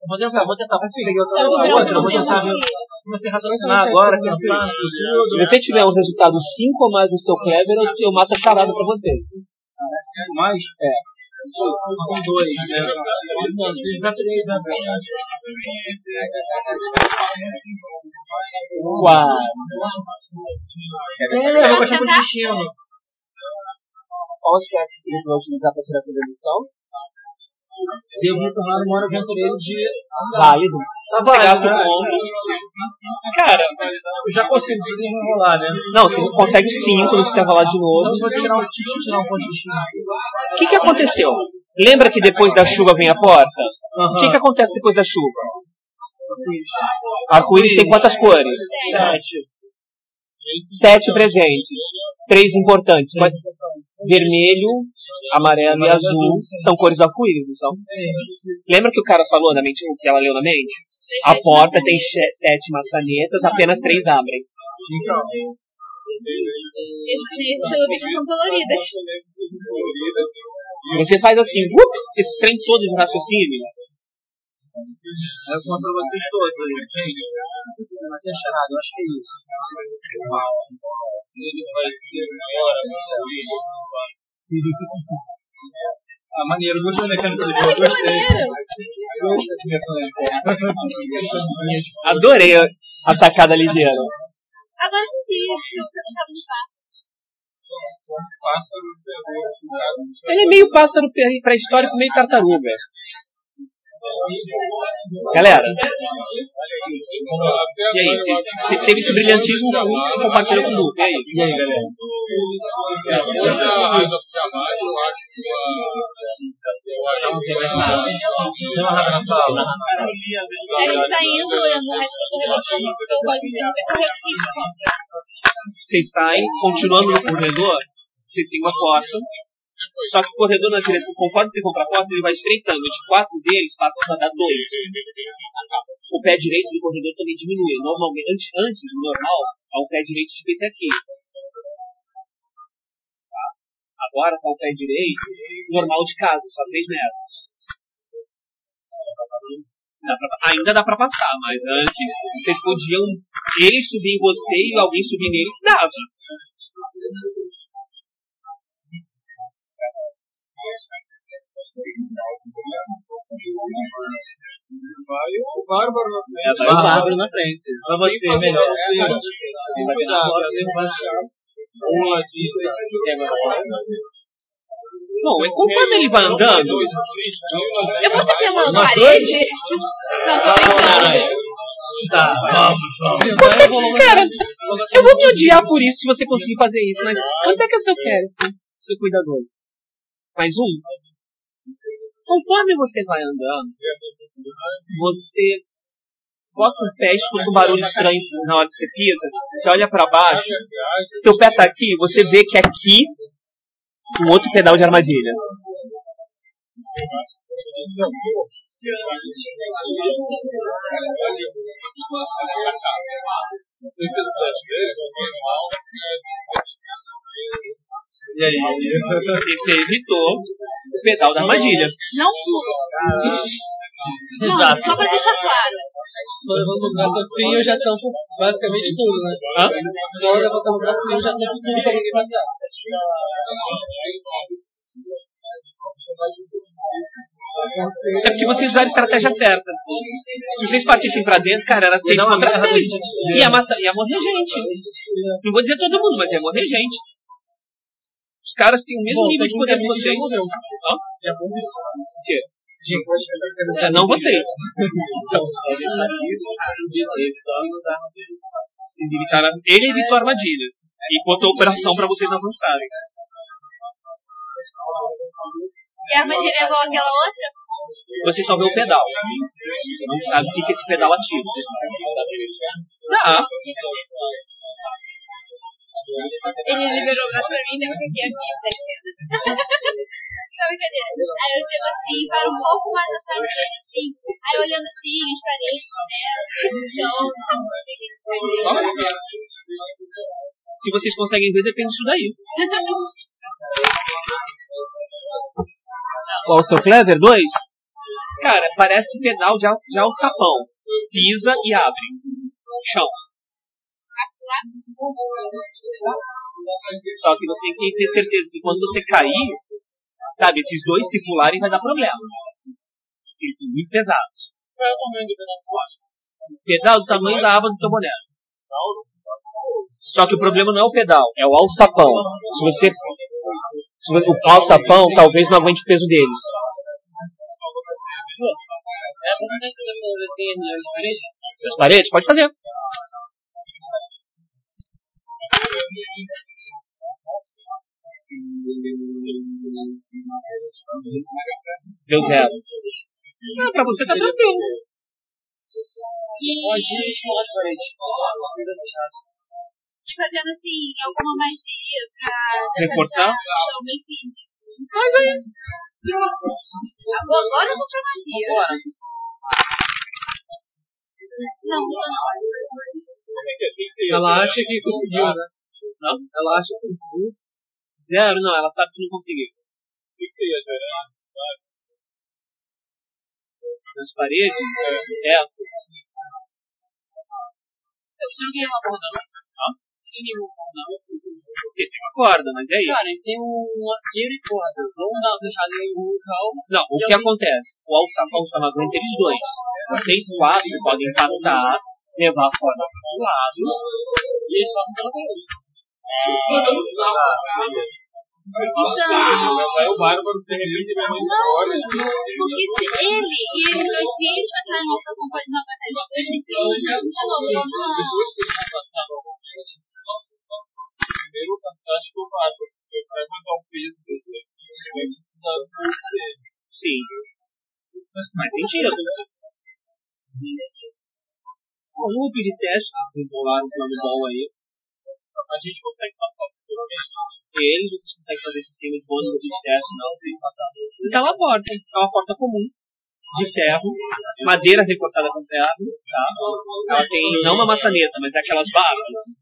Eu Vou tentar, vou tentar. Assim, peguei outra, outra, vou tentar ver. Comecei a raciocinar agora, pensar. Se você tiver um resultado 5 ou mais no seu Kleber, eu, mato a charada pra vocês. Mais? É. Com dois, né? Já três, né? Quatro. É, eu vou achar muito destino. Qual aspecto que você vai utilizar para tirar essa dedução? Devo me tornar um aventureiro de. Válido. Tá você gasta né? ponto. Cara, Eu já consigo desenrolar, né? não, você consegue o 5, não precisa rolar de novo. Então, vou tirar um, eu tirar um ponto de. O que, que aconteceu? Lembra que depois da chuva vem a porta? O que, que acontece depois da chuva? Arco-íris tem quantas cores? Sete. Sete presentes. Três importantes. Mas vermelho, amarelo e azul são cores do arco-íris, não são? Lembra que o cara falou na mente, o que ela leu na mente? A porta tem sete maçanetas, apenas três abrem. Então, Esses, pelo visto, são coloridas. Você faz assim, up, esse trem todo de raciocínio. eu conto pra vocês todos aí. Gente, não tinha nada, eu acho que é isso. Ele vai ser fora, Ah, maneiro, gostei da mecânica do jogo, gostei. Gostei dessa mecânica. Adorei a- sacada ligeira. Agora sim, porque você não sabe espaço. pássaro. Ele é meio pássaro pré- pré-histórico, meio tartaruga. Galera, e aí? Você teve esse brilhantismo com- compartilhou com o Luke. E aí? Galera? Tem eu não o risco. Vocês saem, continuando no corredor, vocês têm uma porta. Só que o corredor na direção, conforme você compra a porta, ele vai estreitando. De quatro deles, passam a dar dois. O pé direito do corredor também diminui. Normalmente, antes, antes o normal, o pé direito fica esse aqui. Tá? Agora tá o pé direito, normal de casa, só 3 metros. Dá pra- ainda dá pra passar, mas antes vocês podiam ele subir em você e alguém subir nele que dava. Vai o bárbaro na frente. Vai o Bárbaro na frente. Pra você, melhor. Ele vai virar a porta e vai baixar. Um ladinho. Bom, e conforme ele vai andando, Eu posso ter uma parede? Não, tô brincando. Tá, vamos. Uma- cara, eu vou te odiar por isso se você conseguir fazer isso, mas quanto é que é o seu quero? Seu cuidadoso. Mais um? Conforme você vai andando, você bota o pé, escuta um barulho estranho na hora que você pisa, você olha pra baixo, teu pé tá aqui, você vê que aqui um outro pedal de armadilha. E aí? E você evitou o pedal da armadilha. Não pulo. Não, só pra deixar claro. Só levantando o braço assim eu já tampo basicamente tudo, né? Hã? Só levantando o braço assim eu já tampo tudo pra ninguém passar. É porque vocês usaram a estratégia certa. Se vocês partissem pra dentro, cara, era seis contra seis. Ia, matar, ia morrer gente. Não vou dizer todo mundo, mas ia morrer gente. Os caras têm o mesmo Bom, nível de poder que já vocês. morreu. Hã? Já morreu. O quê? Gente, É, não vocês. então, a gente tá aqui, Vocês evitaram. Ele evitou a armadilha. E botou a operação pra vocês não avançarem. E a armadilha é igual aquela outra? Você só vê o pedal. Você não sabe o que que esse pedal ativa. Dá. Ele liberou o braço pra mim, então eu fiquei aqui, certeza. Não, brincadeira. Aí eu chego assim, paro um pouco mais atrás dele, assim. Aí olhando assim, as paredes, né, o chão, não sei o que Se vocês conseguem ver, depende disso daí. Qual o seu Clever? Dois? Cara, parece pedal de, al- de alçapão. Pisa e abre. Chão. Só que você tem que ter certeza que quando você cair, sabe, esses dois se pularem vai dar problema. Eles são muito pesados. Qual é o tamanho do pedal que acho? Pedal do tamanho da aba do teu boné. Só que o problema não é o pedal, é o alçapão. Se você. Se você- o alçapão talvez não aguente o peso deles. paredes. As paredes? Pode fazer. Deu zero. Ah, pra você tá tranquilo. Pode escolar as paredes. Fica fechado. E fazendo assim, alguma magia pra Reforçar? Faz aí. Ah, agora ou vou pra magia? Bora. Não, não, não. Ela acha que conseguiu, né? Não? Ela acha que conseguiu. Zero, não. Ela sabe que não conseguiu. O que que ia gerar? Nas paredes? É. Se eu Você não tem uma corda, corda, não. Vocês têm uma corda, mas e aí? Cara, a gente tem um arqueiro e corda. Vamos dar uma fechada em um local. Não, o que acontece? O alçapão alçapão aguenta eles dois. Vocês quatro podem passar, levar a corda pro lado. E eles passam pela parede. Então, Vai o bárbaro, de repente, vai uma história. porque se ele e eles dois, se eles passarem no seu companheiro na batalha de dois, eles têm um funcionou. Primeiro passar, acho que eu bato. Porque vai aguentar o peso desse aqui. Vai precisar do peso dele. Sim. Faz sentido. O loop de teste que vocês bolaram o plano bom aí. A gente consegue passar futuramente. Eles, vocês conseguem fazer esse esquema de bônus no loop de teste, não, vocês passaram. Então a porta. É uma porta comum. De ferro, madeira reforçada com ferro, tá? Ela tem não uma maçaneta, mas é aquelas barras.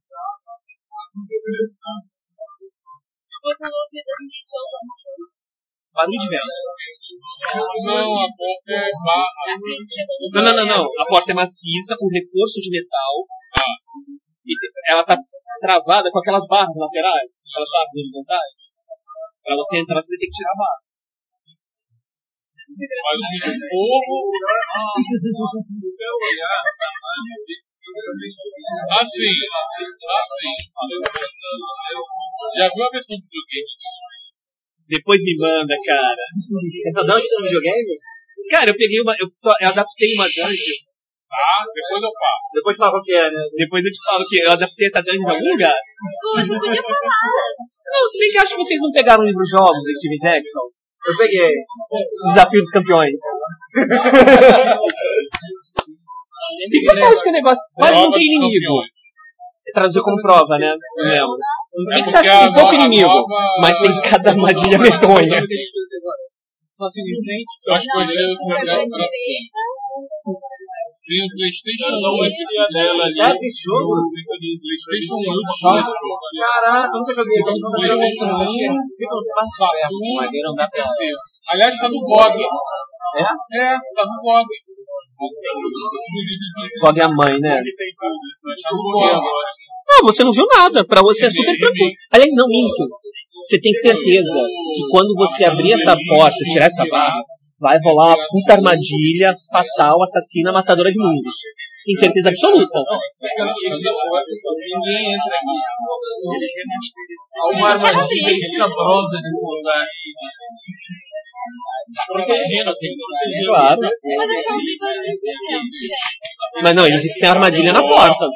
Coisa. Barulho de vento. Não, a porta é. A Não, não, não. A porta é maciça, com reforço de metal. E ela tá travada com aquelas barras laterais, aquelas barras horizontais. Pra você entrar, você vai ter que tirar a barra. Mas o fogo. Eu quero olhar. Assim, assim. Já viu a versão do videogame? Depois me manda, cara. Essa dungeon do videogame? Cara, eu peguei uma. Eu, eu adaptei uma dungeon. Tá? Depois eu falo. Depois fala qual que é, né? Depois eu te falo que eu adaptei essa dungeon em algum lugar. Poxa, podia falar. Não, se bem que acho que vocês não pegaram o livro Jogos do Steve Jackson. Eu peguei. Desafio dos Campeões. Tem passagem que o negócio. Quase não tem inimigo. Traduziu como prova, né? Não lembro. Tem que você acha que tem pouco inimigo, mas tem cada armadilha medonha. Só assim em frente. Eu acho que eu vou direita. Tem o PlayStation, não a dela ali. Sabe esse jogo? PlayStation Multi. Caraca, eu nunca joguei. Pra ser. Aliás, tá no GOG. É? É, tá no GOG. Pode a mãe, né? Tá no GOG. Não, você não viu nada. Pra você é super tranquilo. Aliás, não minto. Você tem certeza que quando você abrir essa porta e tirar essa barra, vai rolar uma puta armadilha fatal, assassina, matadora de mundos. Você tem certeza absoluta. Ninguém entra aqui. Há uma armadilha escabrosa nesse lugar. Protegendo, tem que proteger. Claro. Mas eu barulho de não, ele disse que tem armadilha na porta.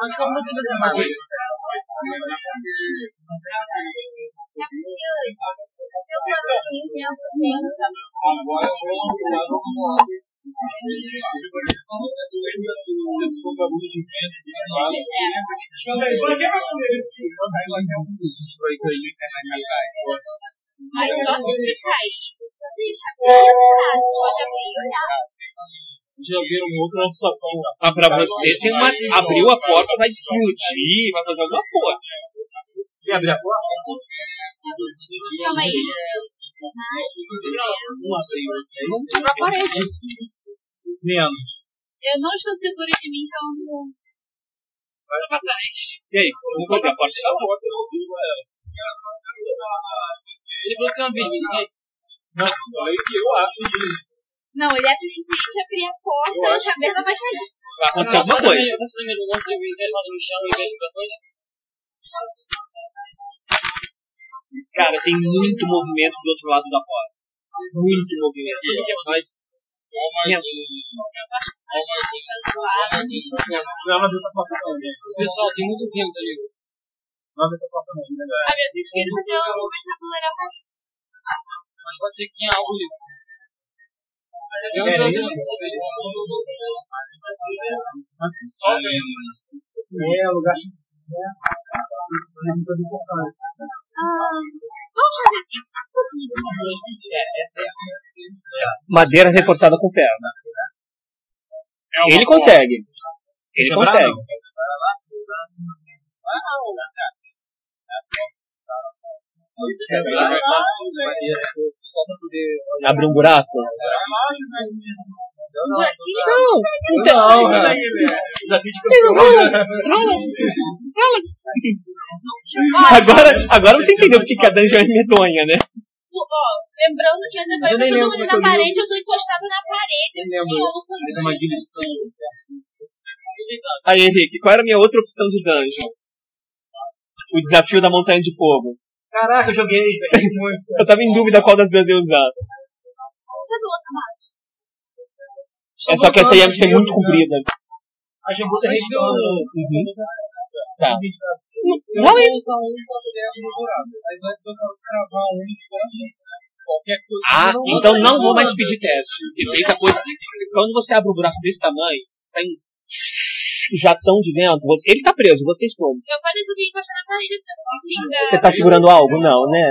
Mas como você vai chamar? Eu assim, tempo, Mas só se você cair, se chacoalhar, você pode abrir e olhar. Joguei um outro sapão. Ah, pra você tem uma. Abriu a porta, vai explodir, vai fazer alguma coisa. Quer abrir a porta? Calma aí. Vamos quebrar a parede. Menos. Eu não estou segura de mim, então eu não. E aí, vamos fazer a porta está lá. Ele falou que tem uma que tem. Falei que eu acho que Não, ele acha que se a gente abrir a porta, a cabeça vai cair. Vai acontecer alguma coisa. Você também não de ver as no chão e ver as vibrações? Cara, tem muito movimento do outro lado da porta. muito movimento. Nós, minha- Precisava dessa porta também. Pessoal, tem muito vento ali. Precisava dessa porta também. A minha esquerda fazer o conversador era bom. Mas pode ser que tenha algo ali. Eu É, não tô ver. Só É, lugar. Madeira reforçada com ferro. É Ele consegue. Ele Quebrar, consegue. não. Só pra poder. Abre um buraco. Um buraquinho. Não, Não, cara. Desafio de campeão. Agora, agora você entendeu porque que a dungeon é medonha, né? Ó, lembrando que você vai Eu é na eu parede, eu tô encostado na parede, assim, é guilda de assim. Aí, Henrique, qual era a minha outra opção de dungeon? O desafio da montanha de fogo. Caraca, eu joguei, velho. Eu tava em dúvida qual das duas eu ia usar. Deixa eu ver outra. É só que essa ia ser muito comprida. A é região. Uhum. Tá. Eu vou usar um pra poder abrir o buraco. Mas antes eu quero cravar um e assim. Qualquer coisa. Ah, então não vou mais pedir teste. Você fez a coisa. Quando você abre um buraco desse tamanho, sai um jatão de vento. Você... Ele tá preso, você esconde. Eu falei que eu vim encostar na parede, assim. Você tá segurando algo? Não, né?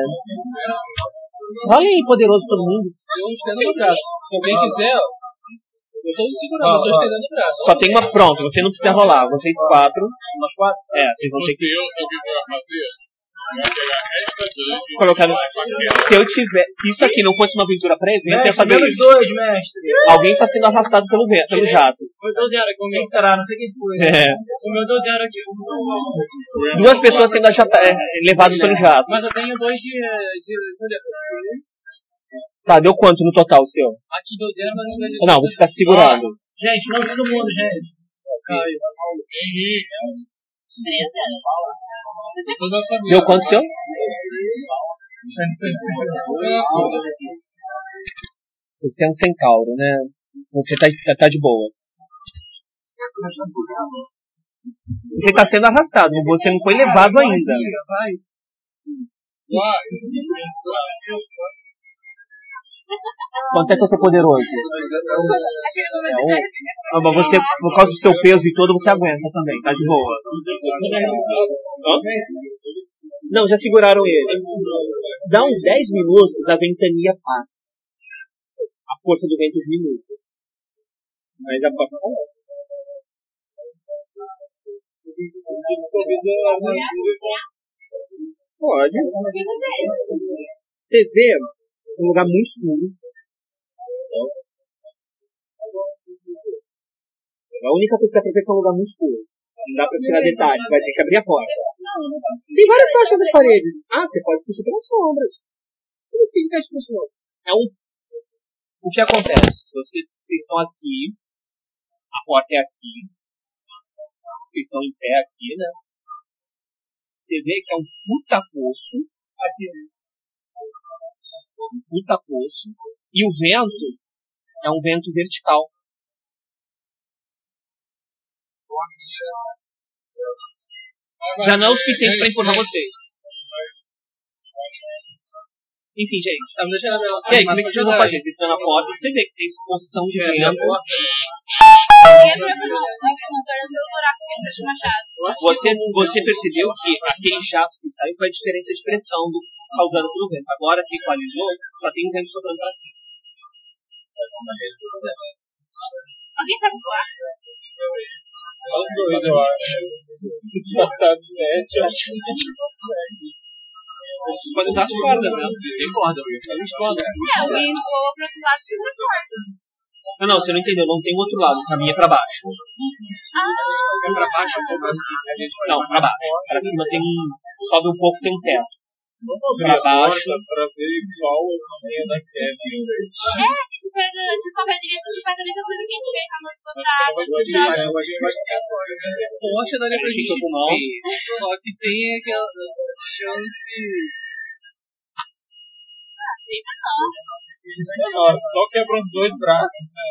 Olha aí, poderoso todo mundo. Eu estendo no braço. Se alguém quiser, ó. Eu tô segurando, eu tô estendendo o braço. Só tem uma pronta, você não precisa rolar. Vocês quatro. Nós quatro. É, vocês vão ter eu o que eu ia fazer, eu dungeon que colocar. no- aquela. Se eu tiver. Se isso aqui não fosse uma aventura pra evento, eu ia fazer menos isso. dois, mestre. Alguém tá sendo arrastado pelo vento, pelo jato. O meu zero aqui, o Quem será? Não sei quem foi. É. o meu deu zero aqui. Duas pessoas sendo ajata- é, levadas pelo jato. Mas eu tenho dois de. de, de Tá, deu quanto no total, seu? aqui deu zero, mas não Não, você tá se segurando. Gente, não todo mundo, gente. Caio. Henrique, Deu quanto, seu? Você é um centauro, né? Você tá, tá, tá de boa. Você tá sendo arrastado, você não foi levado ainda. Vai. Quanto é que eu sou poderoso? Eu repeti Ah, mas você, por causa do seu peso e todo, você aguenta também, tá de boa. Não, já seguraram ele. Dá uns 10 minutos, a ventania passa. A força do vento diminui. Mas a Pode. Você vê um lugar muito escuro. A única coisa que dá pra ver é que é um lugar muito escuro. Não dá pra tirar detalhes, vai ter que abrir a porta. Tem várias caixas nas paredes. Ah, você pode sentir pelas sombras. Como que caixa pelas sombras? É um. O que acontece? Você, vocês estão aqui, a porta é aqui, vocês estão em pé aqui, né? Você vê que é um puta poço. Aqui. Puta poço. E o vento é um vento vertical. Já não é o suficiente para informar vocês. Enfim, gente. Tá, deixa eu ver. E aí, como é que vocês vão fazer? Vocês estão na porta, você vê que tem exposição de vento. Lembra quando agora pelo buraco que ele fez o machado. Você, você percebeu que aquele jato que saiu foi a diferença de pressão do, causada pelo vento. Agora que equalizou, só tem um vento soprando pra cima. Alguém sabe voar? Os dois, eu acho. Se passar do teste, eu acho que a gente consegue. Vocês podem usar as cordas, né? Vocês têm corda. As cordas. É, alguém voa pro outro lado e segura a porta. Não, não, você não entendeu. Não tem outro lado. O caminho é pra baixo. É pra baixo, como assim? A gente vai Não, pra baixo. Pra cima tem um. Sobe um pouco, tem um teto. Vamos abrir Pra a baixo. porta pra ver qual o caminho da Kevin. É, a gente pega, tipo, a pai da mesma coisa que a gente água, dá- acho que vai ser agora, né? Poxa, daria pra gente pulmão. Só que tem aquela chance. Ó, Só quebra os dois braços, né?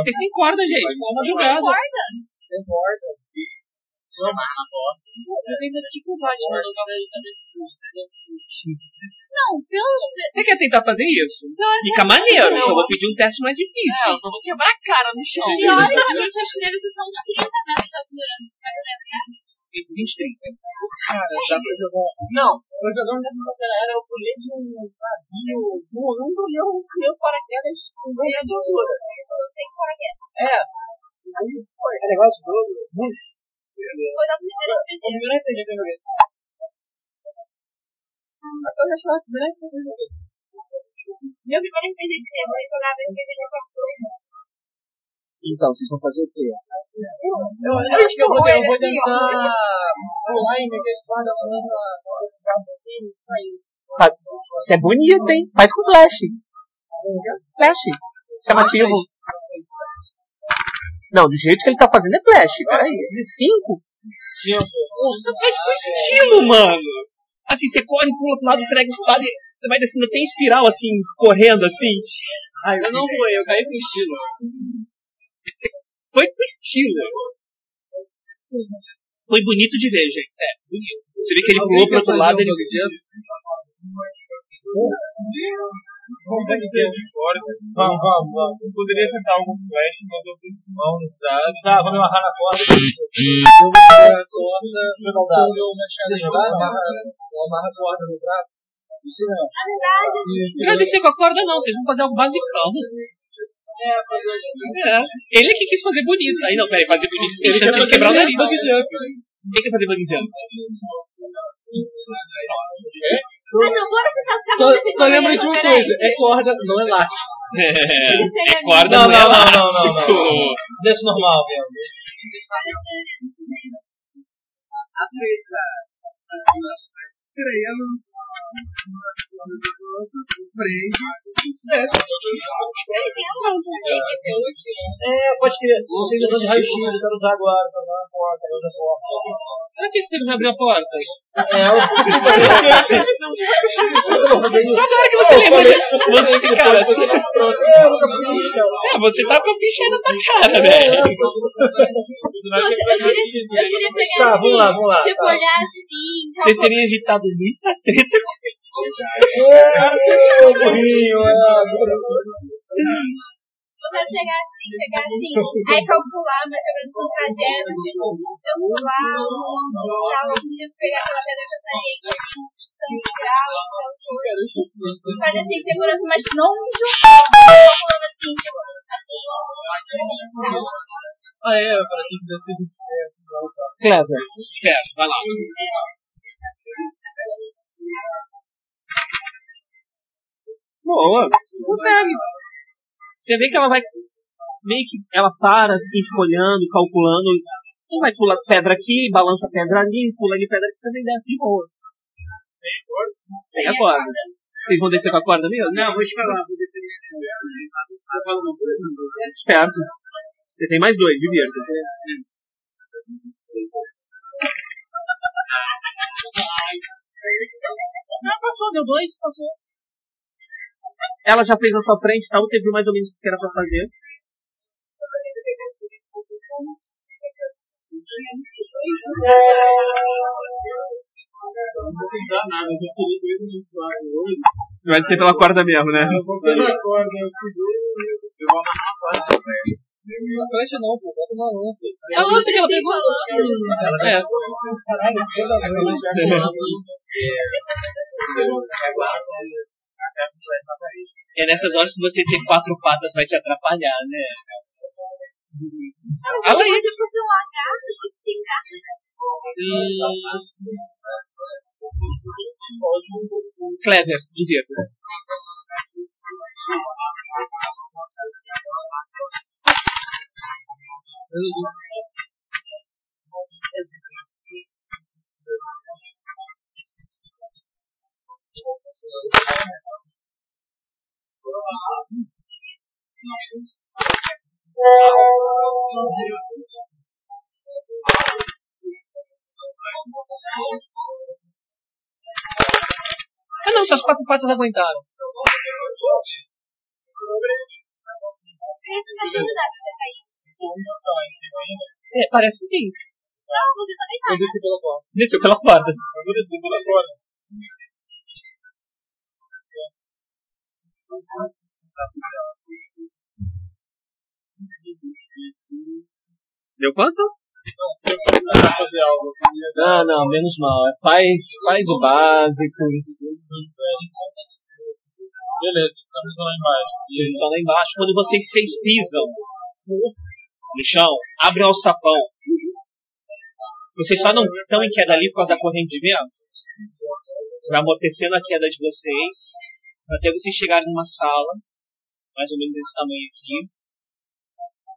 Vocês têm corda, gente. Dá uma jogada. Não sei se é tipo o Batman Cavaleiro também Não, pelo. Você quer tentar fazer isso? Fica maneiro. Só vou pedir um teste mais difícil. eu só vou quebrar a cara no chão. Teoricamente, acho que deve ser só uns 30 metros de altura. Mais ou menos, né? 20, 30. Cara, dá pra jogar. Não, eu jogando nessa terceira era, eu pulei de um navio, de um ombro e eu pulei o paraquedas com metros de altura. Ele falou sem paraquedas. É. Aí foi. É negócio de jogo. Muito. Foi da primeira Foi a RPG. primeira RPG que eu joguei. Eu já achava a primeira RPG que eu joguei. Meu primeiro RPG de terror, eu jogava RPG de. Então, vocês vão fazer o quê? Eu, eu acho que eu vou, eu vou tentar pular e meter a espada lá na carro assim, aí. Faz- Isso é bonito, hein? Faz com flash. Flash. Chamativo. Não, do jeito que ele tá fazendo é flash. Peraí. Cinco? Você faz com estilo, mano. Assim, você corre pro outro lado, entrega a espada e você vai descendo até em espiral, assim, correndo, assim. Eu não voei, eu caí com estilo. Você foi com estilo. Foi bonito de ver, gente, sério. Bonito. Você vê que ele pulou pro outro lado, ele... Vamos ser de fora. Vamos, vamos, vamos. Eu poderia tentar algum flash, mas eu tenho mão nos dados. Tá, vou me amarrar na corda. Eu vou pegar a corda, dado. o machado Vocês de jogaram? eu amarro a corda no braço. Isso não. Não vai descer com a corda, não. Vocês vão fazer algo basicão. É, ele que quis fazer bonito. Aí não, peraí, fazer bonito. Ele tinha que quebrar o nariz. Quem quer fazer bug jump? Ah, não, bora tentar ficar Só, só lembra de uma coisa, é corda, não é elástico. É, é corda, Não, não, é não, não, não, elástico. não, Deixa normal, Ele tem a lança? Que esse é útil. É, pode crer. Eu tenho visão de raio-x, eu quero usar agora pra dar uma porta, pra abrir a porta. Por que você não vai abrir a porta? É, eu. Só agora que você lembra. Você, cara, você... É, você tá com a ficha aí na tua cara, velho. Eu queria, pegar Tá, assim, vamos lá, vamos lá, tipo, tá. olhar assim, Vocês calcular. teriam evitado muita treta com É, burrinho, é. Eu quero pegar assim, chegar assim, aí calcular mais ou menos um trajeto, tipo, se eu pular um tal, eu preciso pegar aquela pedra que ali, uns tantos graus, se eu for. Faz assim, segurança, mas não um calculando assim, tipo, assim, assim, assim, tal. Ah, é, ser é, assim, não, tá. Clever. Espera, vai lá. Boa, você consegue. Você vê que ela vai. Meio que ela para assim, fica olhando, calculando. E vai pular pedra aqui, balança pedra ali, pula ali pedra aqui também desce de boa. Sem a corda. Vocês vão descer com a corda mesmo? Não, vou escalar, vou descer. Esperto. Você tem mais dois, divirta-se. Ah, passou, deu dois, passou. Ela já fez na sua frente, tá? Você viu mais ou menos o que era pra fazer. Não vou tentar nada, eu já tirei dois minutos lá hoje. Você vai descer pela corda mesmo, né? Eu vou pela corda, eu seguro. Não flecha não, pô, bota uma lança. A lança que ela pegou. É. Caralho, a lança. É nessas horas que você ter quatro patas vai te atrapalhar, né? Fala aí. Você por ser um lagarto, você tem graça. Clever, divirta-se. Ah não, suas quatro patas aguentaram. É, parece que sim. Não, você tá. Eu desci pela porta. Desceu pela porta. Eu desci pela porta. Queria dar. Ah, não, menos mal. Faz, faz o básico. Beleza, estamos lá embaixo. Vocês estão lá embaixo. Quando vocês seis pisam no chão, abrem o alçapão. Vocês só não estão em queda ali por causa da corrente de vento. Vai amortecendo a queda de vocês. Até vocês chegarem numa sala. Mais ou menos esse tamanho aqui.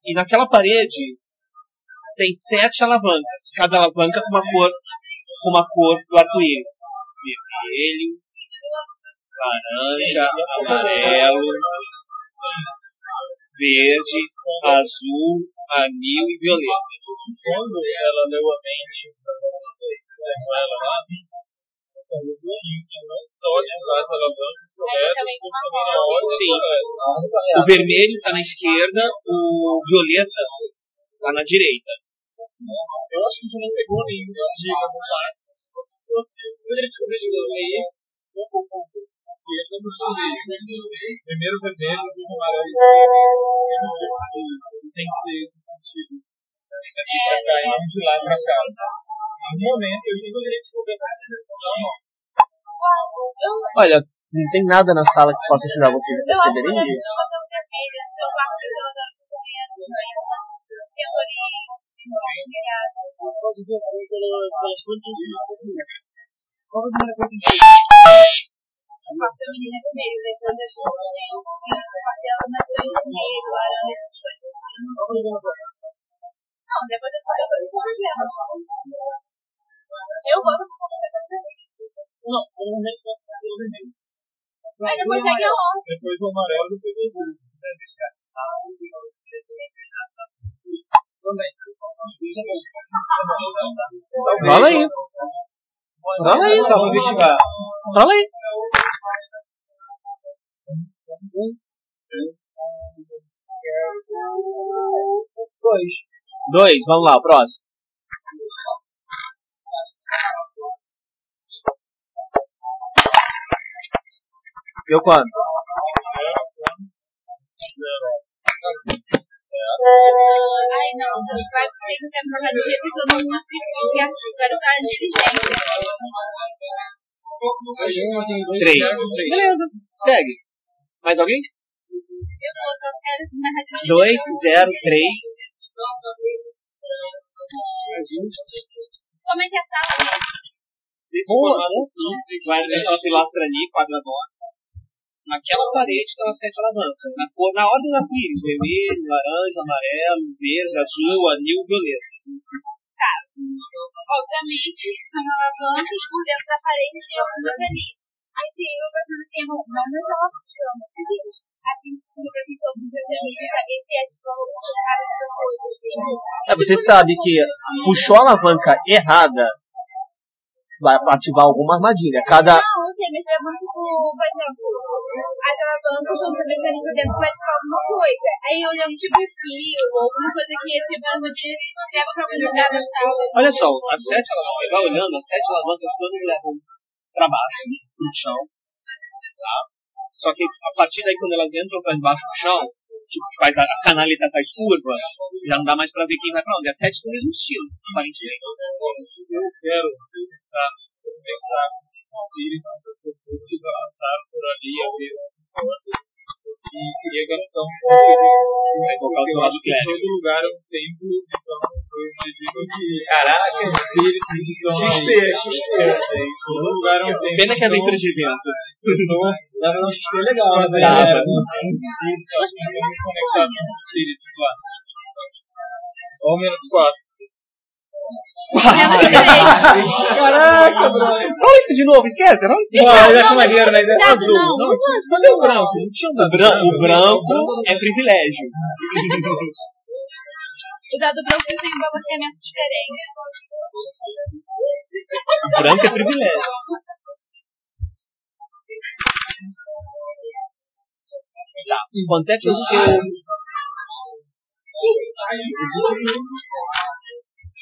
E naquela parede tem sete alavancas. Cada alavanca com uma cor, com uma cor do arco-íris. Vermelho, laranja, amarelo, verde, azul, anil e violeta. Quando ela leu a mente, ela Sim. O vermelho está na esquerda, o violeta está na direita. Eu acho que a gente não pegou nenhuma dica no máximo. Se fosse. Poderia descobrir de pouco esquerda. Primeiro vermelho, depois amarelo tem que ser esse sentido. Daqui pra cá e de lá pra cá. No momento, eu mais informação. Olha, não tem nada na sala que possa ajudar vocês a perceberem eu isso. vou fazer o vermelho. Eu. Depois eu vou eu Eu vou fazer vermelho. Não, eu não vejo essa pelo vermelho. Aí depois pega a outra. Depois o amarelo, depois o azul. Fala aí. Fala aí. Tá, vou investigar. Fala aí. Dois. Dois, vamos lá, o próximo. Deu quanto? Ai, não. Vai você que quer jogar de jeito que eu não consigo qualquer. Quero usar a inteligência. Três. Beleza, segue. Mais alguém? Eu vou, só quero de jeito Dois, que zero, três. É que é a sala mesmo? Desse formato assim, vai naquela pilastra ali, quadradona. Naquela parede estão as sete alavancas. Na, cor, na ordem do arco-íris. Vermelho, laranja, amarelo, verde, azul, anil, violeta. Obviamente, são alavancas por dentro da parede e tem alguns mecanismos. Aí tem eu pensando assim, irmão, não alavanca, assim, por pra sobre os mecanismos, saber se é tipo uma loucura errada de uma coisa. Tipo, É, você sabe que puxou a alavanca errada, vai ativar alguma armadilha. Cada. Não, eu sei, mas eu vou, tipo, por exemplo, as alavancas vão pro mecanismo dentro vai ativar alguma coisa. Aí eu lembro tipo fio, ou alguma coisa que ativa a armadilha leva pra algum lugar da sala. Olha só, as sete alavancas, você vai olhando, as sete alavancas todas levam para baixo, no chão. Tá? Só que a partir daí, quando elas entram para debaixo do chão, tipo, faz a, a canaleta faz curva, já não dá mais para ver quem vai para onde. As sete do mesmo estilo, aparentemente. Eu quero tentar os espíritos das pessoas que passaram por ali a porta e queria gastar um pouco de estímulo, porque eu acho que todo lugar é um templo, então eu imagino que. Caraca, espíritos estão aí. Todo lugar é um templo. Pena que é aventura de evento. Dava um XP legal, mas aí era. Espíritos, eu acho que vamos conectar com os espíritos lá. Ou menos quatro. Caraca, brother. Rola isso de novo, esquece, rola isso de novo. Olha que maneiro, mas é Cuidado, azul. não, Não, usa cadê o azul. branco? Não tinha um O, bran- o branco é privilégio. Cuidado branco que tem um balanceamento diferente. O branco é privilégio. Tá. Quanto é que o seu.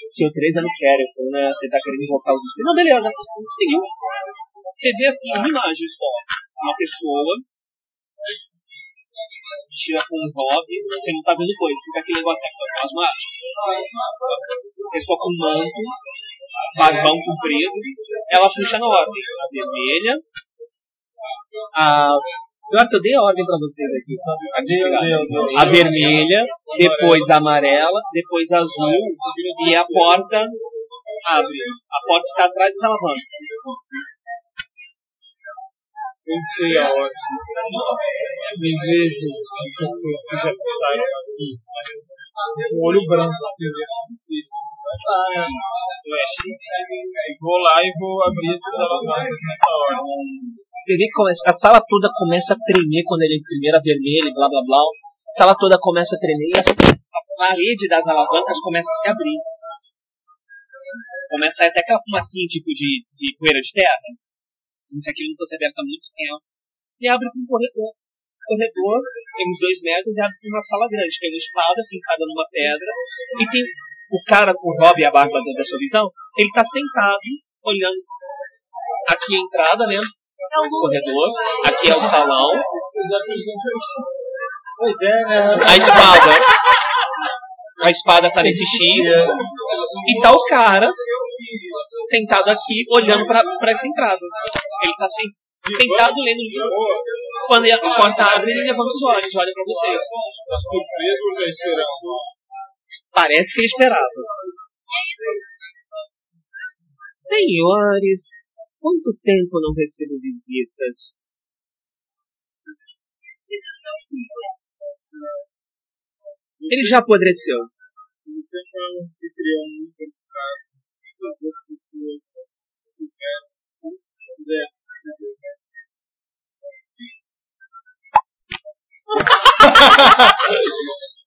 Seu 3 é no character, né? Você tá querendo invocar os espíritos. Não, beleza. Seguiu. Você vê assim, uma imagem só. Uma pessoa vestida com um hobby. Você não tá vendo coisa. Fica aquele negócio aqui, as mágicas. Pessoa com manto, barbão comprido. Ela puxa na ordem. A vermelha. A Pior que eu dei a ordem pra vocês aqui, só pra A vermelha, depois a amarela, depois a azul e a porta abre. A porta está atrás das alavancas. Eu sei a ordem. Me vejo as pessoas que já saem daqui. Com o olho branco, assim, né? E vou lá e vou abrir esses alavancas nessa ordem. Você vê que a sala toda começa a tremer quando ele é primeira vermelha, blá blá blá. A sala toda começa a tremer e a parede das alavancas começa a se abrir. Começa a até aquela fumacinha tipo de, de poeira de terra. Como se aquilo não fosse aberto há muito tempo. E abre para um corredor. Corredor tem uns dois metros e abre para uma sala grande. Tem uma espada fincada numa pedra. E tem o cara com o Rob e a barba dentro da sua visão. Ele está sentado, olhando aqui a entrada, né? O corredor. Aqui é o salão. Pois é, né? A espada. A espada tá nesse X. E tá o cara sentado aqui, olhando pra, pra essa entrada. Ele tá sen- sentado lendo o livro. Quando a porta abre, ele levanta os olhos, olha pra vocês. Tá surpreso ou já esperando? Parece que ele esperava. Senhores, quanto tempo não recebo visitas? Ele já apodreceu. Você foi um anfitrião muito educado. Muitas das pessoas tiveram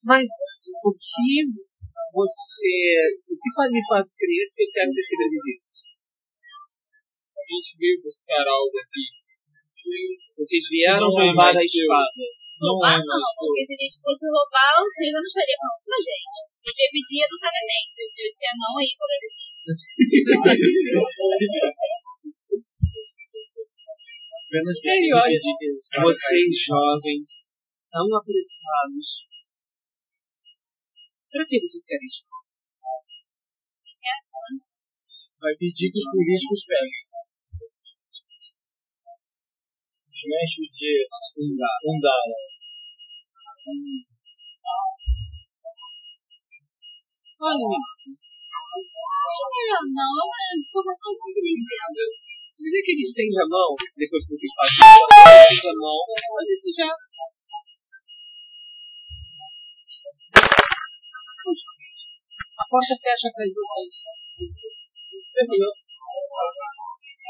Mas o que você. O que me faz crer que eu quero receber visitas? A gente veio buscar algo aqui. Vocês vieram é roubar mais a espada. Não Roubar é não, seu. porque se a gente fosse roubar, o senhor não estaria falando com a gente. A gente vai pedir educadamente. Se o senhor disser não, aí por ele sim. Apenas olha, dicas. vocês jovens, tão apressados. Pra que vocês querem isso? Vai pedir dicas com riscos pés. Os mestres de Undala. Olha, Acho melhor não, é uma informação confidencial. você vê que ele estende a mão, depois que vocês estende a mão, faz esse gesto. A porta fecha atrás de vocês.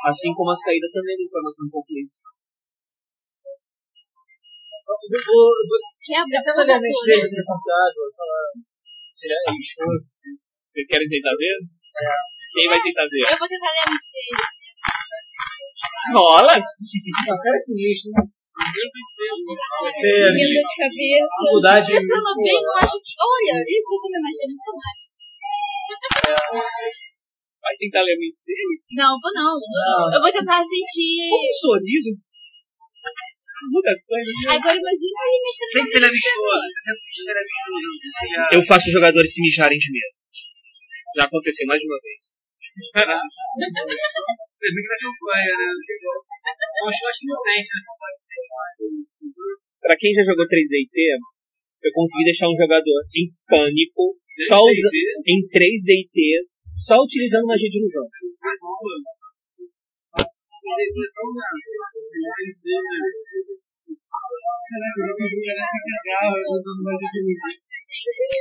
Assim como a saída também é informação cúmplice. Quebra Tenta ler a mente toda. dele, se responsável, só. Se ele é esforço. Vocês querem tentar ver? Quem vai tentar ver? Eu vou tentar ler a mente dele. Rola! Não, cara é sinistro, né? Você é dor de cabeça. dificuldade. Pensando bem, eu acho que. Olha, isso eu também imaginei. Vai tentar ler a mente dele? Não, vou não. Eu- Eu vou tentar sentir. Com um sorriso. Muitas coisas. né? Agora imagina ele mexendo. Tem que ser levistoso. Eu faço os jogadores se mijarem de medo. Já aconteceu mais de uma vez. Também que acompanha, né? Um shot inocente, né? Pra quem já jogou 3DT, eu consegui deixar um jogador em pânico, só usa, em 3DT, só utilizando magia de ilusão.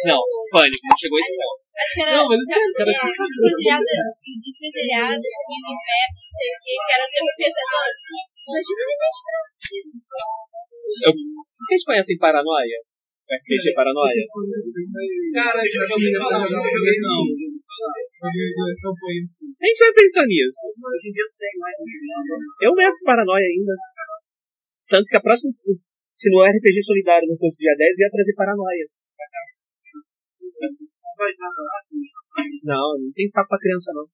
Não, pânico, não chegou a esse ponto. Acho que era. Não, mas sabe eu quero o que é? Encruzilhada- Encruzilhadas, caminho do inferno, não sei o que, que era ter um pesador. Imagina ele Eu- vocês conhecem Paranoia? RPG Paranoia? Cara, eu já ouvi falar, eu não joguei não. A gente vai pensar nisso. Eu mestre Paranoia ainda. Tanto que a próxima. Se no RPG Solidário não fosse dia 10, eu ia trazer Paranoia. Não, não tem saco pra criança, não.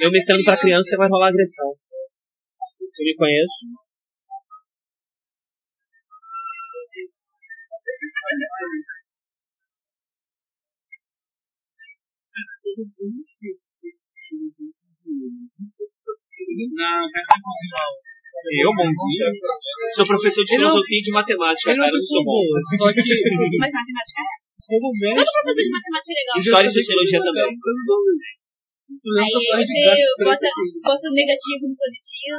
Eu mestrando pra criança vai rolar agressão. Eu me conheço. Eu, bonzinho. Sou professor de filosofia e de matemática, Ele é cara. uma Eu não sou bom. boa, só que Mas matemática é. como Todo mestre, professor de matemática é legal. História e sociologia também. Aí você bota, bota o negativo no positivo.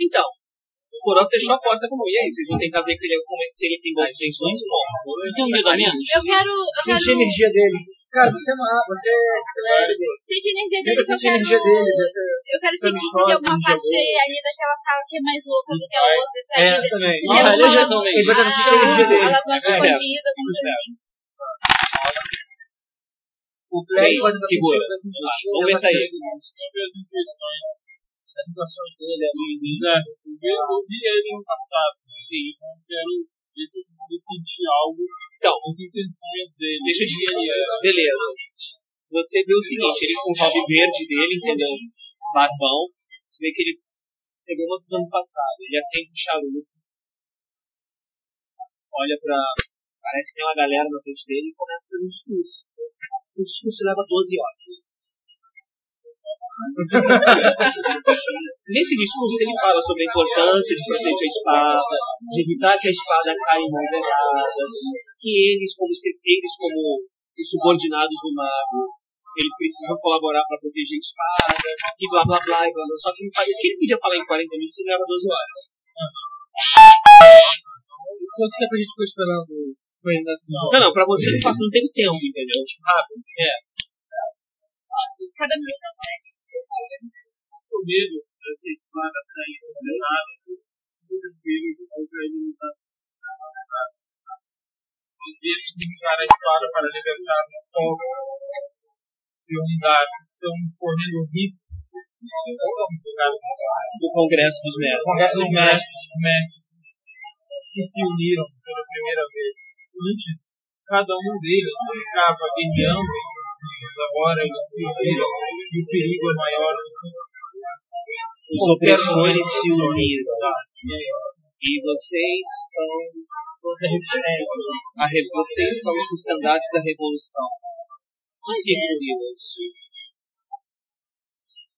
Então, o Coró fechou a porta com E aí, vocês vão tentar ver que ele, como, se ele tem boas intenções? Não. tem um dedo a menos. Eu quero. Eu quero. Energia dele. Cara, você não é. Você, você não é. Sente a energia dele, eu a quero. energia dele. Você... Eu quero Você sentir se tem alguma energia parte ali daquela sala que é mais louca do que a outra. Se É, ali também. se Não, tem é alguma eleição mesmo. Ele vai sentir a energia dele. alavanca É. escondida, alguma coisa É. assim. O Play pode estar segura. Vamos ver isso aí. As situações dele ali. Zé, eu vi, eu ele no passado. né? Sim. Então eu quero ver se eu consigo sentir algo. Então, as intenções dele. Deixa eu te. Beleza. Você vê o seguinte, ele com o hobby verde dele, entendeu? Barbão. Você vê que ele. Você vê uma visão do passado. Ele acende um charuto. Olha pra. Parece que tem uma galera na frente dele e começa a fazer um discurso. O discurso leva 12 horas. Nesse discurso ele fala sobre a importância de proteger a espada, de evitar que a espada caia em mãos erradas, que eles como eles como os subordinados do mago, eles precisam colaborar para proteger a espada, e blá blá blá, e blá blá. Só que o que ele podia falar em 40 minutos ele leva 12 horas. Quanto tempo a gente ficou esperando? Não, não, pra você não, faz, não teve tempo, entendeu? Tipo, rápido. É. Cada minuto aparece. O medo da que a espada cair condenada. O desespero de fazer ele lutar. Os dedos encaram a espada para libertar os povos de um que estão correndo risco. Do Congresso dos Mestres. Congresso dos mestres, os mestres que se uniram pela primeira vez. Antes, cada um deles ficava guerreando mas agora eles se uniram e o perigo é maior do que Os opressores se uniram. E vocês são. A re- Vocês são os estandartes da revolução. Por que curioso?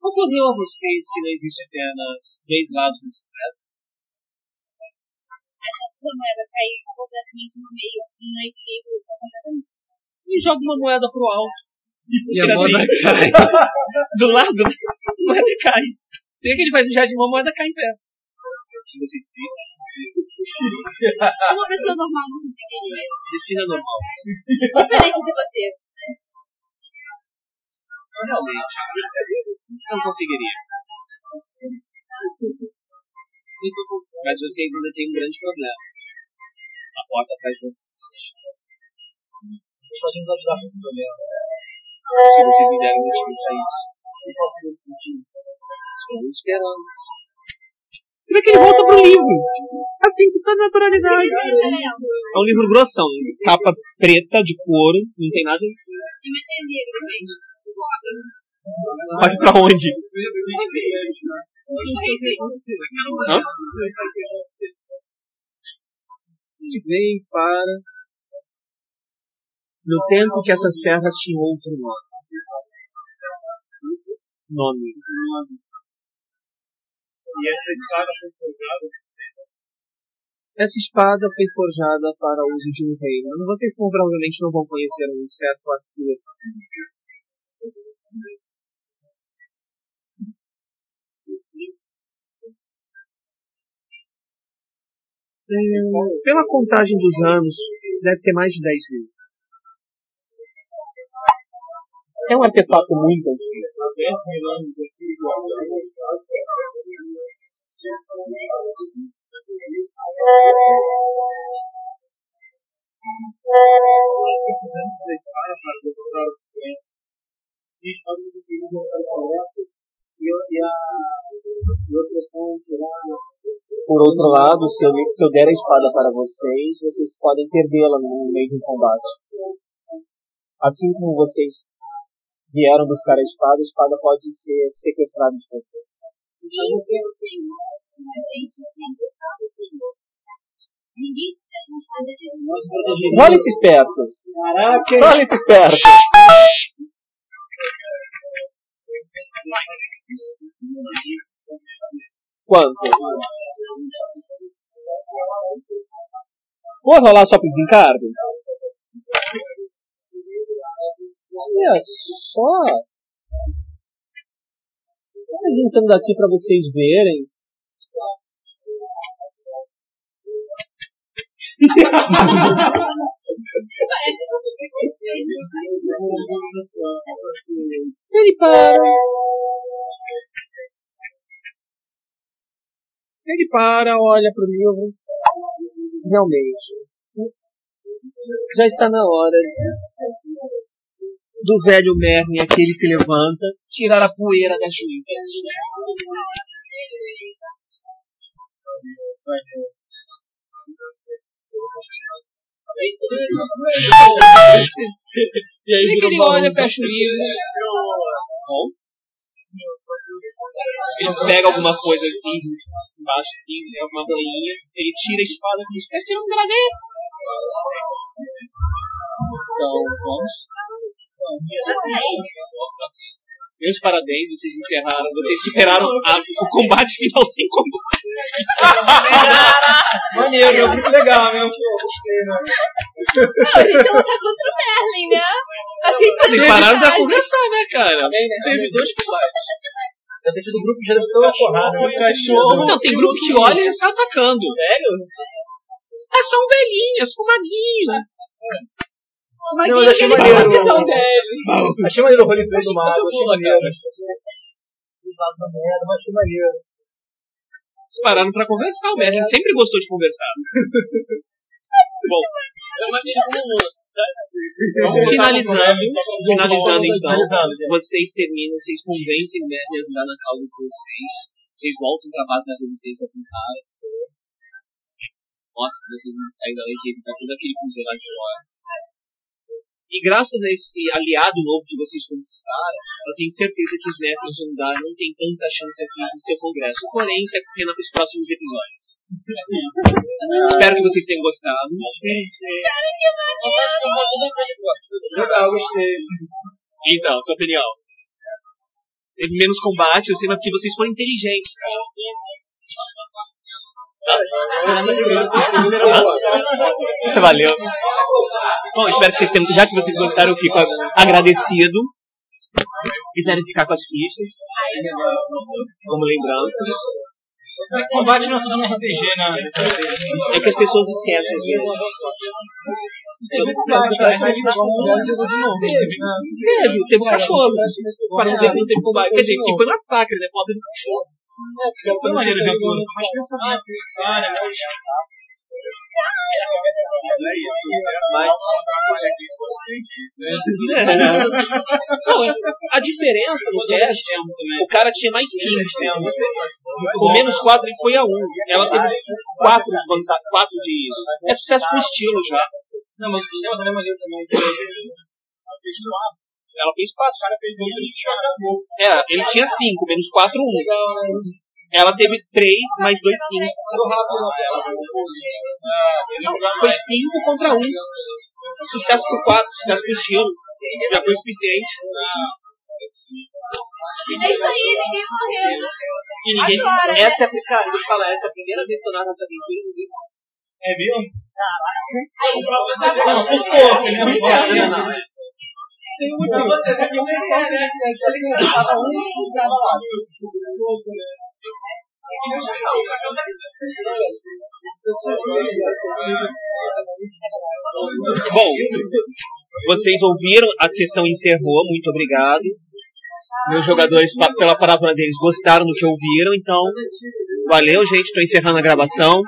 Ocorreu a vocês que não existe apenas dois lados desse moeda? A chance da moeda cair completamente no meio não é perigo completamente. E joga uma moeda pro alto. E a Tira moda assim, cai. do lado, a moeda cai. Você vê que ele faz um jardim, uma moeda cai em pé. Você decide. Uma pessoa normal não conseguiria. Defina normal. Diferente de você. Realmente. Não conseguiria. Mas vocês ainda têm um grande problema. A porta atrás de vocês está fechada. Você pode nos ajudar com esse problema. Se vocês me derem motivo pra isso. E qual seria esse motivo? Estou esperando. Vê que ele volta pro livro. Assim, com toda naturalidade. É um livro grossão. Capa preta, de couro. Não tem nada. E. Vai pra onde? Hã? E vem para. No tempo que essas terras tinham outro nome. Nome. E essa espada foi forjada Essa espada foi forjada para uso de um reino. Vocês provavelmente não vão conhecer um certo Arthur. É, pela contagem dos anos, deve ter mais de 10 mil. É um artefato muito antigo. há 10 mil anos aqui, nós precisamos da espada para o congresso, e, a- Por outro lado, se eu, se eu der a espada para vocês, vocês podem perdê-la no meio de um combate. Assim como vocês vieram buscar a espada, a espada pode ser sequestrada de vocês. Isso, Senhor. A gente sempre fala o Senhor. Ninguém pega uma espada de Jesus. Olha esse esperto! Caraca, Olha esse esperto! Quanto? Vou rolar só pro desencargo? Olha só! Tô juntando aqui pra vocês verem. Ele para. Ele para, olha pro livro. Realmente. Já está na hora do velho Merlin aqui ele se levanta, tirar a poeira das juntas. E aí que ele olha, fecha o livro. Bom. Ele pega alguma coisa assim, embaixo assim, é uma banhinha, ele tira a espada e diz, mas tira um graveto. Então, vamos. Meus parabéns, vocês encerraram, vocês superaram a- o combate final sem combate. maneiro, é muito legal mesmo. que eu gostei, né? Não, a gente luta contra o Merlin, né? Achei isso Vocês pararam pra conversar, né, cara? Teve dois combates. Já tem sido grupo de geração a porrada. O cachorro. Não, tem grupo que olha e já sai atacando. Sério? É só um velhinho, é só um maguinho. Não, mas eu achei Ele maneiro. Achei maneiro o roleplay do mago, achei maneiro. Mas achei maneiro. Vocês pararam pra conversar, o Merlin sempre gostou de conversar. Bom, um finalizando, finalizando então, vocês terminam, vocês convencem o Merlin a ajudar na causa de vocês. Vocês voltam pra base da resistência com o cara. Mostra que vocês vão sair dali que tá todo aquele cruzeiro lá de fora. E graças a esse aliado novo que vocês conquistaram, eu tenho certeza que os mestres de Andar não têm tanta chance assim no seu congresso. Porém, isso é cena para os próximos episódios. Espero que vocês tenham gostado. Sim, sim. Eu Legal, gostei. Então, sua opinião. Teve menos combate, eu sei, mas porque vocês foram inteligentes, cara. Valeu. Bom, espero que vocês tenham. Já que vocês gostaram, eu fico agradecido. Quiserem ficar com as fichas. Como lembrança. Combate não é tudo no RPG, né? É que as pessoas esquecem, às vezes. Teve combate? Mas jogou de novo. Teve, né? Teve, teve um cachorro. Para não dizer que não teve combate. Quer dizer, que foi massacre, né? Pobre do cachorro. Foi maneiro a aventura. Mas pensa? Mas é isso, sucesso Mas- não atrapalha quem for Não, a diferença no teste, o cara tinha mais 5. Com menos 4 ele foi a 1. Ela teve 4 de vantagem, 4 de. É sucesso com estilo já. Não, mas o sistema também é maneiro também. 4. O cara fez 2 É, ele tinha 5, menos 4, 1. Ela teve 3, mais 2, 5. Foi 5 contra 1. Sucesso por 4, sucesso por estilo. Já foi o suficiente. É isso aí, ninguém morreu. E ninguém. Agora, né? essa é a, cara, eu vou te falar, essa é a primeira vez que eu narro essa aventura e ninguém morre. É mesmo? Aí, Não, por pouco, né? Né? Não, Tem um motivo você tá né? tava um e estava lá. Bom, vocês ouviram, a sessão encerrou, muito obrigado. Meus jogadores, pela palavra deles, gostaram do que ouviram, então valeu, gente. Estou encerrando a gravação.